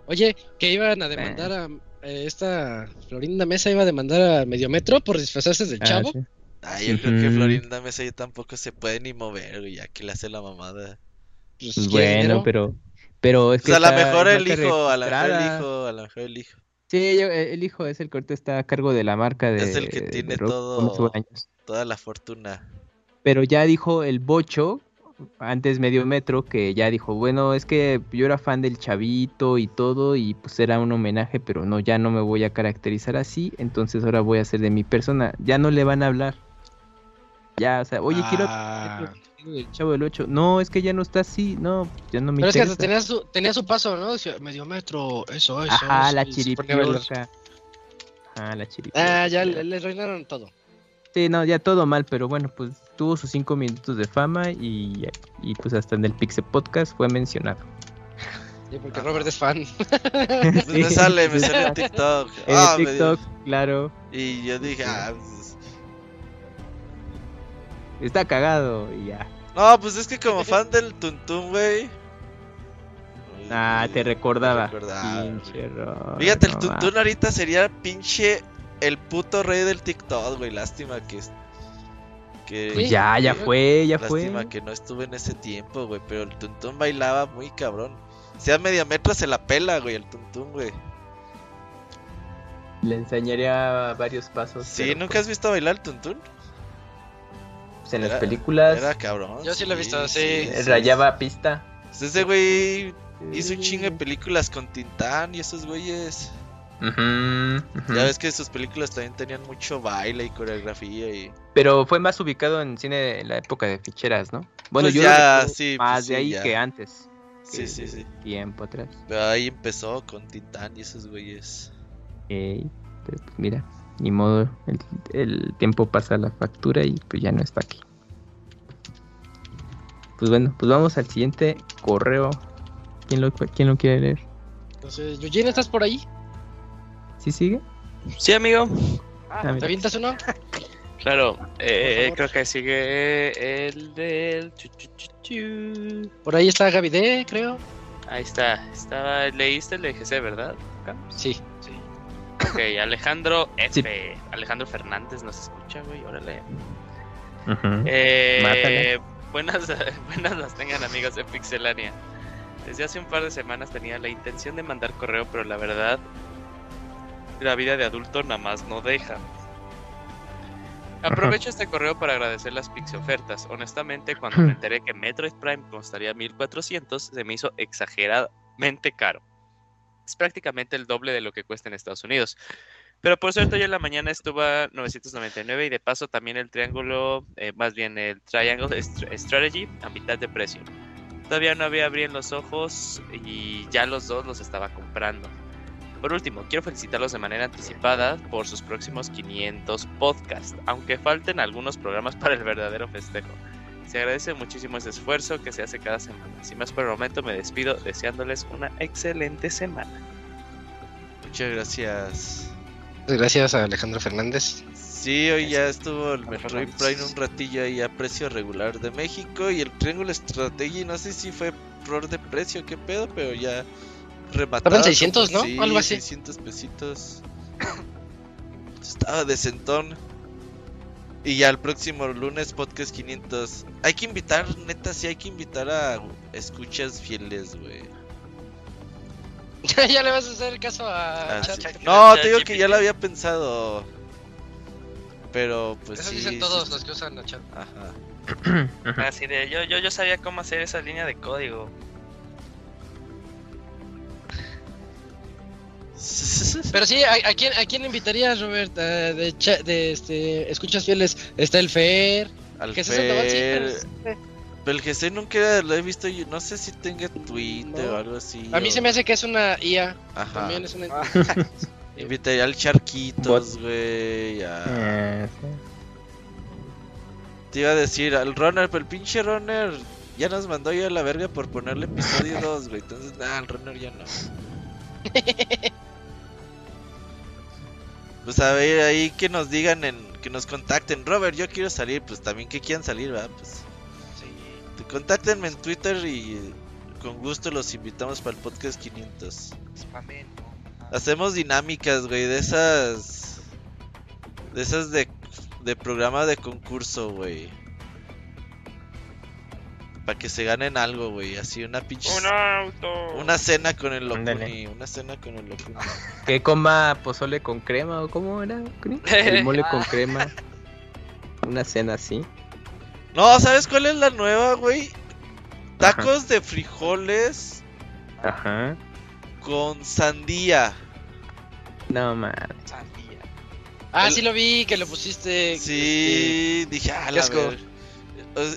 Oye, que iban a demandar a eh, esta Florinda Mesa iba a demandar a Mediometro por disfrazarse del ah, chavo. Ay, yo creo que Florinda Mesa ya tampoco se puede ni mover, güey, ya que le hace la mamada. Pues, pues bueno, pero pero es que a lo mejor el hijo, a lo mejor el hijo, a lo mejor el hijo. Sí, el hijo es el que está a cargo de la marca de Es el que tiene todo toda la fortuna. Pero ya dijo el Bocho antes medio metro que ya dijo, bueno, es que yo era fan del chavito y todo y pues era un homenaje, pero no, ya no me voy a caracterizar así, entonces ahora voy a ser de mi persona, ya no le van a hablar. Ya, o sea, oye, quiero ah. el chavo del 8. No, es que ya no está así, no, ya no me Pero es que tenía su, tenía su paso, ¿no? medio metro, eso, eso. Ah, la chiripiorca. Ah, la chiripiorca. Ah, ya le, le reinaron todo. Sí, no, ya todo mal, pero bueno, pues tuvo sus cinco minutos de fama y, y pues hasta en el Pixel Podcast fue mencionado. Sí, porque Robert es fan. Pues me sale, me sale en TikTok. En ah, TikTok, claro. Y yo dije, ah. Está cagado y ya. No, pues es que como fan del Tuntún, güey. Ah, te recordaba. Fíjate, el Tuntún ahorita sería pinche el puto rey del TikTok, güey. Lástima que pues ya, ya fue, ya fue. Lástima que no estuve en ese tiempo, güey. Pero el Tuntún bailaba muy cabrón. Sea media metro se la pela, güey, el Tuntún, güey. Le enseñaría varios pasos. Sí, ¿nunca has visto bailar el Tuntún? Pues en las películas. Era cabrón. Yo sí, lo he visto, sí. Rayaba pista. Pues ese güey hizo un chingo de películas con Tintán y esos güeyes. Ya ves que sus películas también tenían mucho baile y coreografía y... Pero fue más ubicado en cine en la época de ficheras, ¿no? Bueno, pues yo ya, sí, más pues de ahí que antes. sí, sí, sí. Tiempo atrás. Pero ahí empezó con Tintán y esos güeyes. pues mira, ni modo, el, tiempo pasa la factura y pues ya no está aquí. Pues bueno, pues vamos al siguiente correo. ¿Quién lo, quién lo quiere leer? Entonces, Eugene, ¿estás por ahí? ¿Sí sigue? Sí, amigo. Ah, ¿Te avientas uno? Claro, eh, creo que sigue el del... Por ahí está Gavidé, creo. Ahí está, estaba, leíste el de GC, ¿verdad? Sí. Ok, Alejandro F. Alejandro Fernández nos escucha, güey, órale. eh, buenas, buenas las tengan amigos de Pixelania. Desde hace un par de semanas tenía la intención de mandar correo, pero la verdad la vida de adulto nada más no deja. Aprovecho este correo para agradecer las Pixie ofertas. Honestamente, cuando me enteré que Metroid Prime costaría 1400, se me hizo exageradamente caro. Es prácticamente el doble de lo que cuesta en Estados Unidos. Pero por cierto, yo en la mañana estuvo a 999 y de paso también el triángulo, eh, más bien el Triangle Strategy a mitad de precio. Todavía no había abierto los ojos y ya los dos los estaba comprando. Por último, quiero felicitarlos de manera anticipada por sus próximos 500 podcasts, aunque falten algunos programas para el verdadero festejo. Se agradece muchísimo ese esfuerzo que se hace cada semana. Sin más por el momento, me despido deseándoles una excelente semana. Muchas gracias. Gracias a Alejandro Fernández. Sí, hoy ya estuvo el Metroid Prime un ratillo ahí a precio regular de México y el Triángulo Strategy, no sé si fue error de precio, qué pedo, pero ya Estaban 600, ¿no? Algo así. 600 pesitos. Estaba de centón. Y ya el próximo lunes, podcast 500. Hay que invitar, neta, sí hay que invitar a escuchas fieles, güey. ya le vas a hacer caso a. Ah, no, te digo que ya lo había pensado. Pero pues. Eso dicen todos los que usan la chat. Ajá. Así de, yo, yo, yo sabía cómo hacer esa línea de código. Pero sí, ¿a, quién, ¿a quién invitarías, Robert? de, de este, escuchas fieles. Está el Fer. Al ¿Qué Fer. Es Pero el GC nunca lo he visto. Yo no sé si tenga Twitter o algo así. A mí se me hace que es una IA. Ajá. También es una. Invitaría al Charquitos, güey. Eh, Te iba a decir al Runner, pero el pinche Runner ya nos mandó yo a la verga por ponerle episodio 2, güey. Entonces, nada, el runner ya no. pues a ver, ahí que nos digan, en, que nos contacten. Robert, yo quiero salir, pues también que quieran salir, ¿verdad? Pues. Sí. Contáctenme en Twitter y con gusto los invitamos para el podcast 500. Hacemos dinámicas, güey, de esas. De esas de, de programa de concurso, güey para que se ganen algo, güey. Así una pinche. Un auto. Una cena con el Locuni. Una cena con el Locuni. Que coma pozole con crema o cómo era, El mole con crema. Una cena así. No, ¿sabes cuál es la nueva, güey? Tacos de frijoles. Ajá. Con sandía. No mames. Sandía. Ah, sí lo vi, que lo pusiste. Sí, dije, ah, la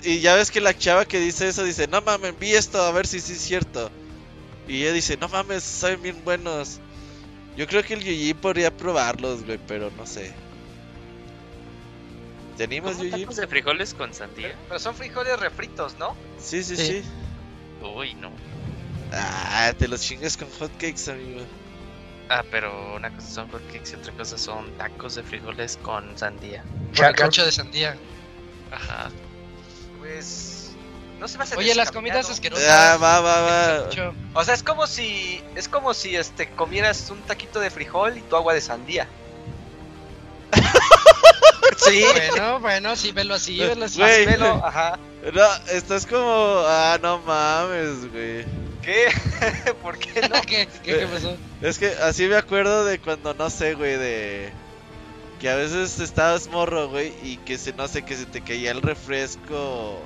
y ya ves que la chava que dice eso dice, no mames, vi esto a ver si sí es cierto. Y ella dice, no mames, saben bien buenos. Yo creo que el Yuji podría probarlos, güey, pero no sé. ¿Tenemos Yuji? de frijoles con sandía? Pero son frijoles refritos, ¿no? Sí, sí, sí, Uy, no. Ah, te los chingas con hotcakes, amigo. Ah, pero una cosa son hotcakes y otra cosa son tacos de frijoles con sandía. Cacho de sandía. Ajá. Pues, no se me hace Oye, las comidas asquerosas. Ya, va, va, va. O sea, es como si es como si este comieras un taquito de frijol y tu agua de sandía. sí. Bueno, bueno, sí, velo así, velo así. velo, ajá. No, estás como, ah, no mames, güey. ¿Qué? ¿Por qué no? ¿Qué, qué, qué pasó? Es que así me acuerdo de cuando, no sé, güey, de que a veces estabas morro, güey, y que se, no sé, que se te caía el refresco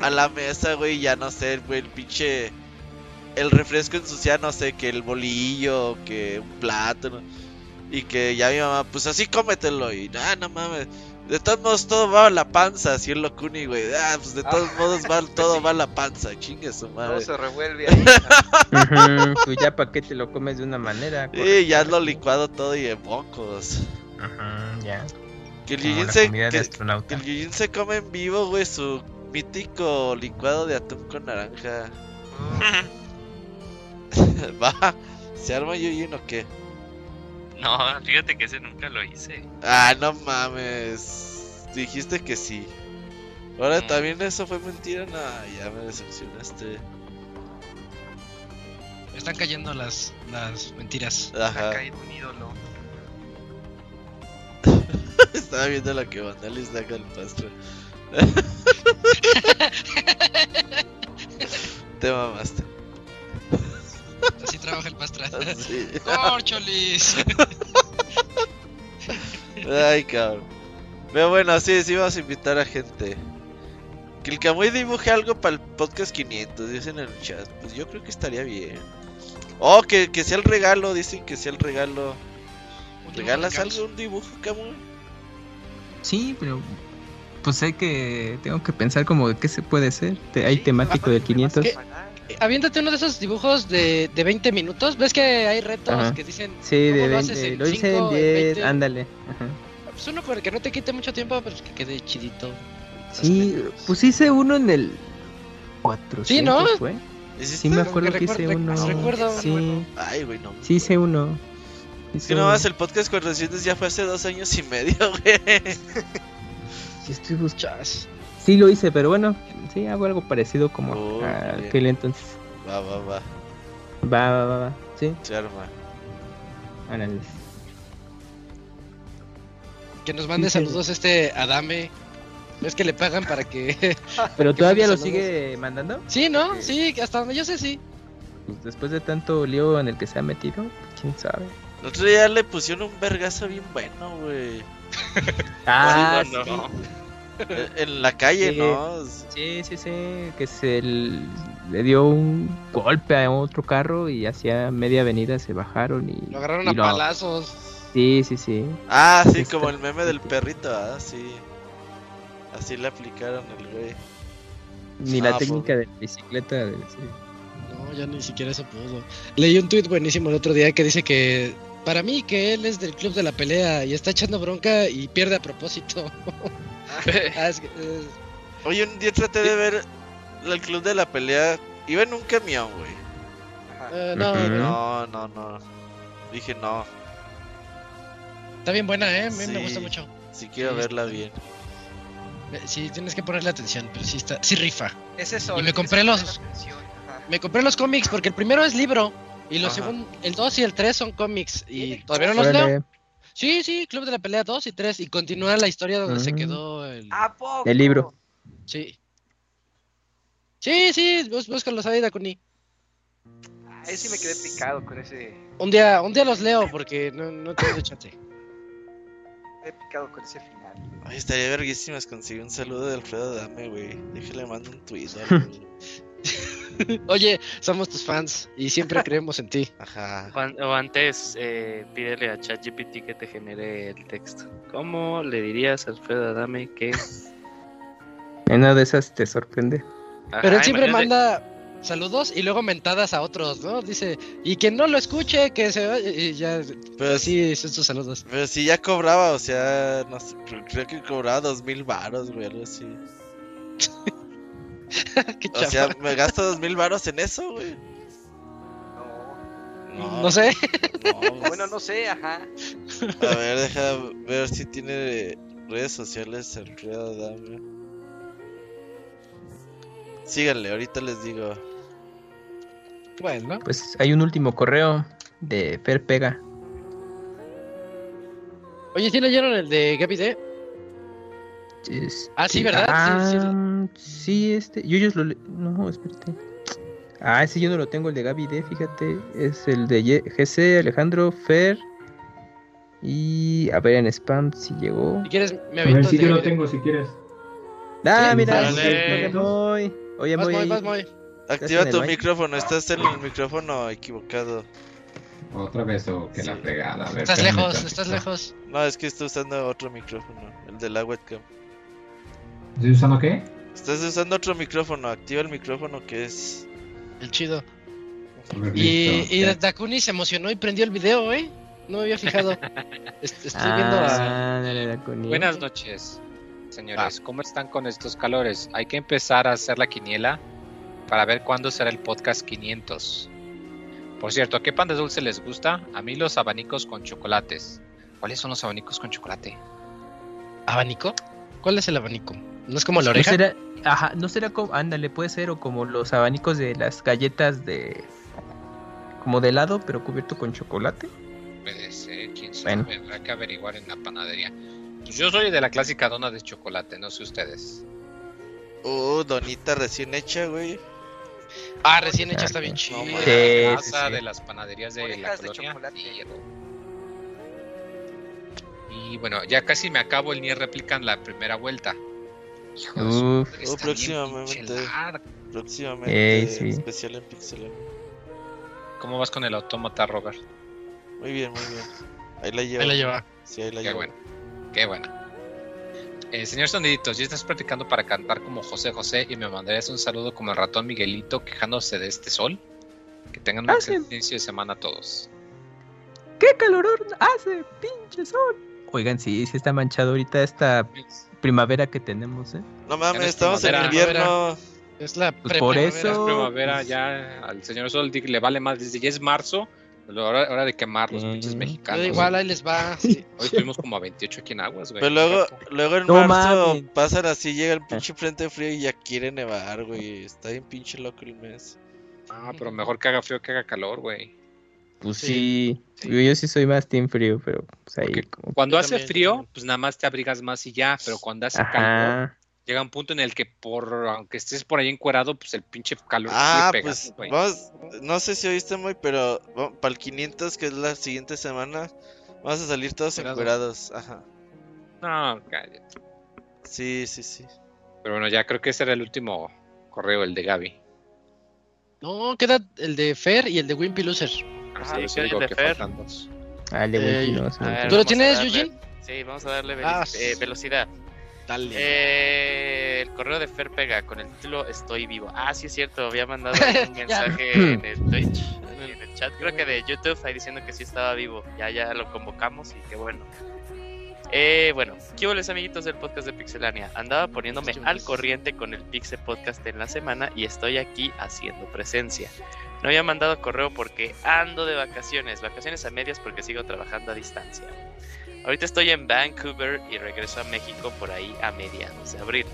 a la mesa, güey, ya no sé, güey, el pinche... El refresco ensucia, no sé, que el bolillo, que un plato, Y que ya mi mamá, pues así cómetelo, y ah, no mames. De todos modos, todo va a la panza, así el locuni, güey. Ah, pues de todos ah, modos, va, todo va a la panza, chingue su madre. Todo se revuelve ahí. pues ya para qué te lo comes de una manera. Sí, ya lo licuado todo y en bocos. Ajá, ya. Que el Yujin se, que, se come en vivo, güey, su mítico licuado de atún con naranja. Va, ¿se arma Yujin o qué? No, fíjate que ese nunca lo hice. Ah, no mames. Dijiste que sí. Ahora mm. también eso fue mentira. No, ya me decepcionaste. Están cayendo las, las mentiras. Ajá. Ha caído un ídolo. Estaba viendo la que Vandal saca el pastor. Te mamaste. Así trabaja el pastor. Sí. ¡Corcholis! Ay, cabrón. Pero bueno, sí, sí vamos a invitar a gente. Que el Camuy dibuje algo para el podcast 500, dicen en el chat. Pues yo creo que estaría bien. Oh, que, que sea el regalo, dicen que sea el regalo. ¿Regalas algo, un dibujo, Camuy? Sí, pero pues hay que tengo que pensar como de qué se puede hacer. Hay temático del 500. ¿Qué? Aviéntate uno de esos dibujos de, de 20 minutos. ¿Ves que hay retos que dicen Sí, de 20, lo, hice en 10, ándale. Ajá. Pues uno para que no te quite mucho tiempo, pero que quede chidito. Sí, pues hice uno en el 400, Sí, ¿no? Fue. Sí, me acuerdo que, hice uno. Recuerdo, sí. Ay, güey, no. Sí, hice uno. Es que no más el podcast 400 ya fue hace dos años y medio, güey. Sí, estoy buscando. Sí, lo hice, pero bueno, sí, hago algo parecido como oh, aquel entonces. Va, va, va. Va, va, va, va. Sí. Se arma. Que nos mande saludos este Adame. ¿Es que le pagan para que.? ¿Pero todavía lo sigue mandando? Sí, ¿no? Sí, hasta donde yo sé, sí. Pues después de tanto lío en el que se ha metido, quién sabe. El otro día le pusieron un vergazo bien bueno, güey. ah, no. Eh, en la calle, ¿no? Sí, sí, sí. Que se le dio un golpe a otro carro y hacia media avenida se bajaron y. Lo agarraron a palazos. Sí, sí, sí. Ah, sí, como el meme del perrito, ah, sí. Así le aplicaron el güey. Ni la ah, técnica pues. de bicicleta. De... No, ya ni siquiera se pudo. Leí un tuit buenísimo el otro día que dice que para mí que él es del club de la pelea y está echando bronca y pierde a propósito. Ah, Oye, un día traté de ver el club de la pelea iba en un camión, güey. Eh, no, no, no, no. Dije no. Está bien buena, eh. A mí me gusta mucho. Sí, quiero verla bien. Eh, sí, tienes que ponerle atención, pero sí está, sí rifa. Es eso. Y me compré los, me compré los cómics porque el primero es libro y los segundo, el 2 y el 3 son cómics y todavía no los leo. Sí, sí, Club de la Pelea 2 y 3 y continúa la historia donde se quedó el... el libro. Sí. Sí, sí, búscalos ahí, Dakuni. Ahí sí me quedé picado con ese. Un día, un día los leo porque no, no tengo chance. Me he picado con ese final. Ay, estaría verguísimas conseguir un saludo de Alfredo Dame, güey. Déjale mando un tweet. Oye, somos tus fans y siempre creemos en ti. Ajá. O antes, eh, pídele a ChatGPT que te genere el texto. ¿Cómo le dirías a Alfredo Adame que.? En una de esas te sorprende. Pero él siempre manda saludos y luego mentadas a otros, ¿no? Dice, y quien no lo escuche, que se y ya. Pero sí, son sus saludos. Pero si ya cobraba, o sea, no sé, creo que cobraba dos mil baros, güey, algo así. o sea, me gasto dos mil varos en eso, güey. No. No, sé. bueno, no sé, ajá. A ver, deja ver si tiene redes sociales el Río Dame. Síganle, ahorita les digo. Bueno. Pues hay un último correo de Fer Pega. Oye, ¿sí leyeron el de Gaby D? Ah, sí, ¿verdad? Ah, sí, este. Yo, ellos lo. No, espérate. Ah, ese yo no lo tengo, el de Gaby D, fíjate. Es el de GC, Alejandro, Fer. Y a ver en spam si llegó. Si quieres, me A ver, sí que lo tengo, si quieres. Ah, mira, voy. Oye, voy. voy. Activa tu micrófono, estás en el micrófono equivocado. Otra vez o que la fregada. estás lejos, estás lejos. No, es que estoy usando otro micrófono, el de la webcam. ¿Estoy usando qué? Estás usando otro micrófono, activa el micrófono que es. El chido. Y, y Dakuni se emocionó y prendió el video, ¿eh? No me había fijado. Estoy viendo a. Ah, Buenas noches, señores. Ah. ¿Cómo están con estos calores? Hay que empezar a hacer la quiniela para ver cuándo será el podcast 500. Por cierto, ¿qué pan de dulce les gusta? A mí los abanicos con chocolates. ¿Cuáles son los abanicos con chocolate? ¿Abanico? ¿Cuál es el abanico? ¿No es como la oreja? No será, ajá, no será como, ándale, puede ser, o como los abanicos de las galletas de, como de helado, pero cubierto con chocolate. Puede ser, quién sabe, bueno. habrá que averiguar en la panadería. Pues yo soy de la clásica dona de chocolate, no sé ustedes. Uh, donita recién hecha, güey. Ah, recién hecha está bien chido. Sí, de las panaderías de la colonia. y bueno, ya casi me acabo el Nier Replican la primera vuelta. Uh, próximamente. Próximamente. Especial en Pixel. ¿Cómo vas con el autómata, Robert? Muy bien, muy bien. Ahí la lleva. Ahí la lleva. Sí, ahí la Qué lleva. bueno. Qué bueno. Eh, señor Soniditos, ya estás practicando para cantar como José José y me mandarías un saludo como el ratón Miguelito quejándose de este sol. Que tengan un ah, inicio de semana a todos. ¡Qué calorón hace, pinche sol! Oigan, sí, sí está manchado ahorita esta primavera que tenemos, ¿eh? No mames, estamos en invierno. Es la pues por eso. primavera ya al señor Sol le vale más desde ya es marzo Hora, hora de quemar los pinches mexicanos. igual ahí les va. Hoy estuvimos como a 28 aquí en Aguas, güey. Pero luego, luego en marzo pasan así, llega el pinche frente frío y ya quiere nevar, güey. Está bien pinche loco el mes. Ah, pero mejor que haga frío que haga calor, güey. Pues sí, Yo, sí soy más team frío, pero pues ahí Cuando hace frío, pues nada más te abrigas más y ya, pero cuando hace calor, llega un punto en el que por aunque estés por ahí encuerado, pues el pinche calor ah, pega, pues vamos, no sé si oíste muy, pero para el 500 que es la siguiente semana, vamos a salir todos encuerados, ajá. No, cállate. Sí, sí, sí. Pero bueno, ya creo que ese era el último correo, el de Gaby. No, queda el de Fer y el de Wimpy Loser. Ah, sí, el de Fer. Ah, el de eh, ¿Tú lo tienes, Eugene? Sí, vamos a darle ah, eh, velocidad. Eh, el correo de Fer Pega con el título Estoy vivo. Ah, sí es cierto, había mandado un mensaje en el Twitch, en el chat, creo que de YouTube, ahí diciendo que sí estaba vivo. Ya, ya lo convocamos y qué bueno. Eh, bueno, ¿qué les amiguitos del podcast de Pixelania? Andaba poniéndome al corriente con el Pixel Podcast en la semana y estoy aquí haciendo presencia. No había mandado correo porque ando de vacaciones, vacaciones a medias porque sigo trabajando a distancia. Ahorita estoy en Vancouver y regreso a México por ahí a mediados de abril.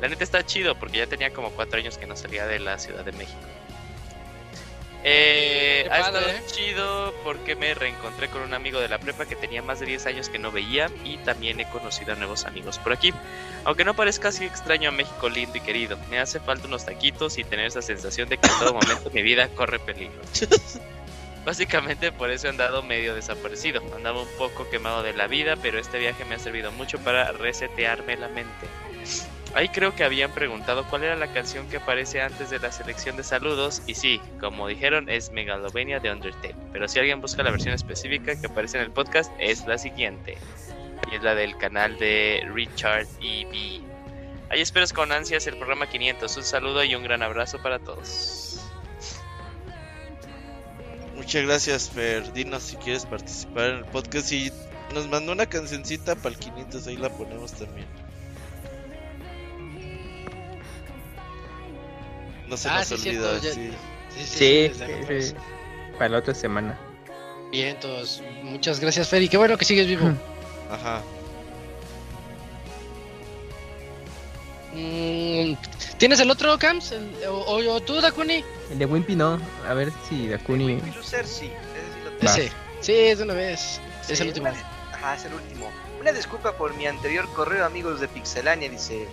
La neta está chido porque ya tenía como cuatro años que no salía de la Ciudad de México. Eh, ha estado chido porque me reencontré con un amigo de la prepa que tenía más de 10 años que no veía y también he conocido a nuevos amigos por aquí. Aunque no parezca así extraño a México lindo y querido, me hace falta unos taquitos y tener esa sensación de que en todo momento mi vida corre peligro. Básicamente por eso he andado medio desaparecido. Andaba un poco quemado de la vida, pero este viaje me ha servido mucho para resetearme la mente. Ahí creo que habían preguntado cuál era la canción que aparece antes de la selección de saludos y sí, como dijeron es Megalovania de Undertale, pero si alguien busca la versión específica que aparece en el podcast es la siguiente y es la del canal de Richard E.B. Ahí esperas con ansias el programa 500, un saludo y un gran abrazo para todos. Muchas gracias Fer, dinos si quieres participar en el podcast y nos mandó una cancioncita para el 500, ahí la ponemos también. No se ah, nos olvida. Sí, sí, sí, para la otra semana. Bien, entonces, muchas gracias, Fer. Y qué bueno que sigues vivo. Ajá. Mm, ¿Tienes el otro, Cams? o, tú, Dakuni? El de Wimpy no. A ver si Dakuni. El User sí. Ese, sí, es de una vez. es el último. Ajá, es el último. Una disculpa por mi anterior correo, amigos de Pixelania. Dice: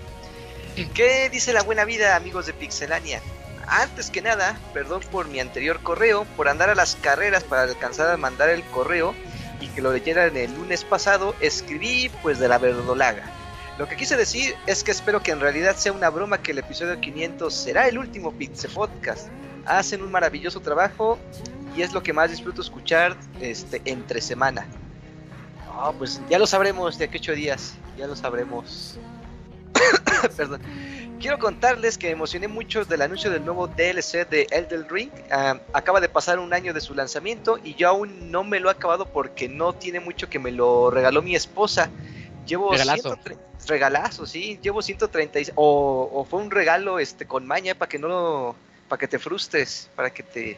¿Qué dice la buena vida, amigos de Pixelania? Antes que nada, perdón por mi anterior correo, por andar a las carreras para alcanzar a mandar el correo y que lo leyeran el lunes pasado, escribí pues de la verdolaga. Lo que quise decir es que espero que en realidad sea una broma que el episodio 500 será el último Pixel Podcast. Hacen un maravilloso trabajo y es lo que más disfruto escuchar este, entre semana. Ah, pues ya lo sabremos de aquí ocho días, ya lo sabremos. Perdón. Quiero contarles que me emocioné mucho del anuncio del nuevo DLC de Elden Ring. Acaba de pasar un año de su lanzamiento y yo aún no me lo he acabado porque no tiene mucho que me lo regaló mi esposa. Llevo regalazo. regalazo, sí. Llevo 130 o, o fue un regalo este con maña para que no para que te frustres, para que te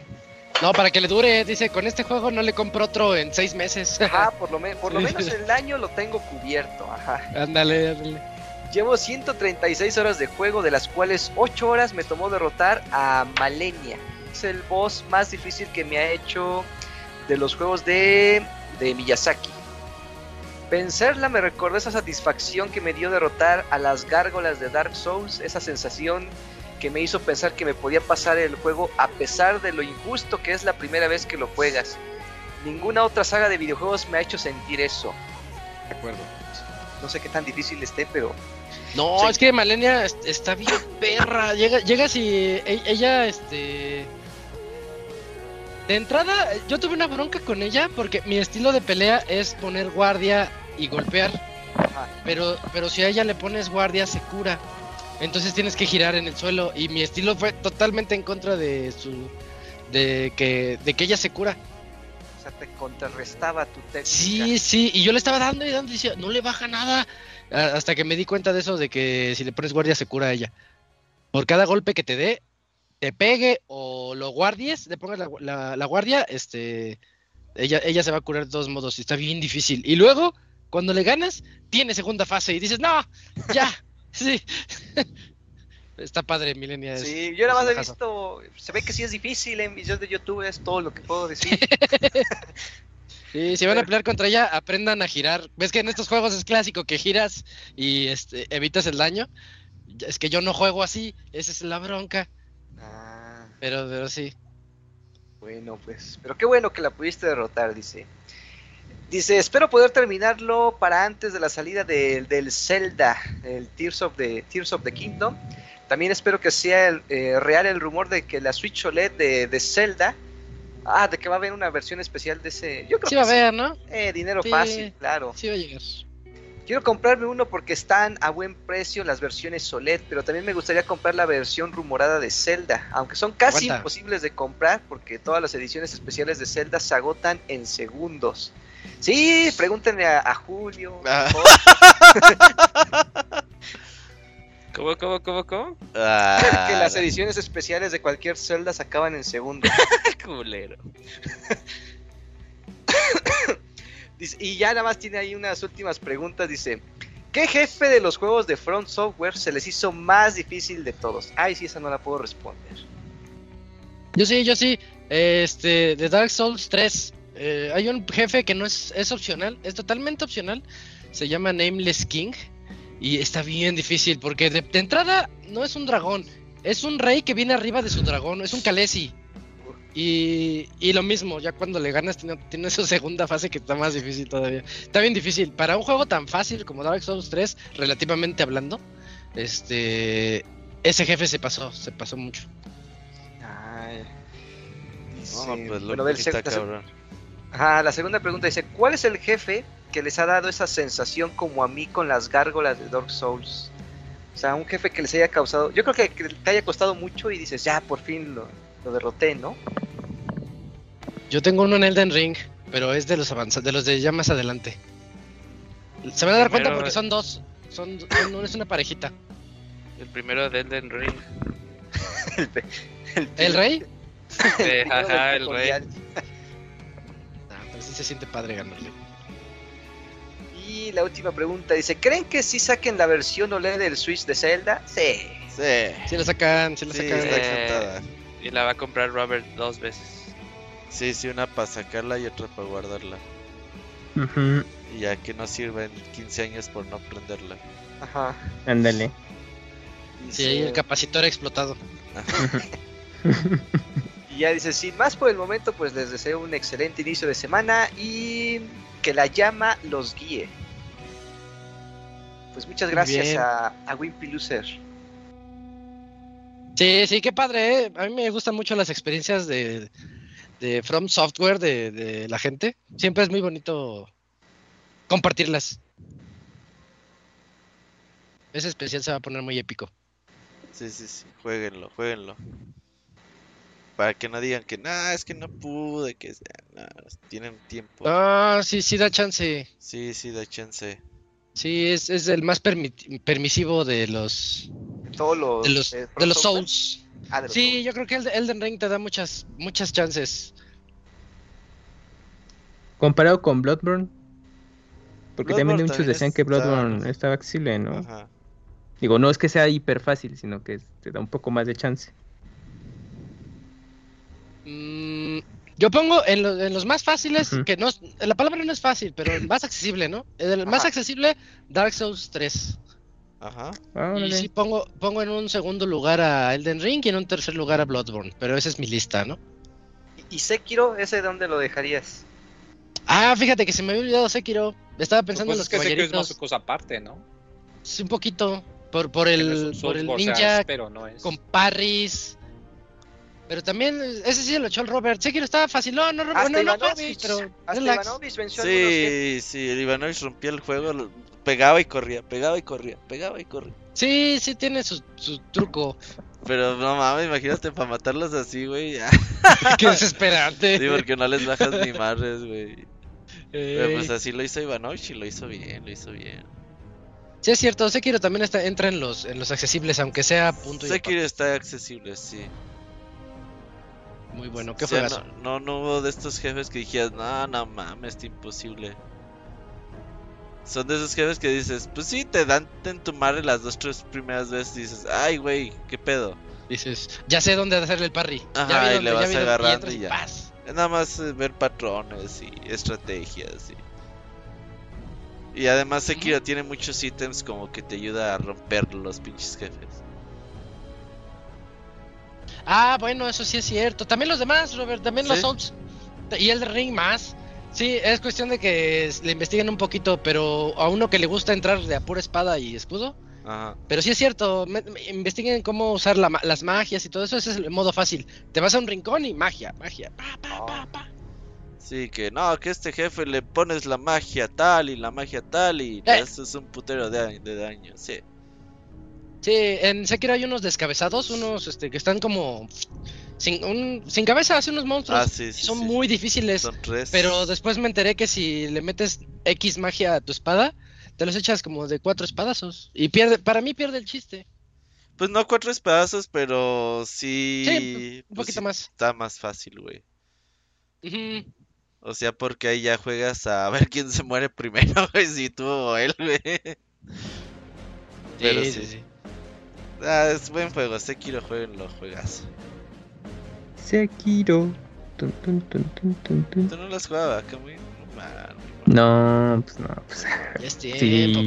no, para que le dure, dice, con este juego no le compro otro en seis meses. Ajá, por lo, por lo menos el año lo tengo cubierto, ajá. Ándale, ándale. Llevo 136 horas de juego, de las cuales 8 horas me tomó derrotar a Malenia. Es el boss más difícil que me ha hecho de los juegos de, de Miyazaki. Vencerla me recordó esa satisfacción que me dio derrotar a las gárgolas de Dark Souls, esa sensación que me hizo pensar que me podía pasar el juego a pesar de lo injusto que es la primera vez que lo juegas. Ninguna otra saga de videojuegos me ha hecho sentir eso. De acuerdo. No sé qué tan difícil esté, pero no, es que Malenia está bien perra. Llega, llegas y e, ella, este. De entrada, yo tuve una bronca con ella porque mi estilo de pelea es poner guardia y golpear. Pero, pero si a ella le pones guardia, se cura. Entonces tienes que girar en el suelo. Y mi estilo fue totalmente en contra de su. de que, de que ella se cura. O sea, te contrarrestaba tu técnica. Sí, sí. Y yo le estaba dando y dando y decía, no le baja nada. Hasta que me di cuenta de eso, de que si le pones guardia se cura a ella. Por cada golpe que te dé, te pegue o lo guardies, le pongas la, guardia, este, ella, ella se va a curar de todos modos y está bien difícil. Y luego, cuando le ganas, tiene segunda fase y dices, no, ya, sí. Está padre, Milenia. Sí, yo nada más he visto, se ve que sí es difícil en videos de YouTube, es todo lo que puedo decir. Sí, si van a pelear contra ella, aprendan a girar. ¿Ves que en estos juegos es clásico que giras y este, evitas el daño? Es que yo no juego así, esa es la bronca. Ah. Pero, pero sí. Bueno, pues, pero qué bueno que la pudiste derrotar, dice. Dice, espero poder terminarlo para antes de la salida del Zelda, el Tears of the, Tears of the Kingdom. También espero que sea eh, real el rumor de que la Switch OLED de, de Zelda Ah, de que va a haber una versión especial de ese. Yo creo sí va a haber, ¿no? Eh, dinero fácil, claro. Sí va a llegar. Quiero comprarme uno porque están a buen precio las versiones Solet, pero también me gustaría comprar la versión rumorada de Zelda, aunque son casi imposibles de comprar porque todas las ediciones especiales de Zelda se agotan en segundos. Sí, pregúntenle a, Julio. Ah. ¿Cómo, cómo, cómo, cómo? Ah, que las ediciones especiales de cualquier Zelda se acaban en segundo. Culero. y ya nada más tiene ahí unas últimas preguntas. Dice: ¿Qué jefe de los juegos de Front Software se les hizo más difícil de todos? Ay, sí, esa no la puedo responder. Yo sí, yo sí. Este, de Dark Souls 3. Eh, hay un jefe que no es, es opcional, es totalmente opcional. Se llama Nameless King. Y está bien difícil porque de, entrada no es un dragón, es un rey que viene arriba de su dragón, es un Kalesi. Y, y lo mismo, ya cuando le ganas tiene, tiene, su segunda fase que está más difícil todavía. Está bien difícil. Para un juego tan fácil como Dark Souls 3, relativamente hablando, este ese jefe se pasó, se pasó mucho. Ay. pues lo bueno, está cabrón. Ajá, la segunda pregunta dice, ¿cuál es el jefe que les ha dado esa sensación como a mí con las gárgolas de Dark Souls. O sea, un jefe que les haya causado, yo creo que, te haya costado mucho y dices, ya, por fin lo, derroté, ¿no? Yo tengo uno en Elden Ring, pero es de los avanzados, de los de ya más adelante. Se van a dar cuenta porque son dos, son, es una parejita. El primero de Elden Ring. el, rey? ajá, el rey. Ah, pero sí se siente padre ganarle. Y la última pregunta dice, ¿creen que si saquen la versión OLED del Switch de Zelda? Sí. Sí. Sí la sacan, sí la sacan. y la va a comprar Robert dos veces. Sí, sí, una para sacarla y otra para guardarla. Y ya que no sirve en 15 años por no prenderla. Ajá. Ándale. Sí, el capacitor ha explotado. y ya dice, sin más por el momento, pues les deseo un excelente inicio de semana y que la llama los guíe. Pues muchas gracias a, a Wimpy Loser. Sí, sí, qué padre. ¿eh? A mí me gustan mucho las experiencias de, de From Software de, la gente. Siempre es muy bonito compartirlas. Ese especial se va a poner muy épico. Sí, sí, sí. Jueguenlo, jueguenlo. Para que no digan que, no, es que no pude, que tienen tiempo. Ah, sí, sí da chance. Sí, sí da chance. Sí, es, es el más permisivo de los... Todos los... De los, de los Souls. Ah, sí, yo creo que el Elden Ring te da muchas, muchas chances. Comparado con Bloodborne. Porque también muchos decían que Bloodborne estaba accesible, ¿no? Digo, no es que sea hiper fácil, sino que te da un poco más de chance. Mm, yo pongo en, los más fáciles, que no la palabra no es fácil, pero el más accesible, ¿no? El más accesible, Dark Souls 3. Ajá. y sí pongo, pongo en un segundo lugar a Elden Ring y en un tercer lugar a Bloodborne, pero esa es mi lista, ¿no? ¿Y Sekiro, ese dónde lo dejarías? Ah, fíjate que se me había olvidado Sekiro. Estaba pensando en los que caballeritos. es más cosa aparte, ¿no? Sí, un poquito. Por, por el, por el ninja, pero no es. con parries, pero también, ese sí lo echó el Robert. Sé que estaba fácil, no, no, no, no, Ivanovich, pero hasta Ivanovich venció Sí, que... sí, el Ivanovich rompía el juego, pegaba y corría, pegaba y corría, pegaba y corría. Sí, sí tiene su, su truco. Pero no mames, imagínate para matarlos así, güey. Qué desesperante. Sí, porque no les bajas ni madres, güey. Pero pues así lo hizo Ivanovich y lo hizo bien, lo hizo bien. Sí, es cierto, Sekiro también está, entra en los, en los accesibles, aunque sea punto Sekiro está accesible, sí. Muy bueno, ¿qué fue no, no, hubo de estos jefes que dijeras, no, no mames, está imposible. Son de esos jefes que dices, pues sí, te dan en tu madre las dos, tres primeras veces y dices, ay, güey, ¿qué pedo? Dices, ya sé dónde hacerle el parry. Ajá, y le vas agarrando y, ya. Es nada más eh, ver patrones y estrategias y... Y además Sekiro tiene muchos ítems como que te ayuda a romper los pinches jefes. Ah, bueno, eso sí es cierto. También los demás, Robert, también los Souls. Y el Ring más. Sí, es cuestión de que le investiguen un poquito, pero a uno que le gusta entrar de a pura espada y escudo. Ajá. Pero sí es cierto, investiguen cómo usar las magias y todo eso, ese es el modo fácil. Te vas a un rincón y magia, magia, pa, pa, pa, pa. Sí, que no, que este jefe le pones la magia tal y la magia tal y eh. eso es un putero de, de daño, sí. Sí, en Sekiro hay unos descabezados, unos este, que están como sin, un, sin cabeza hace unos monstruos. Ah, sí, son muy difíciles. Son Pero después me enteré que si le metes X magia a tu espada, te los echas como de cuatro espadazos. Y pierde, para mí pierde el chiste. Pues no cuatro espadazos, pero sí. Sí, un pues poquito más. Está más fácil, güey. O sea, porque ahí ya juegas a ver quién se muere primero, güey, si tú o él, güey. Pero sí, sí. Ah, es buen juego, Sekiro lo juegas. Sekiro. Tun, tun, tun, ¿Tú no las jugabas, Camuy? No, pues no, pues. Ya es tiempo,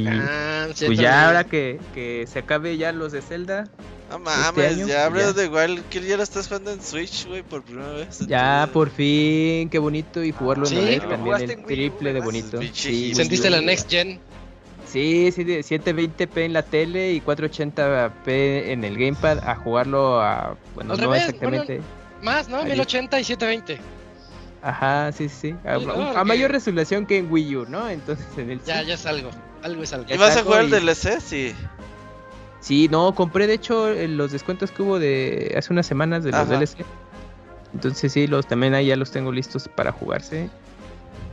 sí. Pues ya ahora que, que se acabe ya los de Zelda. No mames, este ya hablas de igual que ya lo estás jugando en Switch, güey, por primera vez. Ya, por fin, qué bonito. Y jugarlo en la también el triple de bonito. Sí, ¿Sentiste la Next Gen? Sí, sí, de 720p en la tele y 480p en el gamepad a jugarlo a. Bueno, no exactamente. más, ¿no? 1080 y 720. Ajá, sí, sí. A, mayor resolución que en Wii U, ¿no? Entonces en el. Ya, ya es algo. Algo es algo. ¿Y vas a jugar el DLC? Sí. Sí, no, compré de hecho los descuentos que hubo de hace unas semanas de los DLC. Entonces sí, los también ahí ya los tengo listos para jugarse.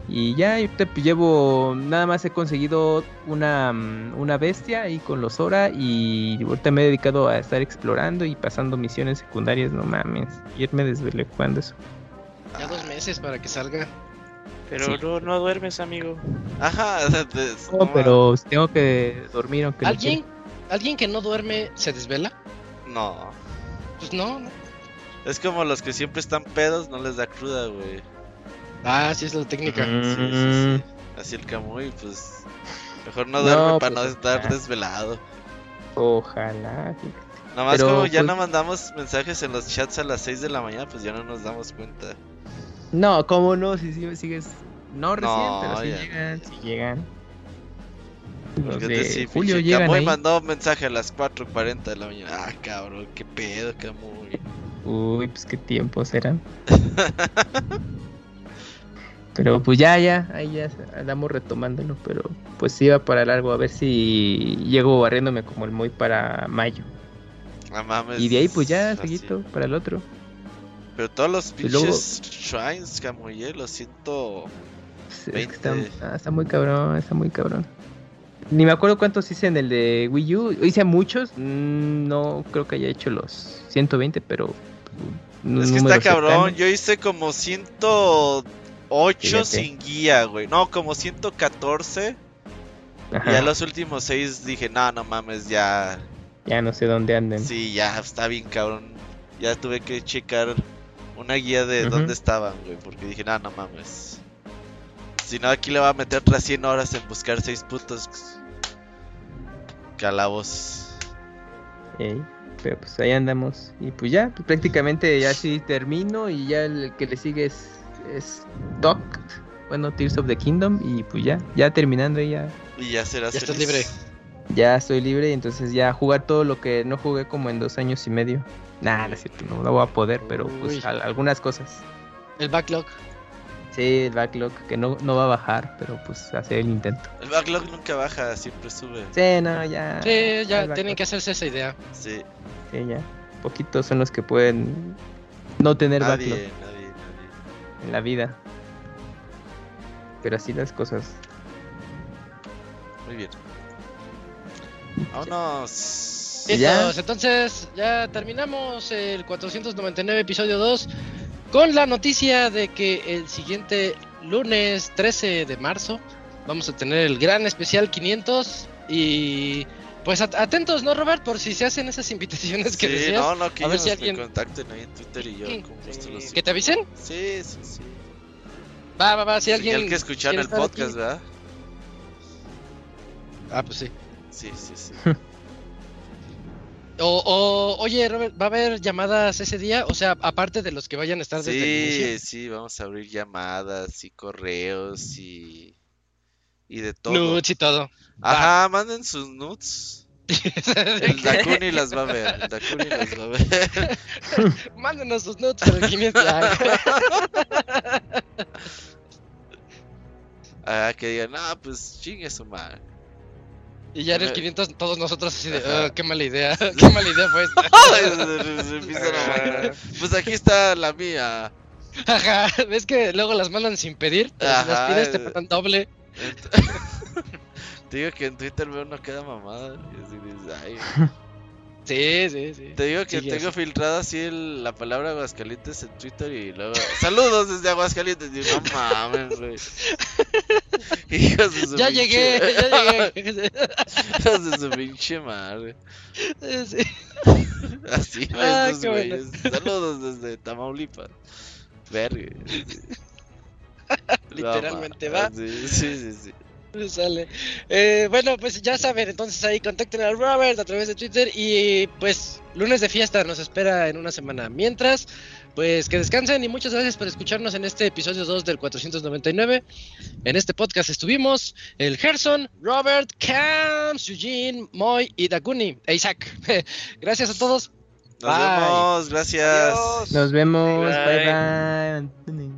Y ya te llevo, nada más he conseguido una, mm, una bestia ahí con los Zora y ahorita me he dedicado a estar explorando y pasando misiones secundarias, no mames. Ayer me desvelé jugando eso. Ya dos meses para que salga. Pero no, no duermes, amigo. Ajá, no, pero tengo que dormir aunque ¿Alguien, ¿Alguien que no duerme se desvela? No. Pues no, Es como los que siempre están pedos, no les da cruda, güey. Ah, sí es la técnica. Sí, sí, sí. Así el Camuy, pues. Mejor no duerme para no pues, estar desvelado. Ojalá. Nada más como ya pues no mandamos mensajes en los chats a las 6 de la mañana, pues ya no nos damos cuenta. No, ¿cómo no? Si sigues. No recién, pero si llegan, si llegan. Los de Julio llegan Camuy mandó mensaje a las 4.40 de la mañana. Ah, cabrón, qué pedo, Camuy. Uy, pues qué tiempos eran. pero pues ya, ya, ahí ya andamos retomándolo. Pero pues sí va para largo. A ver si llego barriéndome como el muy para mayo. Y de ahí pues ya, seguito, para el otro. Pero todos los pinches shrines, Camuy, lo siento. Está, ah, está muy cabrón, está muy cabrón. Ni me acuerdo cuántos hice en el de Wii U. Hice muchos. Mm, no creo que haya hecho los 120, pero. Es que está cabrón. Yo hice como 108 sin guía, güey. No, como 114. Y a los últimos 6 dije, no, no mames, ya. Ya no sé dónde anden. Sí, ya está bien cabrón. Ya tuve que checar una guía de dónde estaban, güey. Porque dije, no, no mames. Si no, aquí le va a meter otras 100 horas en buscar 6 putos calabos. pero pues ahí andamos. Y pues ya, pues prácticamente ya sí termino. Y ya el que le sigue es, es Doc. Bueno, Tears of the Kingdom. Y pues ya, ya terminando ya. Y ya serás ya estás libre. Ya estoy libre y entonces ya jugar todo lo que no jugué como en dos años y medio. Nada, no es cierto, no, lo voy a poder, pero pues algunas cosas. El backlog. Sí, el backlog, que no, no va a bajar, pero pues hacer el intento. El backlog nunca baja, siempre sube. Sí, no, ya. Sí, ya tienen que hacerse esa idea. Sí. Sí, ya. Poquitos son los que pueden no tener nadie, backlog. Nadie. En la vida. Pero así las cosas. Muy bien. Vámonos. Listos, entonces ya terminamos el 499 episodio 2 con la noticia de que el siguiente lunes 13 de marzo vamos a tener el gran especial 500 y pues atentos, ¿no, Robert? Por si se hacen esas invitaciones que sí, No, no, que a ver si alguien... me contacten ahí en Twitter y yo los... ¿Que te avisen? Sí, sí, sí. Va, va, va, si alguien... que escuchar el podcast, ¿verdad? Ah, pues sí. Sí, sí, sí. O, oye, Robert, ¿va a haber llamadas ese día? O sea, aparte de los que vayan a estar desde sí, el Sí, vamos a abrir llamadas y correos y, y de todo. Nudes y todo. Ajá, manden sus nudes. el Dakuni las va a ver. El Dakuni las va a ver. Mándenos sus nudes para el 500. ah, que digan, no, pues chingue su madre. Y ya en el 500 todos nosotros así de, oh, qué mala idea, qué mala idea fue esta. pues aquí está la mía. Ajá, ves que luego las mandan sin pedir, pero si las pides te mandan doble. Te digo que en Twitter veo una queda mamada. Y así dices, ay. Sí, sí, sí. Te digo que tengo filtrada así la palabra Aguascalientes en Twitter y luego. ¡Saludos desde Aguascalientes! Y no mames, güey. Ya llegué, ya llegué. Hijos de su pinche madre. Sí. Así, ah, estos güeyes. Saludos desde Tamaulipas. Verga. Literalmente, ¿va? Sí, sí, sí. sí. Sale. Eh, bueno, pues ya saben, entonces ahí contacten al Robert a través de Twitter y pues lunes de fiesta nos espera en una semana. Mientras, pues que descansen y muchas gracias por escucharnos en este episodio 2 del 499. En este podcast estuvimos el Gerson, Robert, Cam, Eugene, Moy y Dakuni e Isaac. gracias a todos. Nos vemos, gracias. Nos vemos, bye. bye.